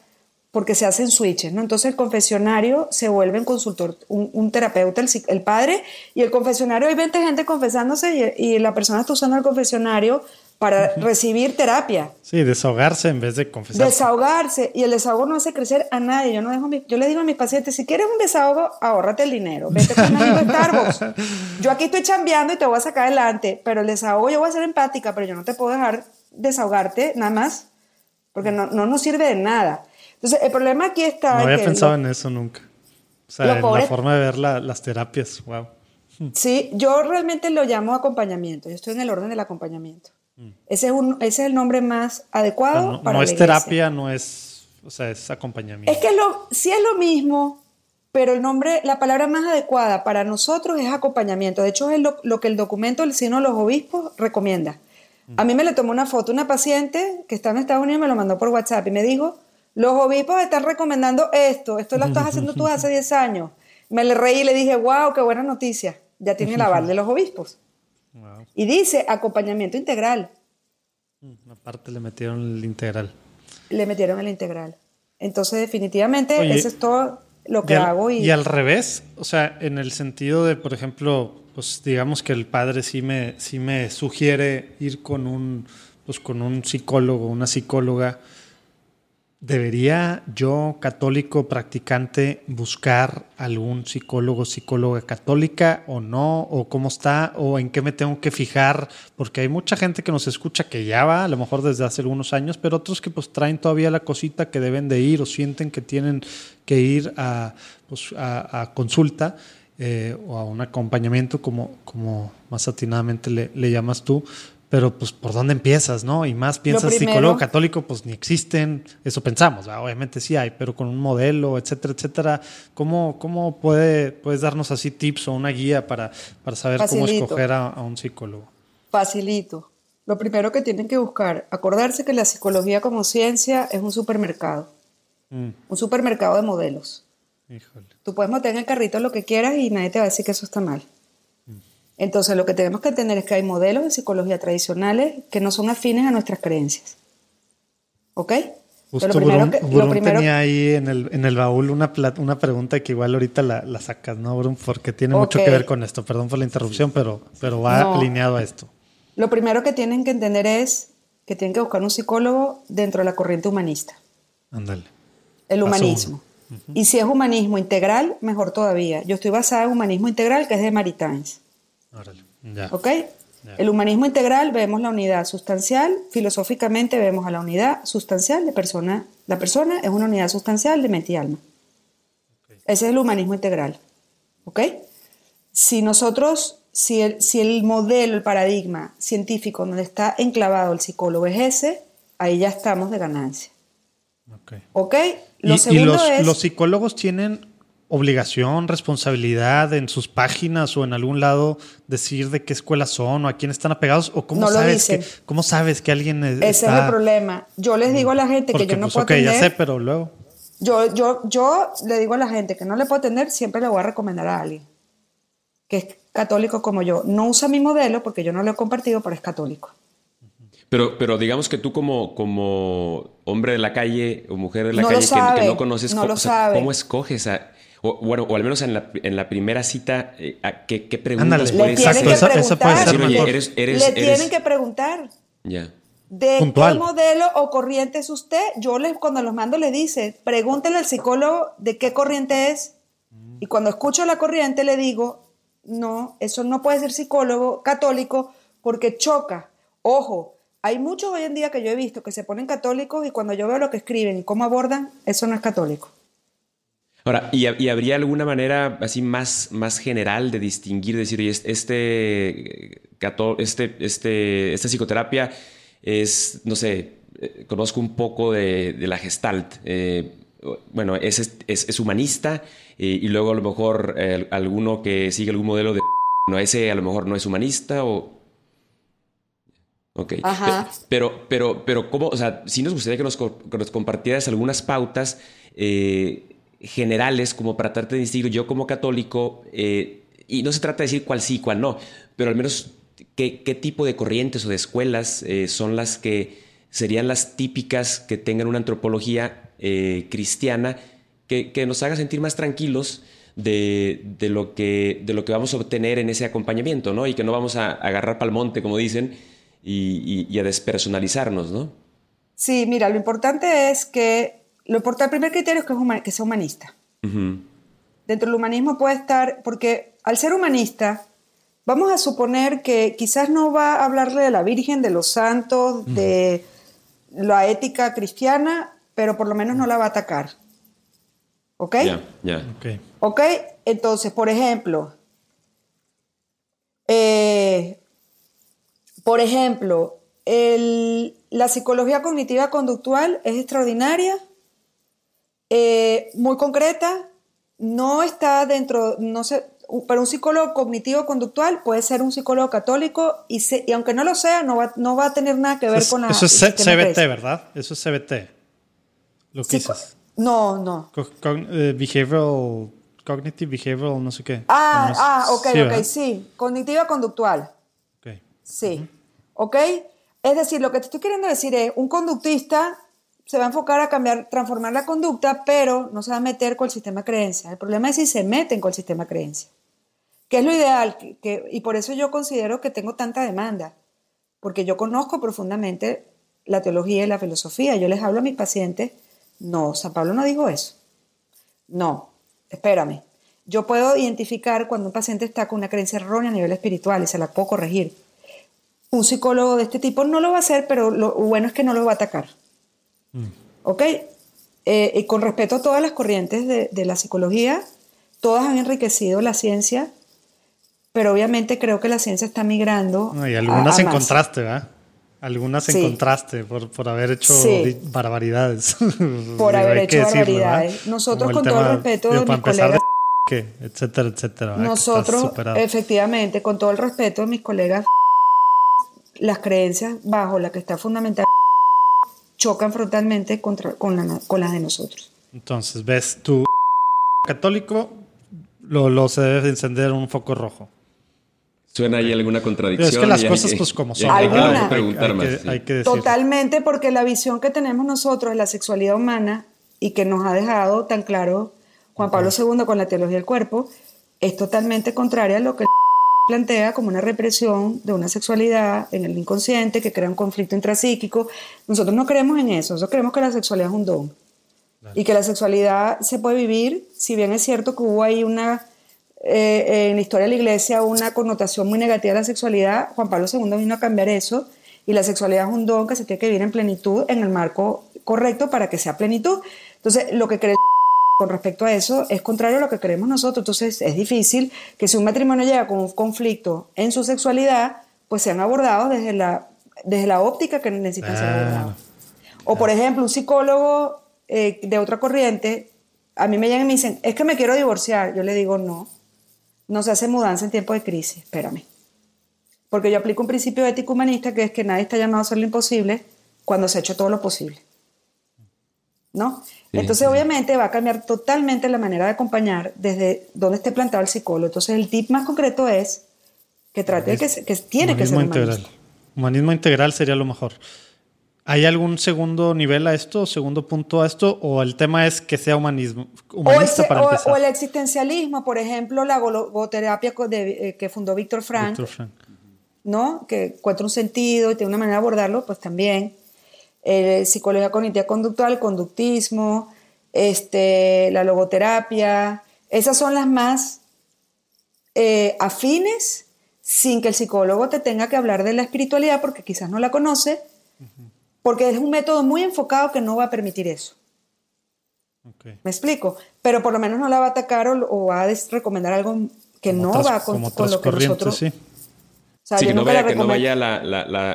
A: porque se hacen switches, ¿no? Entonces el confesionario se vuelve un consultor, un, terapeuta, el, padre, y el confesionario, hay 20 gente confesándose y, y la persona está usando el confesionario para recibir terapia.
E: Sí, desahogarse en vez de confesar.
A: Desahogarse. Y el desahogo no hace crecer a nadie. Yo, no dejo yo le digo a mis pacientes, si quieres un desahogo, ahórrate el dinero. Vete con un amigo Starbucks. [laughs] Yo aquí estoy chambeando y te voy a sacar adelante. Pero el desahogo yo voy a ser empática, pero yo no te puedo dejar desahogarte nada más. Porque no, no nos sirve de nada. Entonces, el problema aquí está...
E: No había pensado en eso nunca. O sea, en la forma de ver las terapias. Wow.
A: Sí, yo realmente lo llamo acompañamiento. Yo estoy en el orden del acompañamiento. Ese, es un, ese es el nombre más adecuado
E: no, es terapia, no es, o sea, es acompañamiento.
A: Es que lo, sí es lo mismo, pero el nombre, la palabra más adecuada para nosotros es acompañamiento. De hecho, es lo, que el documento del Sino de los Obispos recomienda. A mí me le tomó una foto una paciente que está en Estados Unidos, me lo mandó por WhatsApp y me dijo, los obispos están recomendando esto, esto lo estás haciendo tú hace 10 años. Me le reí y le dije, wow, qué buena noticia, ya tiene el aval de los obispos. Y dice acompañamiento integral.
E: Mm, aparte le metieron el integral.
A: Le metieron el integral. Entonces, definitivamente, eso es todo lo que hago.
E: Y... y al revés, o sea, en el sentido de, por ejemplo, pues digamos que el padre sí me, sí me sugiere ir con un, pues, con un psicólogo, una psicóloga ¿Debería yo, católico practicante, buscar algún psicólogo, psicóloga católica o no? ¿O cómo está? ¿O en qué me tengo que fijar? Porque hay mucha gente que nos escucha que ya va, a lo mejor desde hace algunos años, pero otros que pues traen todavía la cosita que deben de ir o sienten que tienen que ir a, pues, a, consulta eh, o a un acompañamiento, como, como más atinadamente le, le llamas tú pero pues por dónde empiezas, ¿no? Y más piensas psicólogo católico, pues ni existen, eso pensamos, obviamente sí hay, pero con un modelo, etcétera, etcétera. ¿Cómo, cómo puede, puedes darnos así tips o una guía para, para saber cómo escoger a, un psicólogo?
A: Facilito. Lo primero que tienen que buscar, acordarse que la psicología como ciencia es un supermercado, mm. un supermercado de modelos. Híjole. Tú puedes meter en el carrito lo que quieras y nadie te va a decir que eso está mal. Entonces, lo que tenemos que entender es que hay modelos de psicología tradicionales que no son afines a nuestras creencias. ¿Ok?
E: Justo
A: lo primero
E: Burún,
A: que- lo primero-
E: tenía ahí en el, en el baúl una, una pregunta que igual ahorita la, la sacas, ¿no, Burún? Porque tiene mucho
A: Ok.
E: que ver con esto. Perdón por la interrupción, pero, pero va
A: No.
E: alineado a esto.
A: Lo primero que tienen que entender es que tienen que buscar un psicólogo dentro de la corriente humanista,
E: Ándale.
A: el Y si es humanismo integral, mejor todavía. Yo estoy basada en humanismo integral, que es de Maritains.
E: Ya.
A: ¿Ok? El humanismo integral vemos la unidad sustancial, filosóficamente vemos a la unidad sustancial de persona. La persona es una unidad sustancial de mente y alma. Ese es el humanismo integral. ¿Ok? Si nosotros, si el, si el modelo, el paradigma científico donde está enclavado el psicólogo es ese, ahí ya estamos de ganancia.
E: Ok.
A: ¿Ok? Lo
E: Y, los,
A: es...
E: los psicólogos tienen obligación, responsabilidad en sus páginas o en algún lado decir de qué escuelas son o a quién están apegados o cómo
A: No
E: sabes que cómo sabes que alguien es-
A: ese es el problema. Yo les digo a la gente
E: porque
A: que yo no
E: pues,
A: puedo
E: ok, ya
A: atender-
E: sé, pero luego
A: Yo, yo, yo le digo a la gente que no le puedo atender, siempre le voy a recomendar a alguien que es católico como yo. No usa mi modelo porque yo no lo he compartido, pero es católico.
D: Pero, pero digamos que tú como, como hombre de la calle o mujer de la
A: No
D: calle que- que, no conoces,
A: no
D: cómo,
A: lo
D: o sea,
A: sabe.
D: ¿cómo escoges? a- o, bueno, o al menos en la, en la primera cita, eh, ¿a ¿qué, qué preguntas puedes hacer?
E: esa puede
A: preguntar.
E: ser
D: oye, eres, eres,
A: le
D: eres-
A: tienen que preguntar
D: Ya.
A: de
E: Puntual.
A: qué modelo o corriente es usted. Yo les, cuando los mando le dice, pregúntenle al psicólogo de qué corriente es. Y cuando escucho la corriente le digo, no, eso no puede ser psicólogo católico porque choca. Ojo, hay muchos hoy en día que yo he visto que se ponen católicos y cuando yo veo lo que escriben y cómo abordan, eso no es católico.
D: Ahora, ¿y, y habría alguna manera así más, más general de distinguir, decir, este, este, este, este, esta psicoterapia es, no sé, eh, conozco un poco de, de la gestalt, eh, bueno, es, es, es humanista eh, y luego a lo mejor eh, alguno que sigue algún modelo de... No, ese a lo mejor no es humanista o... Ok.
A: Ajá.
D: Pe- Pero, pero, pero, ¿cómo? O sea, sí nos gustaría que nos, que nos compartieras algunas pautas eh, generales como para tratar de distinguir yo como católico, eh, y no se trata de decir cuál sí, cuál no, pero al menos qué, qué tipo de corrientes o de escuelas eh, son las que serían las típicas que tengan una antropología eh, cristiana que, que nos haga sentir más tranquilos de, de lo que, de lo que vamos a obtener en ese acompañamiento, ¿no? Y que no vamos a agarrar pal monte, como dicen, y, y- y a despersonalizarnos, ¿no?
A: Sí, mira, lo importante es que, lo importante, el primer criterio es que, es huma- que sea humanista. Dentro del humanismo puede estar, porque al ser humanista, vamos a suponer que quizás no va a hablarle de la Virgen, de los santos, de la ética cristiana, pero por lo menos no la va a atacar. ¿Ok?
D: Ya, ya.
E: Ok.
A: ¿Ok? Entonces, por ejemplo, eh, por ejemplo, el- la psicología cognitiva conductual es extraordinaria, eh, muy concreta, no está dentro, no sé, pero un psicólogo cognitivo conductual puede ser un psicólogo católico y, se- y aunque no lo sea, no va, no va a tener nada que ver
E: Eso es,
A: con la...
E: eso es CBT. ¿verdad? Eso es CBT. Lo que
A: Psico-
E: dices.
A: No, no.
E: Co- cogn- eh, behavioral, cognitive behavioral, no sé qué.
A: Ah,
E: no sé-
A: ah, ok,
E: sí,
A: ok,
E: ¿verdad?
A: sí. Cognitiva conductual. Sí. ¿Ok? Es decir, lo que te estoy queriendo decir es, un conductista se va a enfocar a cambiar, transformar la conducta, pero no se va a meter con el sistema de creencias. El problema es si se meten con el sistema de creencias. Que es lo ideal, que- que- y por eso yo considero que tengo tanta demanda, porque yo conozco profundamente la teología y la filosofía. Yo les hablo a mis pacientes, no, San Pablo no dijo eso. No, espérame. Yo puedo identificar cuando un paciente está con una creencia errónea a nivel espiritual y se la puedo corregir. Un psicólogo de este tipo no lo va a hacer, pero lo bueno es que no lo va a atacar. ¿Ok? Eh, y con respeto a todas las corrientes de, de la psicología, todas han enriquecido la ciencia, pero obviamente creo que la ciencia está migrando.
E: No, y algunas
A: a
E: en
A: más.
E: contraste, ¿verdad? Algunas en contraste por, por haber hecho
A: Sí.
E: barbaridades. [laughs]
A: Por haber hecho barbaridades. Nosotros,
E: Como
A: con todo el respeto de mis colegas- [laughs]
E: etcétera, etcétera.
A: Nosotros, efectivamente, con todo el respeto de mis colegas, las creencias bajo las que está fundamental chocan frontalmente contra, con, la- con las de nosotros.
E: Entonces, ves, tu [laughs] católico lo, lo se debe de encender un foco rojo.
D: Suena ahí alguna contradicción.
E: es que las cosas, pues, como son.
A: Hay, que
D: preguntar más.
A: Totalmente, porque la visión que tenemos nosotros de la sexualidad humana y que nos ha dejado tan claro Juan Pablo II con la teología del cuerpo es totalmente contraria a lo que plantea como una represión de una sexualidad en el inconsciente que crea un conflicto intrapsíquico. Nosotros no creemos en eso, nosotros creemos que la sexualidad es un don y que la sexualidad se puede vivir, si bien es cierto que hubo ahí una, eh, en la historia de la iglesia, una connotación muy negativa de la sexualidad, Juan Pablo II vino a cambiar eso y la sexualidad es un don que se tiene que vivir en plenitud, en el marco correcto para que sea plenitud. Entonces, lo que cree con respecto a eso es contrario a lo que creemos nosotros. Entonces es difícil que si un matrimonio llega con un conflicto en su sexualidad, pues sean abordados desde la, desde la óptica que necesitan ser abordados. O por ejemplo, un psicólogo eh, de otra corriente, a mí me llegan y me dicen, es que me quiero divorciar. Yo le digo, no, no se hace mudanza en tiempo de crisis, espérame. Porque yo aplico un principio ético humanista que es que nadie está llamado a hacer lo imposible cuando se ha hecho todo lo posible. ¿No? Entonces, obviamente, va a cambiar totalmente la manera de acompañar desde donde esté plantado el psicólogo. Entonces, el tip más concreto es que trate de que, que tiene que ser
E: integral. Humanismo integral sería lo mejor. ¿Hay algún segundo nivel a esto, segundo punto a esto? ¿O el tema es que sea humanismo, humanista
A: o
E: para empezar?
A: O el existencialismo, por ejemplo, la logoterapia eh, que fundó Víctor Frank, Frank, ¿no? que encuentra un sentido y tiene una manera de abordarlo, pues también eh, psicología cognitiva conductual, conductismo, este, la logoterapia. Esas son las más eh, afines sin que el psicólogo te tenga que hablar de la espiritualidad porque quizás no la conoce, porque es un método muy enfocado que no va a permitir eso. ¿Me explico? Pero por lo menos no la va a atacar o, va a recomendar algo que no va con, con lo que nosotros... Sí
D: sí, que no, vaya, que no vaya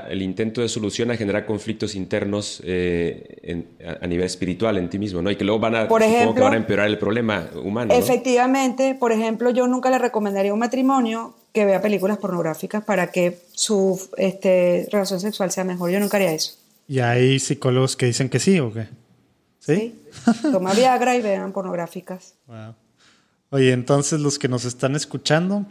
D: el intento de solución a generar conflictos internos eh, a, nivel espiritual en ti mismo, ¿no? Y que luego van a,
A: por ejemplo,
D: van a empeorar el problema humano.
A: Efectivamente, por ejemplo, yo nunca le recomendaría a un matrimonio que vea películas pornográficas para que su este, relación sexual sea mejor. Yo nunca haría eso.
E: ¿Y hay psicólogos que dicen que sí o qué?
A: Sí. Toma Viagra y vean pornográficas. [laughs]
E: Oye, entonces los que nos están escuchando,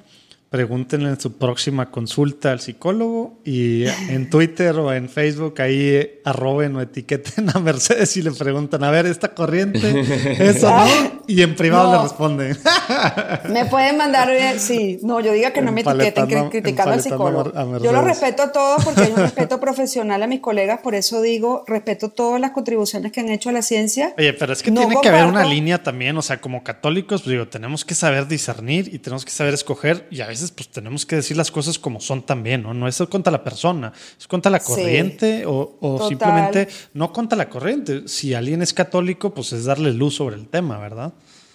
E: Pregúntenle en su próxima consulta al psicólogo y en Twitter o en Facebook ahí arroben o etiqueten a Mercedes y le preguntan, a ver, esta corriente, [laughs] eso no, y en privado le responden. [laughs]
A: Me pueden mandar, eh, sí, no, yo diga que no me etiqueten criticando al psicólogo. yo lo respeto a todos porque hay un [laughs] respeto profesional a mis colegas, por eso digo, respeto todas las contribuciones que han hecho a la ciencia.
E: Oye, pero es que tiene que haber una línea también, o sea, como católicos, pues digo, tenemos que saber discernir y tenemos que saber escoger y a veces pues tenemos que decir las cosas como son también, ¿no? No es contra la persona, es contra la corriente o, simplemente no contra la corriente. Si alguien es católico, pues es darle luz sobre el tema, ¿verdad?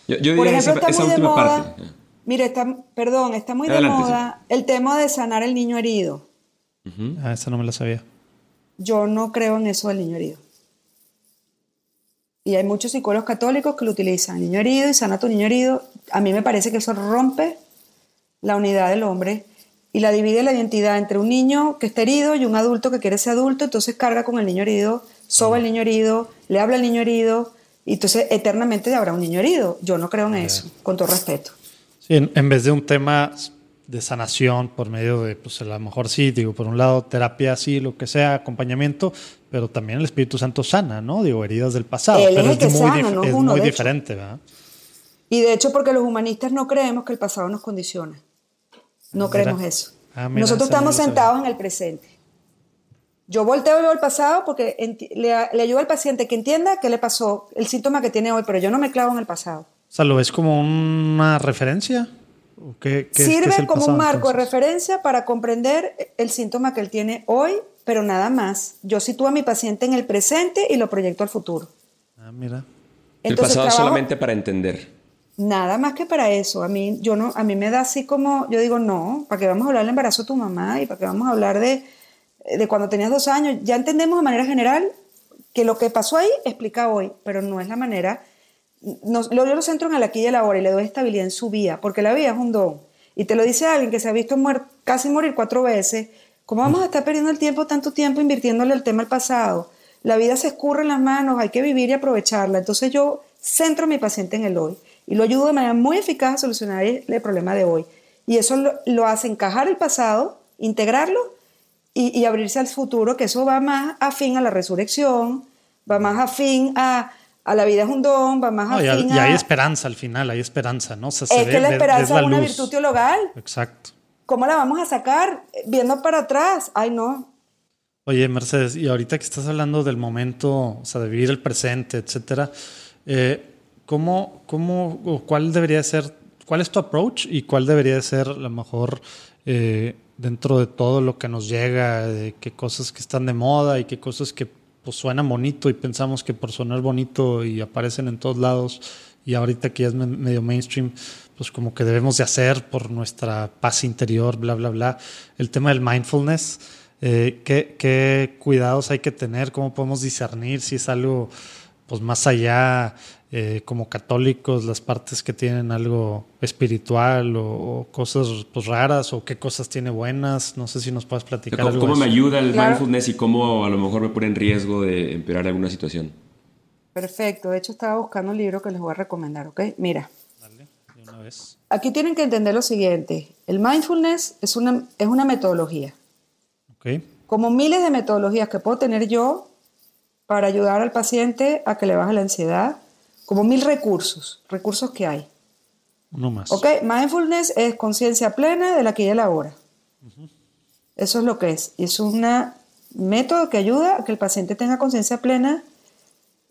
D: Yo, Por ejemplo, esa, está muy última parte.
A: Mire, está, perdón, está muy de moda el tema de sanar el niño herido.
E: Ah, esa no me la sabía.
A: Yo no creo en eso del niño herido. Y hay muchos psicólogos católicos que lo utilizan, niño herido y sana tu niño herido. A mí me parece que eso rompe la unidad del hombre y la divide la identidad entre un niño que está herido y un adulto que quiere ser adulto, entonces carga con el niño herido, soba el niño herido, le habla al niño herido, y entonces eternamente habrá un niño herido. Yo no creo en eso, con todo respeto.
E: Sí, en, vez de un tema de sanación por medio de, pues a lo mejor sí, digo, por un lado terapia, sí, lo que sea, acompañamiento, pero también el Espíritu Santo sana, ¿no? Digo, heridas del pasado. pero es, muy, es muy diferente, ¿verdad?
A: Y de hecho, porque los humanistas no creemos que el pasado nos condiciona. No creemos eso. Nosotros estamos sentados en el presente. Yo volteo y veo el pasado porque le, ayuda al paciente que entienda qué le pasó, el síntoma que tiene hoy, pero yo no me clavo en el pasado.
E: O sea, ¿lo ves como una referencia?
A: qué, Sirve como un marco de referencia para comprender el síntoma que él tiene hoy, pero nada más. Yo sitúo a mi paciente en el presente y lo proyecto al futuro.
E: Ah, mira.
D: el pasado solamente para entender.
A: Nada más que para eso. A mí, yo no, a mí me da así como, yo digo, no, ¿para qué vamos a hablar del embarazo de tu mamá? ¿Y para qué vamos a hablar de, de cuando tenías dos años? Ya entendemos de manera general que lo que pasó ahí explica hoy, pero no es la manera. No, yo lo centro en el aquí y el ahora y le doy estabilidad en su vida, porque la vida es un don. Y te lo dice alguien que se ha visto casi morir cuatro veces. ¿Cómo vamos a estar perdiendo el tiempo, tanto tiempo, invirtiéndole el tema al pasado? La vida se escurre en las manos, hay que vivir y aprovecharla. Entonces yo centro a mi paciente en el hoy y lo ayudo de manera muy eficaz a solucionar el, problema de hoy. Y eso lo, lo hace encajar el pasado, integrarlo y, y, abrirse al futuro, que eso va más afín a la resurrección, va más afín a, a la vida es un don, va más
E: no,
A: afín
E: y,
A: a...
E: y hay esperanza al final, hay esperanza, ¿no? O sea,
A: es que la esperanza es una virtud teologal.
E: Exacto.
A: ¿Cómo la vamos a sacar? Viendo para atrás. Ay, no.
E: Oye, Mercedes, y ahorita que estás hablando del momento, o sea, de vivir el presente, etcétera, eh, ¿cómo, cómo, o cuál debería ser, cuál es tu approach y cuál debería ser a lo mejor eh, dentro de todo lo que nos llega, de qué cosas que están de moda y qué cosas que pues suenan bonito y pensamos que por sonar bonito y aparecen en todos lados y ahorita que ya es medio mainstream, pues como que debemos de hacer por nuestra paz interior, bla, bla, bla. El tema del mindfulness, eh, ¿qué, ¿qué, cuidados hay que tener? ¿Cómo podemos discernir si es algo pues más allá, eh, como católicos, las partes que tienen algo espiritual o, o, cosas pues raras o qué cosas tiene buenas? No sé si nos puedes platicar
D: ¿Cómo,
E: algo.
D: ¿Cómo me ayuda el
A: Claro.
D: mindfulness y cómo a lo mejor me pone en riesgo de empeorar alguna situación?
A: Perfecto. De hecho, estaba buscando un libro que les voy a recomendar, ¿ok? Mira,
E: Dale, de una vez.
A: aquí tienen que entender lo siguiente. El mindfulness es una, es una metodología.
E: Ok.
A: Como miles de metodologías que puedo tener yo para ayudar al paciente a que le baje la ansiedad, como mil recursos, recursos que hay.
E: Uno más.
A: ¿Ok? Mindfulness es conciencia plena de la aquí y el ahora. Eso es lo que es. Y es un método que ayuda a que el paciente tenga conciencia plena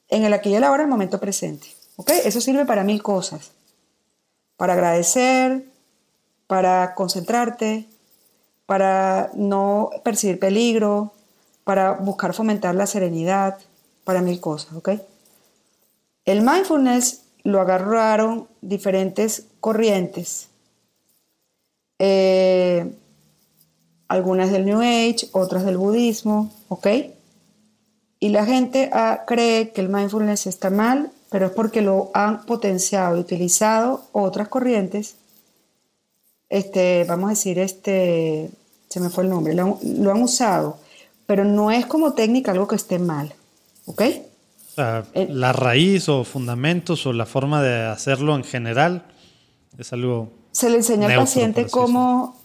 A: en el aquí y el ahora, en el momento presente. ¿Ok? Eso sirve para mil cosas. Para agradecer, para concentrarte, para no percibir peligro, para buscar fomentar la serenidad, para mil cosas. ¿Ok? El mindfulness lo agarraron diferentes corrientes. Eh, algunas del New Age, otras del budismo, ¿ok? Y la gente ah, cree que el mindfulness está mal, pero es porque lo han potenciado y utilizado otras corrientes. Este, vamos a decir, este, se me fue el nombre, lo, lo han usado, pero no es como técnica algo que esté mal, ¿ok?
E: O sea,
A: Eh,
E: la raíz o fundamentos o la forma de hacerlo en general es algo
A: Se le enseña al paciente cómo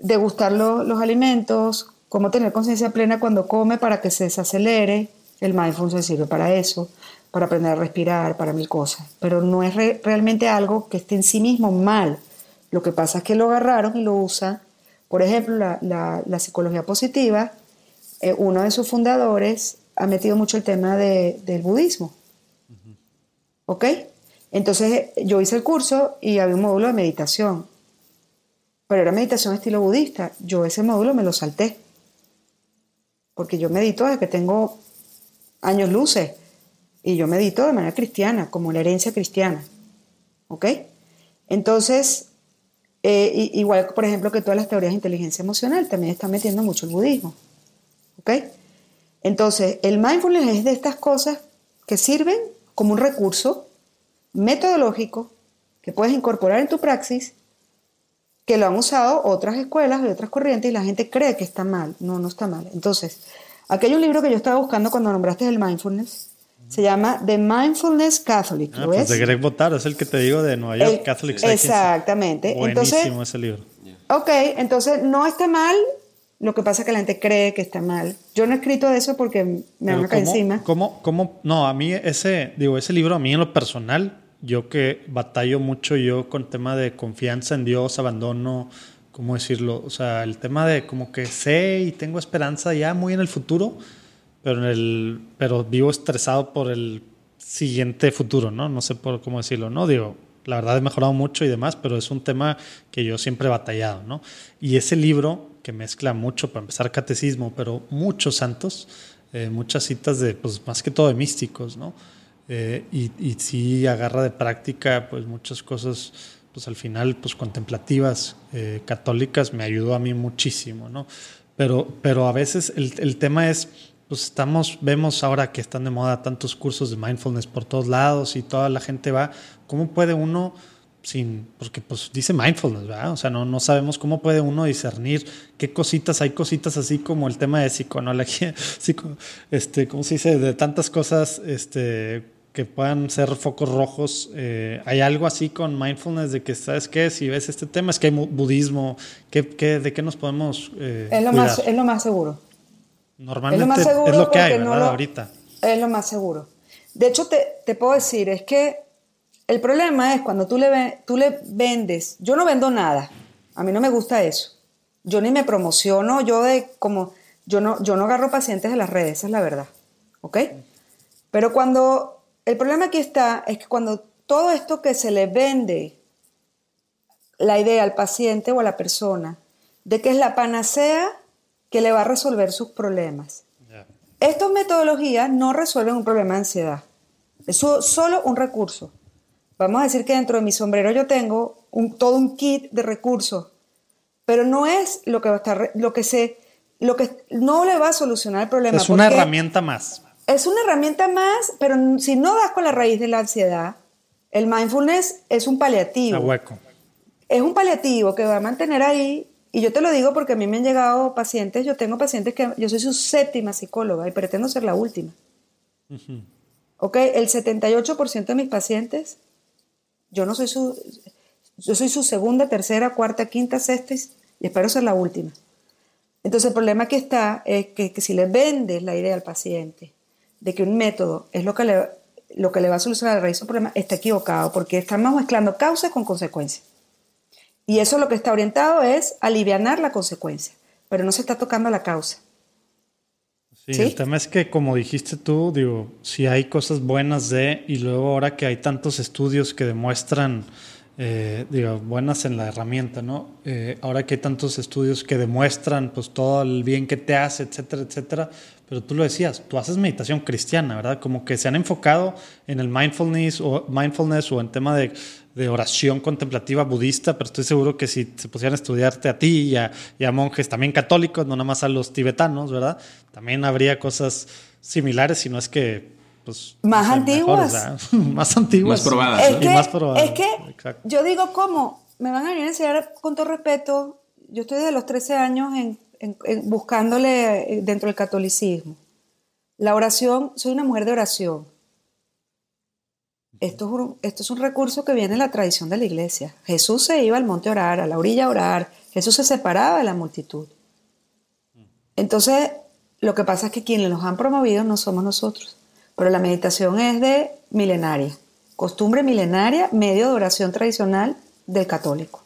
A: degustar lo- los alimentos, cómo tener conciencia plena cuando come para que se desacelere. El mindfulness sirve para eso, para aprender a respirar, para mil cosas. Pero no es re- realmente algo que esté en sí mismo mal. Lo que pasa es que lo agarraron y lo usan. Por ejemplo, la, la- la psicología positiva, eh, uno de sus fundadores ha metido mucho el tema de- del budismo. ¿Ok? Entonces yo hice el curso y había un módulo de meditación, pero era meditación estilo budista. Yo ese módulo me lo salté, porque yo medito desde que tengo años luces y yo medito de manera cristiana, como la herencia cristiana. ¿Ok? Entonces, eh, igual por ejemplo que todas las teorías de inteligencia emocional también están metiendo mucho el budismo. ¿Ok? Entonces, el mindfulness es de estas cosas que sirven como un recurso metodológico que puedes incorporar en tu praxis, que lo han usado otras escuelas y otras corrientes y la gente cree que está mal. No, no está mal. Entonces, aquí hay un libro que yo estaba buscando cuando nombraste el mindfulness. Se llama The Mindfulness Catholic.
E: Ah,
A: ¿Lo
E: pues
A: ves?
E: de Greg Botaro, es el que te digo de Nueva York
A: El-
E: Catholic Psychiatry.
A: exactamente.
E: Buenísimo
A: Entonces-
E: ese libro.
A: Ok, entonces no está mal. Lo que pasa es que la gente cree que está mal. Yo no he escrito de eso porque me
E: Pero
A: van a caer
E: ¿cómo-
A: encima.
E: ¿cómo, cómo? No, a mí ese, digo, ese libro, a mí en lo personal, yo que batallo mucho yo con tema de confianza en Dios, abandono, ¿cómo decirlo? O sea, el tema de como que sé y tengo esperanza ya muy en el futuro, pero, en el, pero vivo estresado por el siguiente futuro, ¿no? No sé por cómo decirlo, ¿no? Digo, la verdad he mejorado mucho y demás, pero es un tema que yo siempre he batallado, ¿no? Y ese libro que mezcla mucho, para empezar, catecismo, pero muchos santos, eh, muchas citas de, pues más que todo de místicos, ¿no? Eh, y, y sí agarra de práctica, pues muchas cosas, pues al final, pues contemplativas, eh, católicas, me ayudó a mí muchísimo, ¿no? Pero, pero a veces el, el tema es, pues estamos, vemos ahora que están de moda tantos cursos de mindfulness por todos lados y toda la gente va, ¿cómo puede uno sin, porque pues dice mindfulness, ¿verdad? O sea, no, no sabemos cómo puede uno discernir qué cositas, hay cositas así como el tema de psicología, [laughs] psico, este, ¿cómo se dice? De tantas cosas, este, que puedan ser focos rojos. Eh, ¿Hay algo así con mindfulness de que, ¿sabes qué? Si ves este tema, es que hay budismo, ¿qué, de qué nos podemos...
A: Eh, es, lo más, es lo más seguro.
E: Normalmente es lo, más seguro es lo que hay, ¿verdad? Ahorita.
A: Es lo más seguro. De hecho, te, te, puedo decir, es que el problema es cuando tú le, tú le vendes, yo no vendo nada, a mí no me gusta eso. Yo ni me promociono, yo de como, yo no, yo no agarro pacientes de las redes, esa es la verdad. ¿Ok? Pero cuando, el problema aquí está, es que cuando todo esto que se le vende la idea al paciente o a la persona de que es la panacea que le va a resolver sus problemas. Estas metodologías no resuelven un problema de ansiedad. Es solo un recurso. Vamos a decir que dentro de mi sombrero yo tengo un, todo un kit de recursos, pero no es lo que va a estar, lo que se, lo que no le va a solucionar el problema.
E: Es una herramienta más.
A: Es una herramienta más, pero si no das con la raíz de la ansiedad, el mindfulness es un paliativo.
E: hueco.
A: Es un paliativo que va a mantener ahí y yo te lo digo porque a mí me han llegado pacientes, yo tengo pacientes que yo soy su séptima psicóloga y pretendo ser la última. Ok, el 78% de mis pacientes, yo no soy su, yo soy su segunda, tercera, cuarta, quinta, sexta y espero ser la última. Entonces el problema que está es que, si le vendes la idea al paciente de que un método es lo que le, lo que le va a solucionar la raíz del problema, está equivocado porque estamos mezclando causas con consecuencias. Y eso lo que está orientado es aliviar la consecuencia, pero no se está tocando la causa.
E: Sí, el tema es que, como dijiste tú, digo, si hay cosas buenas de, y luego ahora que hay tantos estudios que demuestran, eh, digo, buenas en la herramienta, ¿no? Eh, ahora que hay tantos estudios que demuestran, pues, todo el bien que te hace, etcétera, etcétera, pero tú lo decías, tú haces meditación cristiana, ¿verdad? Como que se han enfocado en el mindfulness o, mindfulness o en tema de de oración contemplativa budista, pero estoy seguro que si se pusieran a estudiarte a ti y a, monjes también católicos, no nada más a los tibetanos, ¿verdad? También habría cosas similares, si no es que... Pues,
A: más antiguas. [laughs]
E: más antiguas.
D: Más probadas.
A: Es, que, más probadas. es que yo digo, ¿cómo? Me van a venir a enseñar con todo respeto. Yo estoy desde los 13 años en, buscándole eh, dentro del catolicismo. La oración, soy una mujer de oración. Esto es, un, esto es un recurso que viene de la tradición de la iglesia. Jesús se iba al monte a orar, a la orilla a orar. Jesús se separaba de la multitud. Entonces, lo que pasa es que quienes los han promovido no somos nosotros. Pero la meditación es de milenaria. Costumbre milenaria, medio de oración tradicional del católico.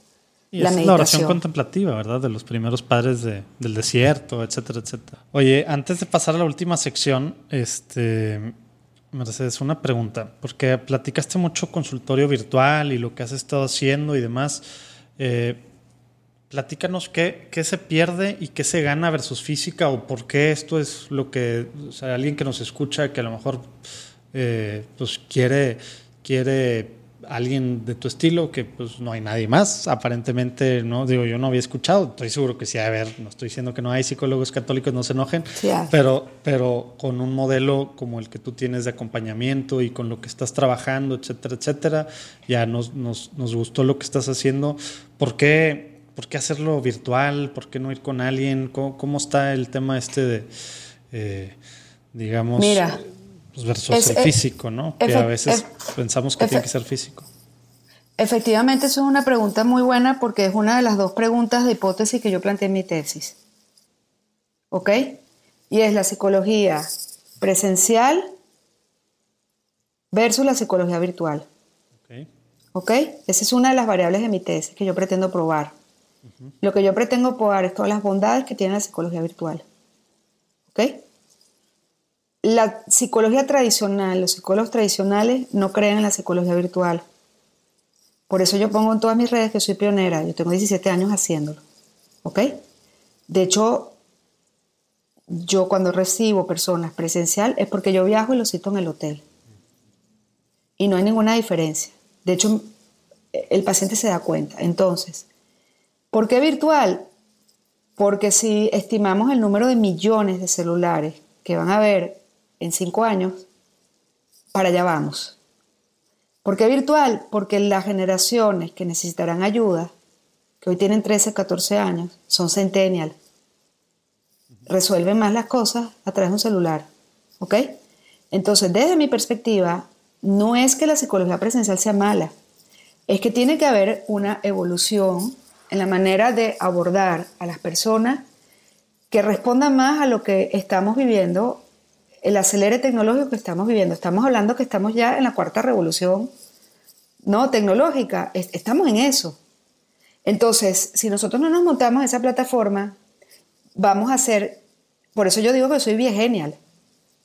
E: Y la, es la oración contemplativa, ¿verdad? De los primeros padres del desierto, etcétera, etcétera. Oye, antes de pasar a la última sección, este, Mercedes, una pregunta, porque platicaste mucho consultorio virtual y lo que has estado haciendo y demás. Eh, platícanos qué, qué, se pierde y qué se gana versus física o por qué esto es lo que, o alguien que nos escucha que a lo mejor eh, pues quiere, quiere alguien de tu estilo, que pues no hay nadie más, aparentemente, no digo, yo no había escuchado, estoy seguro que sí, a ver, no estoy diciendo que no hay psicólogos católicos, no se enojen, pero, pero con un modelo como el que tú tienes de acompañamiento y con lo que estás trabajando, etcétera, etcétera, ya nos, nos, nos gustó lo que estás haciendo, ¿por qué, ¿por qué hacerlo virtual? ¿Por qué no ir con alguien? ¿Cómo, está el tema este de, eh, digamos...
A: Mira
E: pues versus el físico, ¿no? Que a veces pensamos que tiene que ser físico.
A: Efectivamente, eso es una pregunta muy buena porque es una de las dos preguntas de hipótesis que yo planteé en mi tesis. ¿Ok? Y es la psicología presencial versus la psicología virtual.
E: ¿Ok?
A: ¿Ok? Esa es una de las variables de mi tesis que yo pretendo probar. Lo que yo pretendo probar es todas las bondades que tiene la psicología virtual. ¿Ok? La psicología tradicional, los psicólogos tradicionales no creen en la psicología virtual. Por eso yo pongo en todas mis redes que soy pionera. Yo tengo 17 años haciéndolo. ¿Ok? De hecho, yo cuando recibo personas presencial es porque yo viajo y los cito en el hotel. Y no hay ninguna diferencia. De hecho, el paciente se da cuenta. Entonces, ¿por qué virtual? Porque si estimamos el número de millones de celulares que van a ver en cinco años, para allá vamos. ¿Por qué virtual? Porque las generaciones que necesitarán ayuda, que hoy tienen 13, 14 años, son centennial. Resuelven más las cosas a través de un celular. ¿Ok? Entonces, desde mi perspectiva, no es que la psicología presencial sea mala, es que tiene que haber una evolución en la manera de abordar a las personas que respondan más a lo que estamos viviendo, el acelere tecnológico que estamos viviendo. Estamos hablando que estamos ya en la cuarta revolución no tecnológica, estamos en eso. Entonces, si nosotros no nos montamos esa plataforma, vamos a hacer, por eso yo digo que soy genial,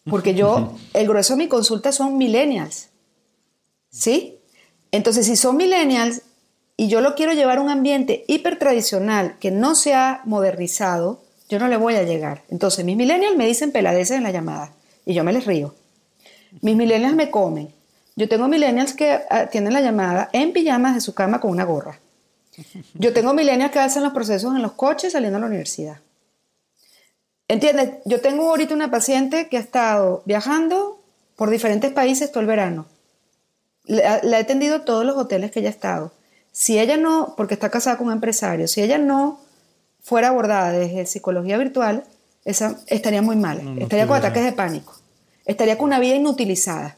A: porque yo, [laughs] el grueso de mi consulta son millennials, ¿sí? Entonces, si son millennials y yo lo quiero llevar a un ambiente hiper tradicional que no se ha modernizado, yo no le voy a llegar. Entonces, mis millennials me dicen peladeces en la llamada y yo me les río. Mis millennials me comen. Yo tengo millennials que tienen la llamada en pijamas de su cama con una gorra. Yo tengo millennials que hacen los procesos en los coches saliendo a la universidad. ¿Entiendes? Yo tengo ahorita una paciente que ha estado viajando por diferentes países todo el verano. La, he atendido todos los hoteles que ella ha estado. Si ella no, porque está casada con un empresario, si ella no fuera abordada desde psicología virtual, esa estaría muy mal. estaría con ataques de pánico. Estaría con una vida inutilizada.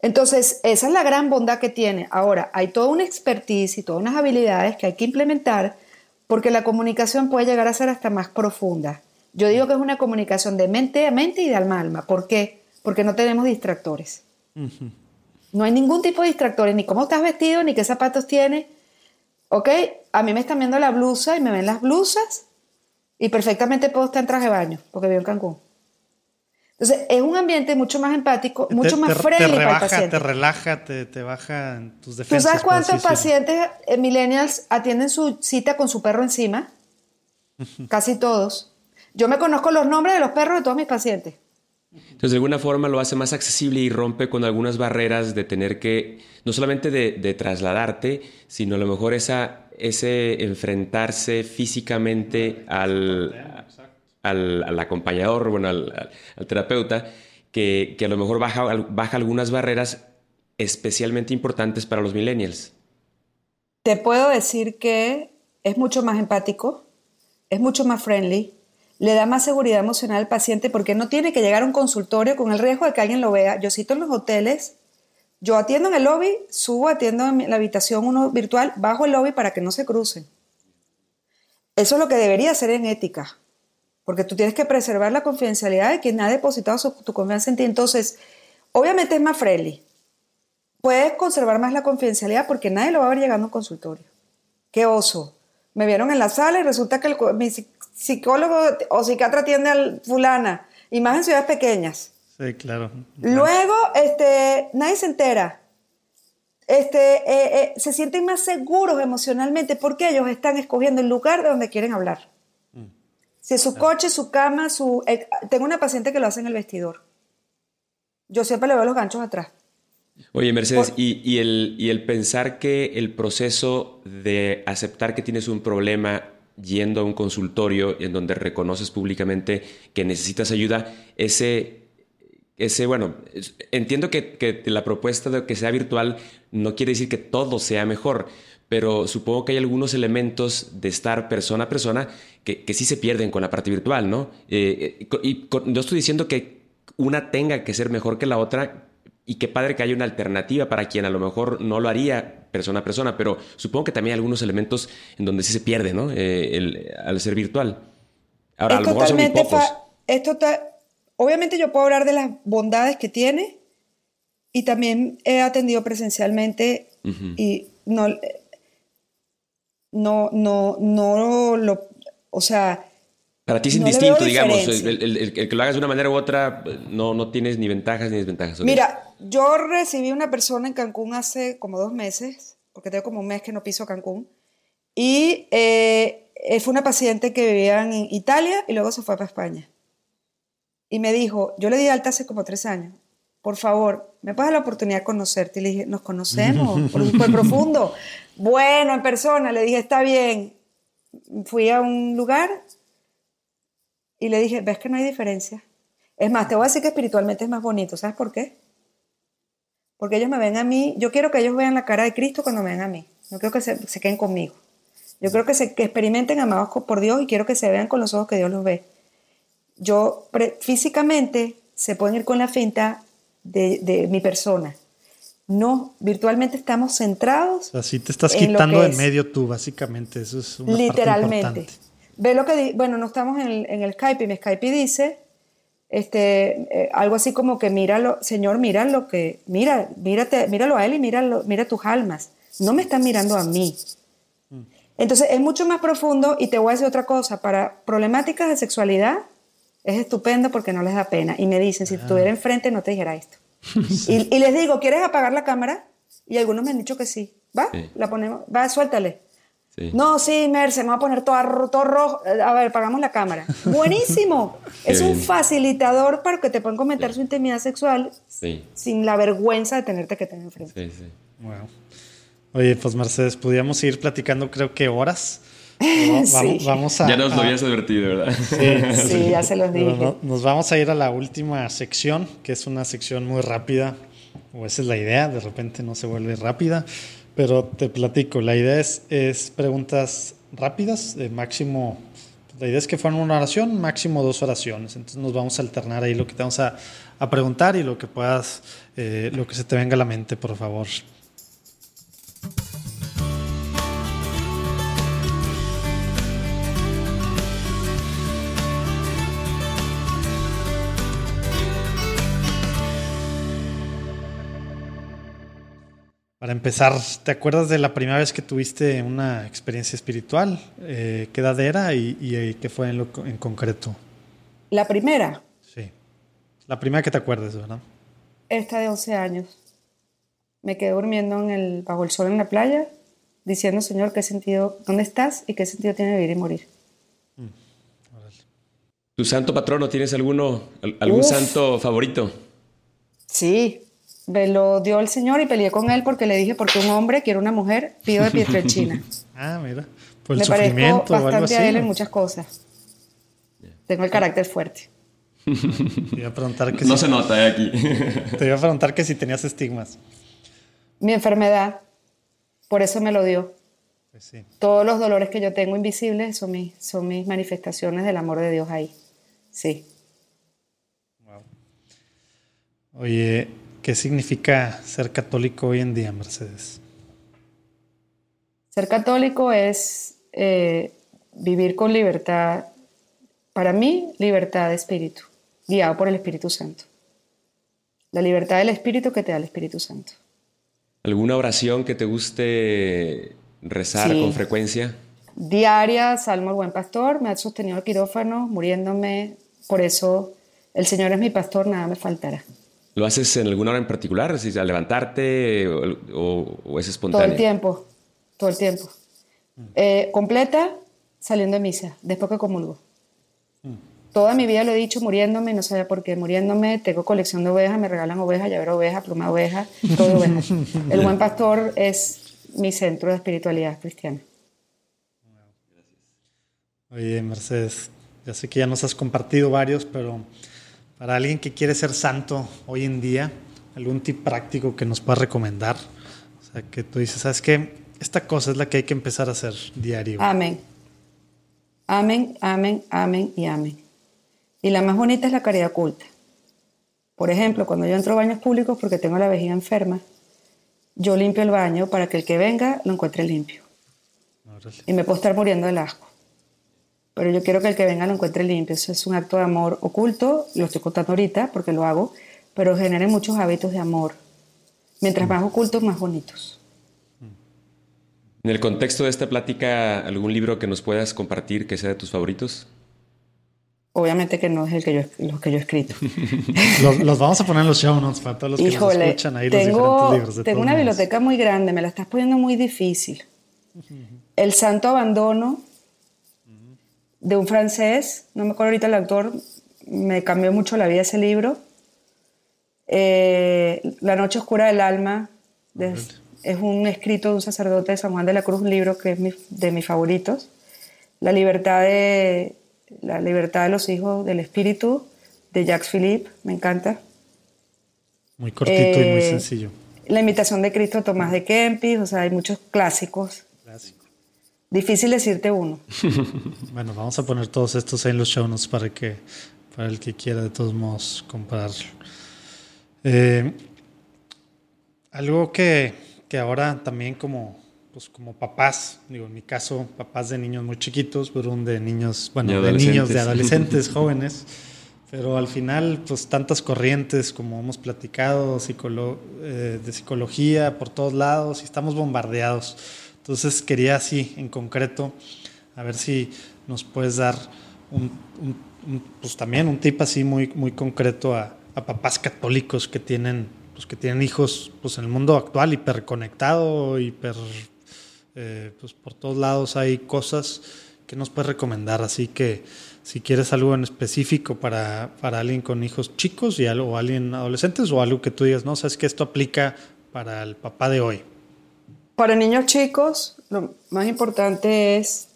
A: Entonces, esa es la gran bondad que tiene. Ahora, hay toda una expertise y todas unas habilidades que hay que implementar porque la comunicación puede llegar a ser hasta más profunda. Yo digo que es una comunicación de mente a mente y de alma a alma. ¿Por qué? Porque no tenemos distractores. No hay ningún tipo de distractores, ni cómo estás vestido, ni qué zapatos tienes. ¿Ok? A mí me están viendo la blusa y me ven las blusas y perfectamente puedo estar en traje de baño, porque vivo en Cancún. Entonces, es un ambiente mucho más empático, mucho más friendly
E: te rebaja,
A: para el paciente.
E: Te relaja, te, te baja en tus defensas.
A: ¿Tú sabes cuántos pacientes eh, millennials atienden su cita con su perro encima? Casi todos. Yo me conozco los nombres de los perros de todos mis pacientes.
D: Entonces, de alguna forma lo hace más accesible y rompe con algunas barreras de tener que, no solamente de, trasladarte, sino a lo mejor esa, ese enfrentarse físicamente al, al, acompañador, bueno, al, terapeuta, que, a lo mejor baja, baja algunas barreras especialmente importantes para los millennials.
A: Te puedo decir que es mucho más empático, es mucho más friendly, le da más seguridad emocional al paciente porque no tiene que llegar a un consultorio con el riesgo de que alguien lo vea. Yo cito en los hoteles, yo atiendo en el lobby, subo, atiendo en la habitación uno virtual, bajo el lobby para que no se crucen. Eso es lo que debería ser en ética, porque tú tienes que preservar la confidencialidad de quien ha depositado su, tu confianza en ti. Entonces, obviamente es más friendly. Puedes conservar más la confidencialidad porque nadie lo va a ver llegando a un consultorio. Qué oso. Me vieron en la sala y resulta que el, psicólogo o psiquiatra atiende al fulana, y más en ciudades pequeñas.
E: Sí, claro.
A: Luego, este, nadie se entera. Este, eh, eh, se sienten más seguros emocionalmente porque ellos están escogiendo el lugar de donde quieren hablar. Si es su coche, su cama, su... Eh, tengo una paciente que lo hace en el vestidor. Yo siempre le veo los ganchos atrás.
D: Oye, Mercedes, y, y, el, y el pensar que el proceso de aceptar que tienes un problema yendo a un consultorio en donde reconoces públicamente que necesitas ayuda, ese, ese bueno, entiendo que, la propuesta de que sea virtual no quiere decir que todo sea mejor, pero supongo que hay algunos elementos de estar persona a persona que, sí se pierden con la parte virtual, ¿no? Eh, eh, y no estoy diciendo que una tenga que ser mejor que la otra, y qué padre que haya una alternativa para quien a lo mejor no lo haría persona a persona, pero supongo que también hay algunos elementos en donde sí se pierde, ¿no? Eh, al ser virtual.
A: Ahora, a lo mejor son muy pocos. Esto obviamente yo puedo hablar de las bondades que tiene y también he atendido presencialmente y no, no, no, no lo, o sea,
D: para ti es indistinto, digamos. El, que lo hagas de una manera u otra no, no tienes ni ventajas ni desventajas.
A: Mira, yo recibí una persona en Cancún hace como dos meses, porque tengo como un mes que no piso Cancún, y eh, fue una paciente que vivía en Italia y luego se fue para España. Y me dijo, yo le di alta hace como tres años, por favor, ¿me puedes dar la oportunidad de conocerte? Y le dije, nos conocemos, por, por [laughs] profundo. Bueno, en persona, le dije, está bien. Fui a un lugar, y le dije, ¿ves que no hay diferencia? Es más, te voy a decir que espiritualmente es más bonito. ¿Sabes por qué? Porque ellos me ven a mí, yo quiero que ellos vean la cara de Cristo cuando me ven a mí. No quiero que se, queden conmigo. Yo creo que, se, experimenten amados por Dios y quiero que se vean con los ojos que Dios los ve. Yo, físicamente, se pueden ir con la finta de mi persona. No, virtualmente estamos centrados.
E: Así te estás quitando en medio tú, básicamente. Eso es una Literalmente. Parte importante.
A: Ve lo que bueno, no estamos en el, en el Skype y mi Skype dice este, eh, algo así como que míralo, Señor, mira lo que, mira, mírate, míralo a él y míralo, mira tus almas. No me están mirando a mí. Entonces es mucho más profundo y te voy a decir otra cosa, para problemáticas de sexualidad es estupendo porque no les da pena. Y me dicen, si estuviera ah. enfrente no te dijera esto. Y, les digo, ¿quieres apagar la cámara? Y algunos me han dicho que sí. ¿Va? La ponemos, va, suéltale. No, sí, Merce, me va a poner todo, todo, rojo. A ver, apagamos la cámara. Buenísimo. [laughs] es un facilitador para que te puedan comentar su intimidad sexual sin la vergüenza de tenerte que tener enfrente. Sí, sí.
E: Oye, pues Mercedes, podríamos ir platicando creo que horas. [laughs]
D: Vamos, a, ya nos lo habías advertido, ¿verdad?
A: Sí, ya se los dije.
E: nos vamos a ir a la última sección, que es una sección muy rápida, o esa es la idea, de repente no se vuelve rápida, pero te platico, la idea es, es preguntas rápidas, de máximo, la idea es que fueran una oración, máximo dos oraciones, entonces nos vamos a alternar ahí lo que te vamos a, a preguntar y lo que puedas, eh, lo que se te venga a la mente, por favor. Para empezar, ¿te acuerdas de la primera vez que tuviste una experiencia espiritual? Eh, ¿Qué edad era y, y, qué fue en, lo, en concreto?
A: La primera.
E: Sí. La primera que te acuerdas, ¿verdad?
A: Esta de 11 años. Me quedé durmiendo en el, bajo el sol en la playa, diciendo, Señor, ¿qué sentido, dónde estás y qué sentido tiene vivir y morir? Mm,
D: ¿Tu santo patrono tienes alguno, algún santo favorito?
A: Sí, me lo dio el Señor y peleé con él porque le dije, porque un hombre quiere una mujer, pido de Pietrelcina. [laughs]
E: ah, mira. Por el me sufrimiento
A: bastante o algo así, a él en muchas cosas. Tengo el carácter fuerte.
E: Te iba a preguntar que
D: no se nota eh, aquí. [laughs]
E: te iba a preguntar que si tenías estigmas.
A: Mi enfermedad, por eso me lo dio. Pues sí. Todos los dolores que yo tengo invisibles son mis, son mis manifestaciones del amor de Dios ahí. Sí.
E: Wow. Oye, ¿Qué significa ser católico hoy en día, Mercedes?
A: Ser católico es eh, vivir con libertad, para mí, libertad de espíritu, guiado por el Espíritu Santo. La libertad del espíritu que te da el Espíritu Santo.
D: ¿Alguna oración que te guste rezar con frecuencia?
A: Diaria, Salmo el Buen Pastor, me ha sostenido el quirófano, muriéndome, por eso el Señor es mi pastor, nada me faltará.
D: ¿Lo haces en alguna hora en particular? ¿Es al levantarte o, es espontáneo?
A: Todo el tiempo, todo el tiempo. Eh, completa saliendo de misa, después que comulgo. Toda mi vida lo he dicho muriéndome, no sabía por qué, muriéndome, tengo colección de ovejas, me regalan ovejas, llavero oveja, pluma oveja, todo ovejas. El [laughs] buen pastor es mi centro de espiritualidad cristiana.
E: Oye, Mercedes, ya sé que ya nos has compartido varios, pero para alguien que quiere ser santo hoy en día, algún tip práctico que nos pueda recomendar. O sea, que tú dices, ¿sabes qué? Esta cosa es la que hay que empezar a hacer diario.
A: Amén. Amén, amén, amén y amén. Y la más bonita es la caridad oculta. Por ejemplo, cuando yo entro a baños públicos porque tengo la vejiga enferma, yo limpio el baño para que el que venga lo encuentre limpio. Y me puedo estar muriendo del asco pero yo quiero que el que venga lo encuentre limpio. Eso es un acto de amor oculto, lo estoy contando ahorita porque lo hago, pero genere muchos hábitos de amor. Mientras más ocultos, más bonitos.
D: En el contexto de esta plática, ¿algún libro que nos puedas compartir que sea de tus favoritos?
A: Obviamente que no es el que yo, los que yo he escrito. [laughs]
E: los, vamos a poner en los show notes para todos los que nos escuchan ahí tengo, los diferentes libros. De
A: tengo una biblioteca muy grande, me la estás poniendo muy difícil. El Santo Abandono de un francés, no me acuerdo ahorita el autor, me cambió mucho la vida ese libro. Eh, la noche oscura del alma, es un escrito de un sacerdote de San Juan de la Cruz, un libro que es de mis favoritos. La libertad de, la libertad de los hijos del espíritu, de Jacques Philippe, me encanta.
E: Muy cortito y muy eh, sencillo.
A: La imitación de Cristo, Tomás de Kempis, o sea, hay muchos clásicos. Difícil decirte uno. [laughs]
E: bueno, vamos a poner todos estos en los show notes para que para el que quiera de todos modos comprarlo. Eh, Algo que, que ahora también como, pues como papás, digo, en mi caso, papás de niños muy chiquitos, pero de niños, bueno, de niños, de adolescentes, [laughs] jóvenes, pero al final, pues tantas corrientes como hemos platicado, eh, de psicología por todos lados y estamos bombardeados. Entonces quería así, en concreto, a ver si nos puedes dar un, pues también un tip así muy, muy concreto a, papás católicos que tienen pues que tienen hijos pues en el mundo actual hiperconectado, hiper eh, pues por todos lados hay cosas. Que nos puedes recomendar, así que si quieres algo en específico para, para alguien con hijos chicos y algo, o alguien adolescentes o algo que tú digas, no, sabes que esto aplica para el papá de hoy.
A: Para niños chicos, lo más importante es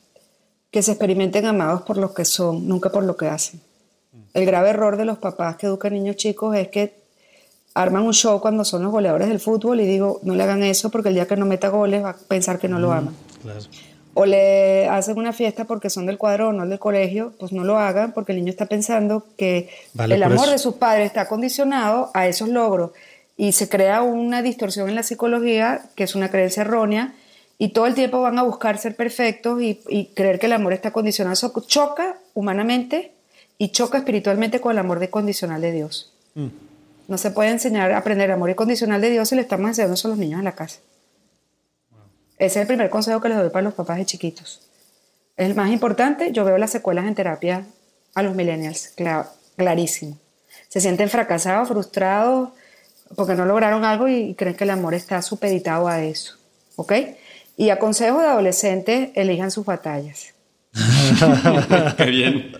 A: que se experimenten amados por lo que son, nunca por lo que hacen. El grave error de los papás que educan niños chicos es que arman un show cuando son los goleadores del fútbol y digo, no le hagan eso porque el día que no meta goles va a pensar que no lo aman. O le hacen una fiesta porque son del cuadro o no del colegio, pues no lo hagan porque el niño está pensando que el amor de sus padres está condicionado a esos logros y se crea una distorsión en la psicología que es una creencia errónea y todo el tiempo van a buscar ser perfectos y, creer que el amor está condicionado. Eso choca humanamente y choca espiritualmente con el amor condicional de Dios. Mm. No se puede enseñar a aprender amor incondicional de Dios si le estamos enseñando eso a los niños en la casa. Ese es el primer consejo que les doy para los papás de chiquitos. Es el más importante. Yo veo las secuelas en terapia a los millennials, clarísimo. Se sienten fracasados, frustrados, porque no lograron algo y creen que el amor está supeditado a eso. ¿Ok? Y a consejos de adolescentes, elijan sus batallas. [laughs]
D: Qué bien.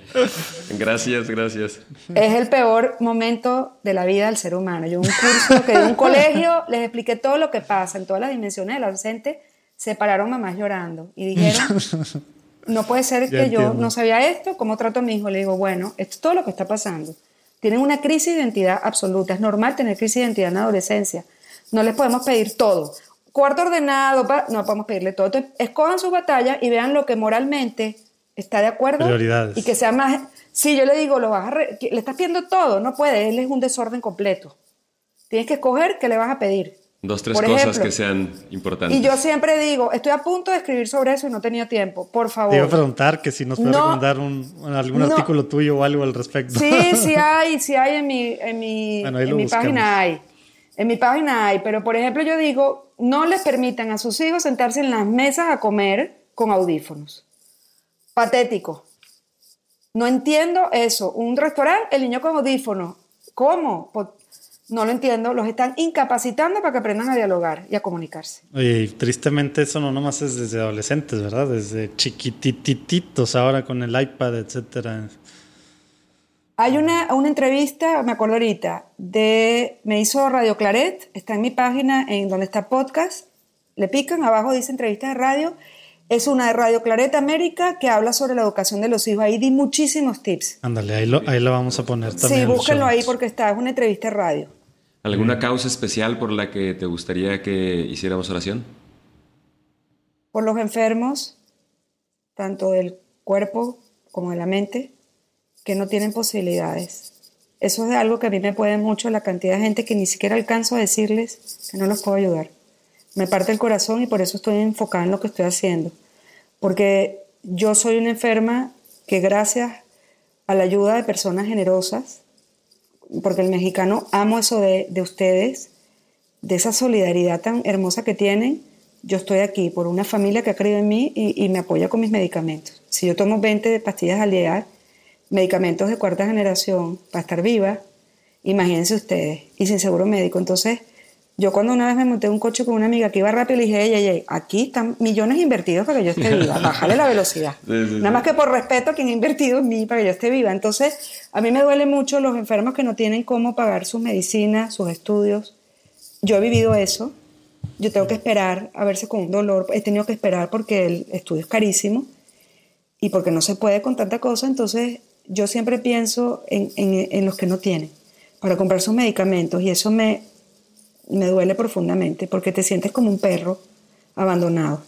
D: Gracias, gracias.
A: Es el peor momento de la vida del ser humano. Yo en un curso que en un colegio les expliqué todo lo que pasa en todas las dimensiones del adolescente. Se pararon mamás llorando y dijeron, [laughs] no puede ser que yo no sabía esto, ¿cómo trato a mi hijo? Le digo, bueno, esto es todo lo que está pasando. Tienen una crisis de identidad absoluta. Es normal tener crisis de identidad en la adolescencia. No les podemos pedir todo. Cuarto ordenado, no podemos pedirle todo. Entonces, escojan su batalla y vean lo que moralmente está de acuerdo
E: Prioridades.
A: y que sea más sí yo le digo lo vas a le estás pidiendo todo no puede él es un desorden completo tienes que escoger qué le vas a pedir
D: dos tres cosas que sean importantes
A: y yo siempre digo estoy a punto de escribir sobre eso y no tenía tiempo por favor te
E: iba a preguntar que si nos puedes recomendar un, algún artículo tuyo o algo al respecto
A: sí [laughs] sí hay sí hay en mi en mi, en mi página hay en mi página hay pero por ejemplo yo digo no les permitan a sus hijos sentarse en las mesas a comer con audífonos Patético. No entiendo eso. Un restaurante, el niño con audífono. ¿Cómo? No lo entiendo. Los están incapacitando para que aprendan a dialogar y a comunicarse.
E: Oye, tristemente eso no nomás es desde adolescentes, ¿verdad? Desde chiquitititos ahora con el iPad, etcétera.
A: Hay una, una entrevista, me acuerdo ahorita, de, me hizo Radio Claret, está en mi página, en donde está podcast, le pican, abajo dice entrevista de radio, es una de Radio Clareta América que habla sobre la educación de los hijos. Ahí di muchísimos tips.
E: Ándale, ahí lo, ahí lo vamos a poner también.
A: Sí, búsquenlo ahí porque está, es una entrevista de radio.
D: ¿Alguna causa especial por la que te gustaría que hiciéramos oración?
A: Por los enfermos, tanto del cuerpo como de la mente, que no tienen posibilidades. Eso es algo que a mí me puede mucho, la cantidad de gente que ni siquiera alcanzo a decirles que no los puedo ayudar me parte el corazón y por eso estoy enfocada en lo que estoy haciendo. Porque yo soy una enferma que gracias a la ayuda de personas generosas, porque el mexicano amo eso de, ustedes, de esa solidaridad tan hermosa que tienen, yo estoy aquí por una familia que ha creído en mí y, me apoya con mis medicamentos. Si yo tomo 20 pastillas al día, medicamentos de cuarta generación para estar viva, imagínense ustedes, y sin seguro médico. Entonces, yo cuando una vez me monté un coche con una amiga que iba rápido, le dije, ey, ey, aquí están millones invertidos para que yo esté viva, bájale la velocidad. [laughs] Nada más que por respeto a quien ha invertido en mí para que yo esté viva. Entonces, a mí me duele mucho los enfermos que no tienen cómo pagar sus medicinas, sus estudios. Yo he vivido eso. Yo tengo que esperar a verse con un dolor. He tenido que esperar porque el estudio es carísimo y porque no se puede con tanta cosa. Entonces, yo siempre pienso en, en, en los que no tienen para comprar sus medicamentos y eso me, me duele profundamente porque te sientes como un perro abandonado.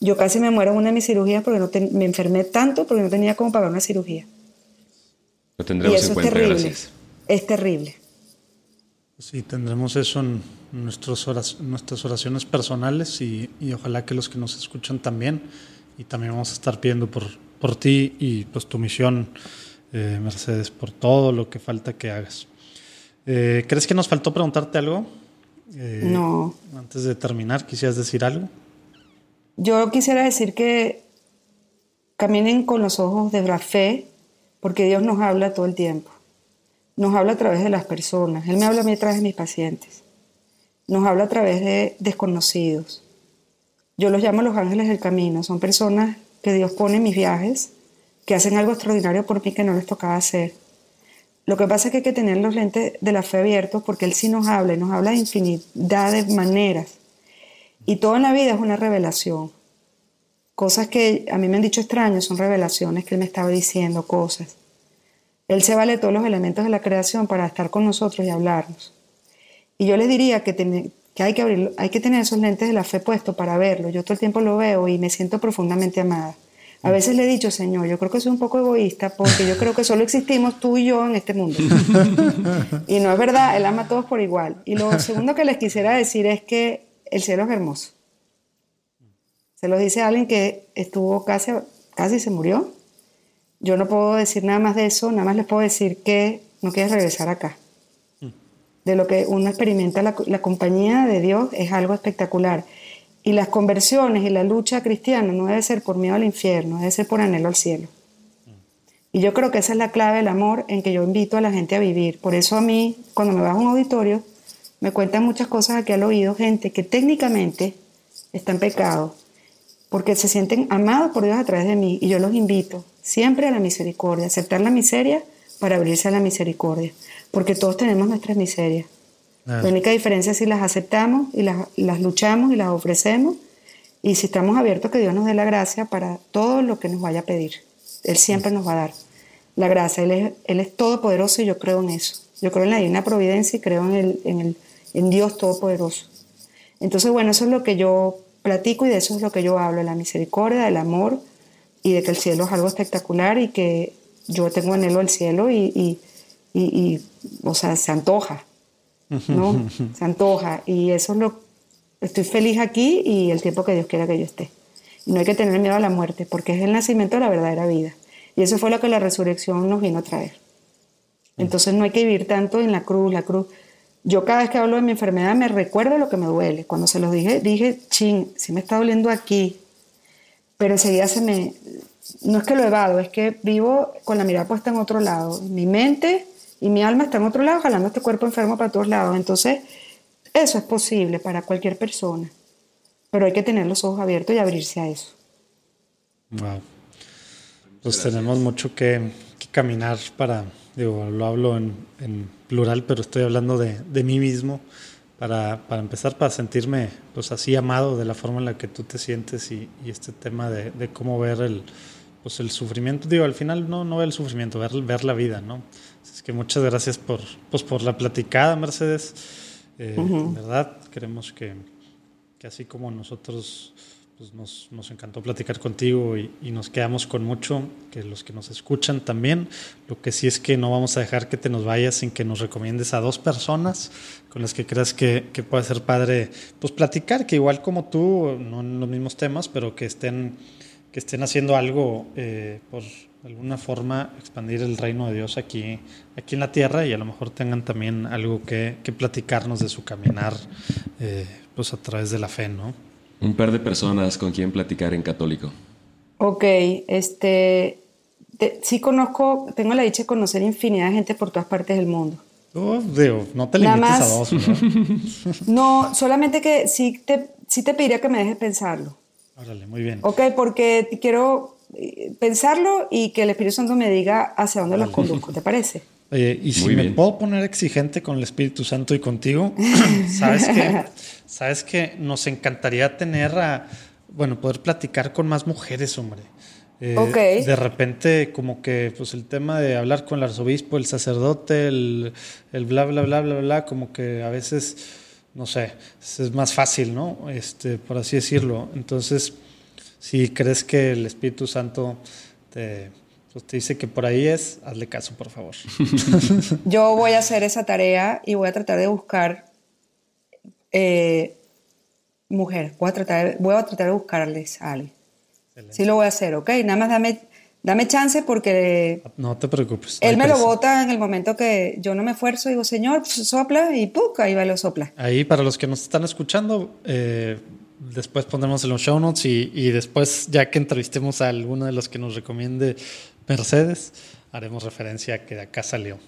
A: Yo casi me muero en una de mis cirugías porque no me enfermé tanto porque no tenía cómo pagar una cirugía.
D: Lo tendremos
A: y eso
D: en
A: es terrible. Es terrible.
E: Sí, tendremos eso en nuestras oraciones personales y, ojalá que los que nos escuchan también. Y también vamos a estar pidiendo por, por ti y pues tu misión, eh, Mercedes, por todo lo que falta que hagas. Eh, ¿Crees que nos faltó preguntarte algo?
A: Eh, no.
E: Antes de terminar, ¿quisieras decir algo?
A: Yo quisiera decir que caminen con los ojos de la fe, porque Dios nos habla todo el tiempo nos habla a través de las personas. Él me habla a mí a través de mis pacientes. Nos habla a través de desconocidos. Yo los llamo los ángeles del camino. Son personas que Dios pone en mis viajes, que hacen algo extraordinario por mí que no les tocaba hacer. Lo que pasa es que hay que tener los lentes de la fe abiertos porque Él sí nos habla y nos habla de infinidad de maneras. Y todo en la vida es una revelación. Cosas que a mí me han dicho extraños son revelaciones que Él me estaba diciendo, cosas. Él se vale todos los elementos de la creación para estar con nosotros y hablarnos. Y yo les diría que, hay, que abrir, hay que tener esos lentes de la fe puestos para verlo. Yo todo el tiempo lo veo y me siento profundamente amada. A veces le he dicho, Señor, yo creo que soy un poco egoísta porque yo creo que solo existimos tú y yo en este mundo. [laughs] y no es verdad, Él ama a todos por igual. Y lo segundo que les quisiera decir es que el cielo es hermoso. Se lo dice alguien que estuvo casi, casi se murió yo no puedo decir nada más de eso, nada más les puedo decir que no quieres regresar acá. De lo que uno experimenta la, la compañía de Dios es algo espectacular. Y las conversiones y la lucha cristiana no debe ser por miedo al infierno, debe ser por anhelo al cielo. Y yo creo que esa es la clave del amor en que yo invito a la gente a vivir. Por eso a mí, cuando me vas a un auditorio, me cuentan muchas cosas aquí al oído, gente que técnicamente está en pecado, porque se sienten amados por Dios a través de mí. Y yo los invito siempre a la misericordia, aceptar la miseria para abrirse a la misericordia, porque todos tenemos nuestras miserias. La única diferencia es si las aceptamos y las, luchamos y las ofrecemos y si estamos abiertos que Dios nos dé la gracia para todo lo que nos vaya a pedir. Él siempre nos va a dar la gracia. Él es, él es todopoderoso y yo creo en eso. Yo creo en la divina providencia y creo en, el, en, Dios todopoderoso. Entonces, bueno, eso es lo que yo platico y de eso es lo que yo hablo, la misericordia, del amor, y de que el cielo es algo espectacular y que yo tengo anhelo al cielo y, y, o sea, se antoja, ¿no? se antoja y eso es lo, estoy feliz aquí y el tiempo que Dios quiera que yo esté. Y no hay que tener miedo a la muerte porque es el nacimiento de la verdadera vida. Y eso fue lo que la resurrección nos vino a traer. Entonces no hay que vivir tanto en la cruz, la cruz. Yo cada vez que hablo de mi enfermedad me recuerdo lo que me duele. Cuando se los dije, dije, ching, si me está doliendo aquí, pero enseguida se me... No es que lo evado, es que vivo con la mirada puesta en otro lado. Mi mente y mi alma están en otro lado, jalando este cuerpo enfermo para todos lados. Entonces, eso es posible para cualquier persona, pero hay que tener los ojos abiertos y abrirse a eso.
E: Wow. Pues tenemos mucho que, caminar para, digo, lo hablo en, plural, pero estoy hablando de, de mí mismo para, para, empezar, para sentirme pues así amado de la forma en la que tú te sientes y, y este tema de, de, cómo ver el, pues el sufrimiento. Digo, al final no, no ver el sufrimiento, ver, ver la vida, ¿no? Es que muchas gracias por, pues por la platicada, Mercedes. Eh, verdad, queremos que, que así como nosotros pues nos, nos, encantó platicar contigo y, y, nos quedamos con mucho, que los que nos escuchan también. Lo que sí es que no vamos a dejar que te nos vayas sin que nos recomiendes a dos personas con las que creas que, que puede ser padre, pues platicar, que igual como tú, no en los mismos temas, pero que estén, que estén haciendo algo eh, por alguna forma expandir el reino de Dios aquí, aquí en la tierra y a lo mejor tengan también algo que, que platicarnos de su caminar eh, pues a través de la fe, ¿no?
D: Un par de personas con quien platicar en católico.
A: Ok, este, sí conozco, tengo la dicha de conocer infinidad de gente por todas partes del mundo.
E: Oh, no te limites a dos. [laughs]
A: ¿no? solamente que sí te, sí te pediría que me dejes pensarlo.
E: Órale, muy bien.
A: Ok, porque quiero pensarlo y que el Espíritu Santo me diga hacia dónde los conduzco, ¿te parece?
E: Oye, y si me puedo poner exigente con el Espíritu Santo y contigo, [laughs] sabes que, sabes que nos encantaría tener a, bueno, poder platicar con más mujeres, hombre.
A: Eh,
E: de repente, como que, pues el tema de hablar con el arzobispo, el sacerdote, el, el bla, bla, bla, bla, bla, como que a veces, no sé, es más fácil, ¿no? Este, por así decirlo. Entonces, si crees que el Espíritu Santo te Pues te dice que por ahí es, hazle caso, por favor. [laughs]
A: Yo voy a hacer esa tarea y voy a tratar de buscar eh, mujer. Voy a, tratar, voy a tratar de buscarles a alguien. Sí lo voy a hacer, ¿ok? Nada más dame, dame chance porque
E: No te preocupes.
A: él me lo bota en el momento que yo no me esfuerzo. Digo, señor, pues, sopla y ¡puc! Ahí va y lo sopla.
E: Ahí para los que nos están escuchando, eh, después pondremos en los show notes y, y después, ya que entrevistemos a alguno de los que nos recomiende Mercedes, haremos referencia a que de acá salió.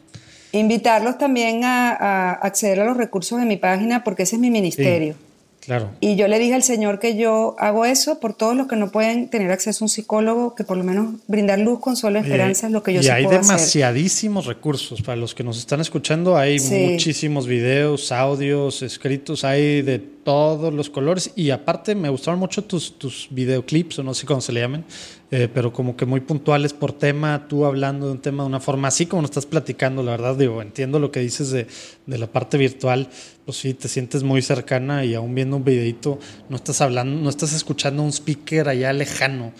A: Invitarlos también a, a acceder a los recursos de mi página porque ese es mi ministerio.
E: Claro.
A: Y yo le dije al Señor que yo hago eso por todos los que no pueden tener acceso a un psicólogo, que por lo menos brindar luz, consuelo, esperanza es lo que yo
E: y
A: sí
E: hay
A: puedo hacer.
E: demasiadísimos recursos. Para los que nos están escuchando, hay
A: Sí.
E: muchísimos videos, audios, escritos, hay de todos los colores. Y aparte, me gustaron mucho tus, tus videoclips, o no sé cómo se le llaman, eh, pero como que muy puntuales por tema, tú hablando de un tema de una forma así como nos estás platicando, la verdad, digo, entiendo lo que dices de, de la parte virtual, pues sí, te sientes muy cercana y aún viendo un videito, no estás hablando, no estás escuchando un speaker allá lejano.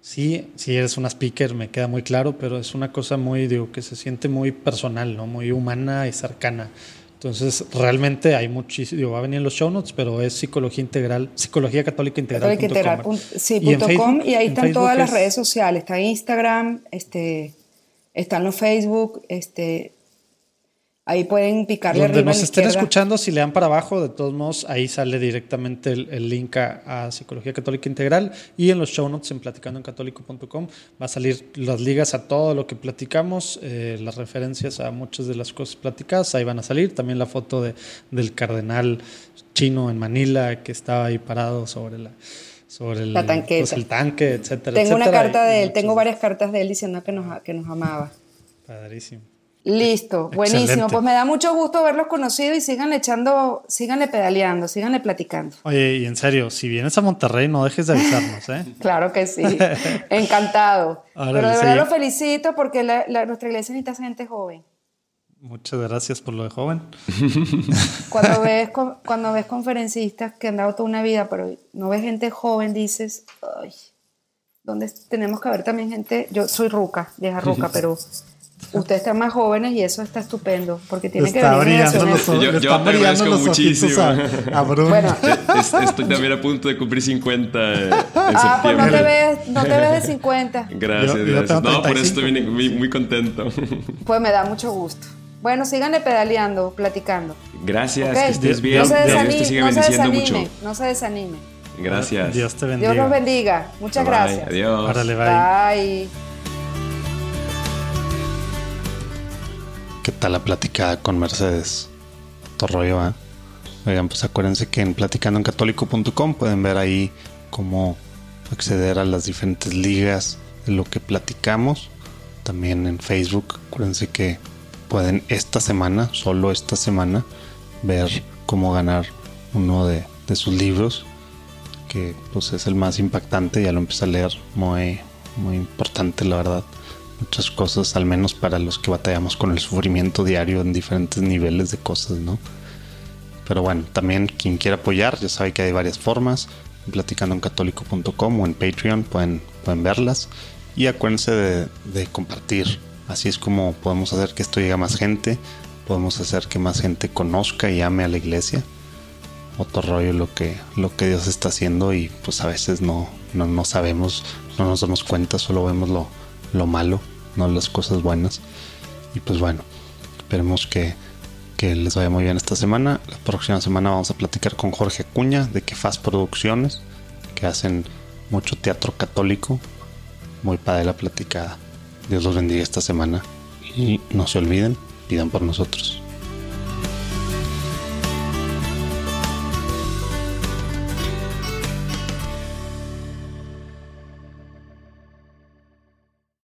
E: Sí, sí eres una speaker, me queda muy claro, pero es una cosa muy, digo, que se siente muy personal, ¿no? Muy humana y cercana. Entonces, realmente hay muchísimo, digo, va a venir en los show notes, pero es psicología integral, psicología católica integral.
A: Católica Integral
E: punto
A: sí,
E: Y
A: punto
E: Facebook-
A: com, y ahí están
E: Facebook
A: todas las
E: es-
A: redes sociales. Está Instagram, este, están los Facebook, este, ahí pueden picarle
E: Donde
A: arriba
E: nos estén
A: izquierda.
E: escuchando, si le dan para abajo, de todos modos, ahí sale directamente el, el link a, a Psicología Católica Integral y en los show notes en platicandoencatólico.com va a salir las ligas a todo lo que platicamos, eh, las referencias a muchas de las cosas platicadas, ahí van a salir, también la foto de, del cardenal chino en Manila que estaba ahí parado sobre la sobre el,
A: La tanqueta.
E: pues, el tanque, etcétera.
A: Tengo una carta de él,
E: muchas-
A: tengo varias cartas de él diciendo que nos, que nos amaba.
E: Padrísimo.
A: Listo, [laughs] buenísimo.
E: Excelente.
A: Pues me da mucho gusto verlos conocidos y sigan echando, síganle pedaleando, síganle platicando.
E: Oye, y en serio, si vienes a Monterrey, no dejes de avisarnos, ¿eh? [laughs]
A: Claro que sí, [laughs] encantado.
E: Órale,
A: Pero de verdad lo felicito porque la- la- nuestra iglesia necesita gente joven.
E: Muchas gracias por lo de joven.
A: Cuando ves, cuando ves conferencistas que han dado toda una vida, pero no ves gente joven, dices, ay, ¿dónde tenemos que ver también gente? Yo soy ruca, vieja ruca, pero ustedes están más jóvenes y eso está estupendo, porque tienen que
E: brillando
A: generaciones-
E: los ojos.
D: Yo- yo te agradezco
E: los a,
D: muchísimo.
E: a Bruno.
A: Bueno, [laughs]
D: Es- estoy también a punto de cumplir 50 en
A: ah, pues no te
D: septiembre.
A: ves, no te ves de 50.
D: Gracias,
E: Yo- yo
D: gracias. No, por eso
E: 35.
D: estoy muy, muy contento.
A: Pues me da mucho gusto. Bueno, síganle pedaleando, platicando.
D: Gracias,
A: ¿ok?
D: que estés bien.
A: No se
D: Dios te
A: desanime,
D: siga
A: no se
D: bendiciendo
A: desanime,
D: mucho.
A: no se desanime.
D: Gracias.
E: Dios te bendiga.
A: Dios los bendiga. Muchas
D: Bye,
A: gracias.
D: Adiós.
E: Órale, bye.
A: Bye.
C: ¿Qué tal la platicada con Mercedes? Todo rollo, ¿eh? Oigan, pues acuérdense que en platicandoencatólico.com pueden ver ahí cómo acceder a las diferentes ligas de lo que platicamos. También en Facebook, acuérdense que pueden esta semana, solo esta semana, ver cómo ganar uno de, sus libros, que pues es el más impactante, ya lo empecé a leer, muy, muy importante la verdad muchas cosas, al menos para los que batallamos con el sufrimiento diario en diferentes niveles de cosas, ¿no? Pero bueno, también quien quiera apoyar, ya sabe que hay varias formas, platicando en católico.com o en Patreon pueden, pueden verlas. Y acuérdense de, de compartir, así es como podemos hacer que esto llegue a más gente, podemos hacer que más gente conozca y ame a la iglesia. Otro rollo lo que, lo que Dios está haciendo y pues a veces no, no, no sabemos, no nos damos cuenta, solo vemos lo, lo malo, no las cosas buenas. Y pues bueno, esperemos que, que les vaya muy bien esta semana. La próxima semana vamos a platicar con Jorge Acuña de Kefaz Producciones, que hacen mucho teatro católico. Muy padre la platicada. Dios los bendiga esta semana. Y no se olviden, pidan por nosotros.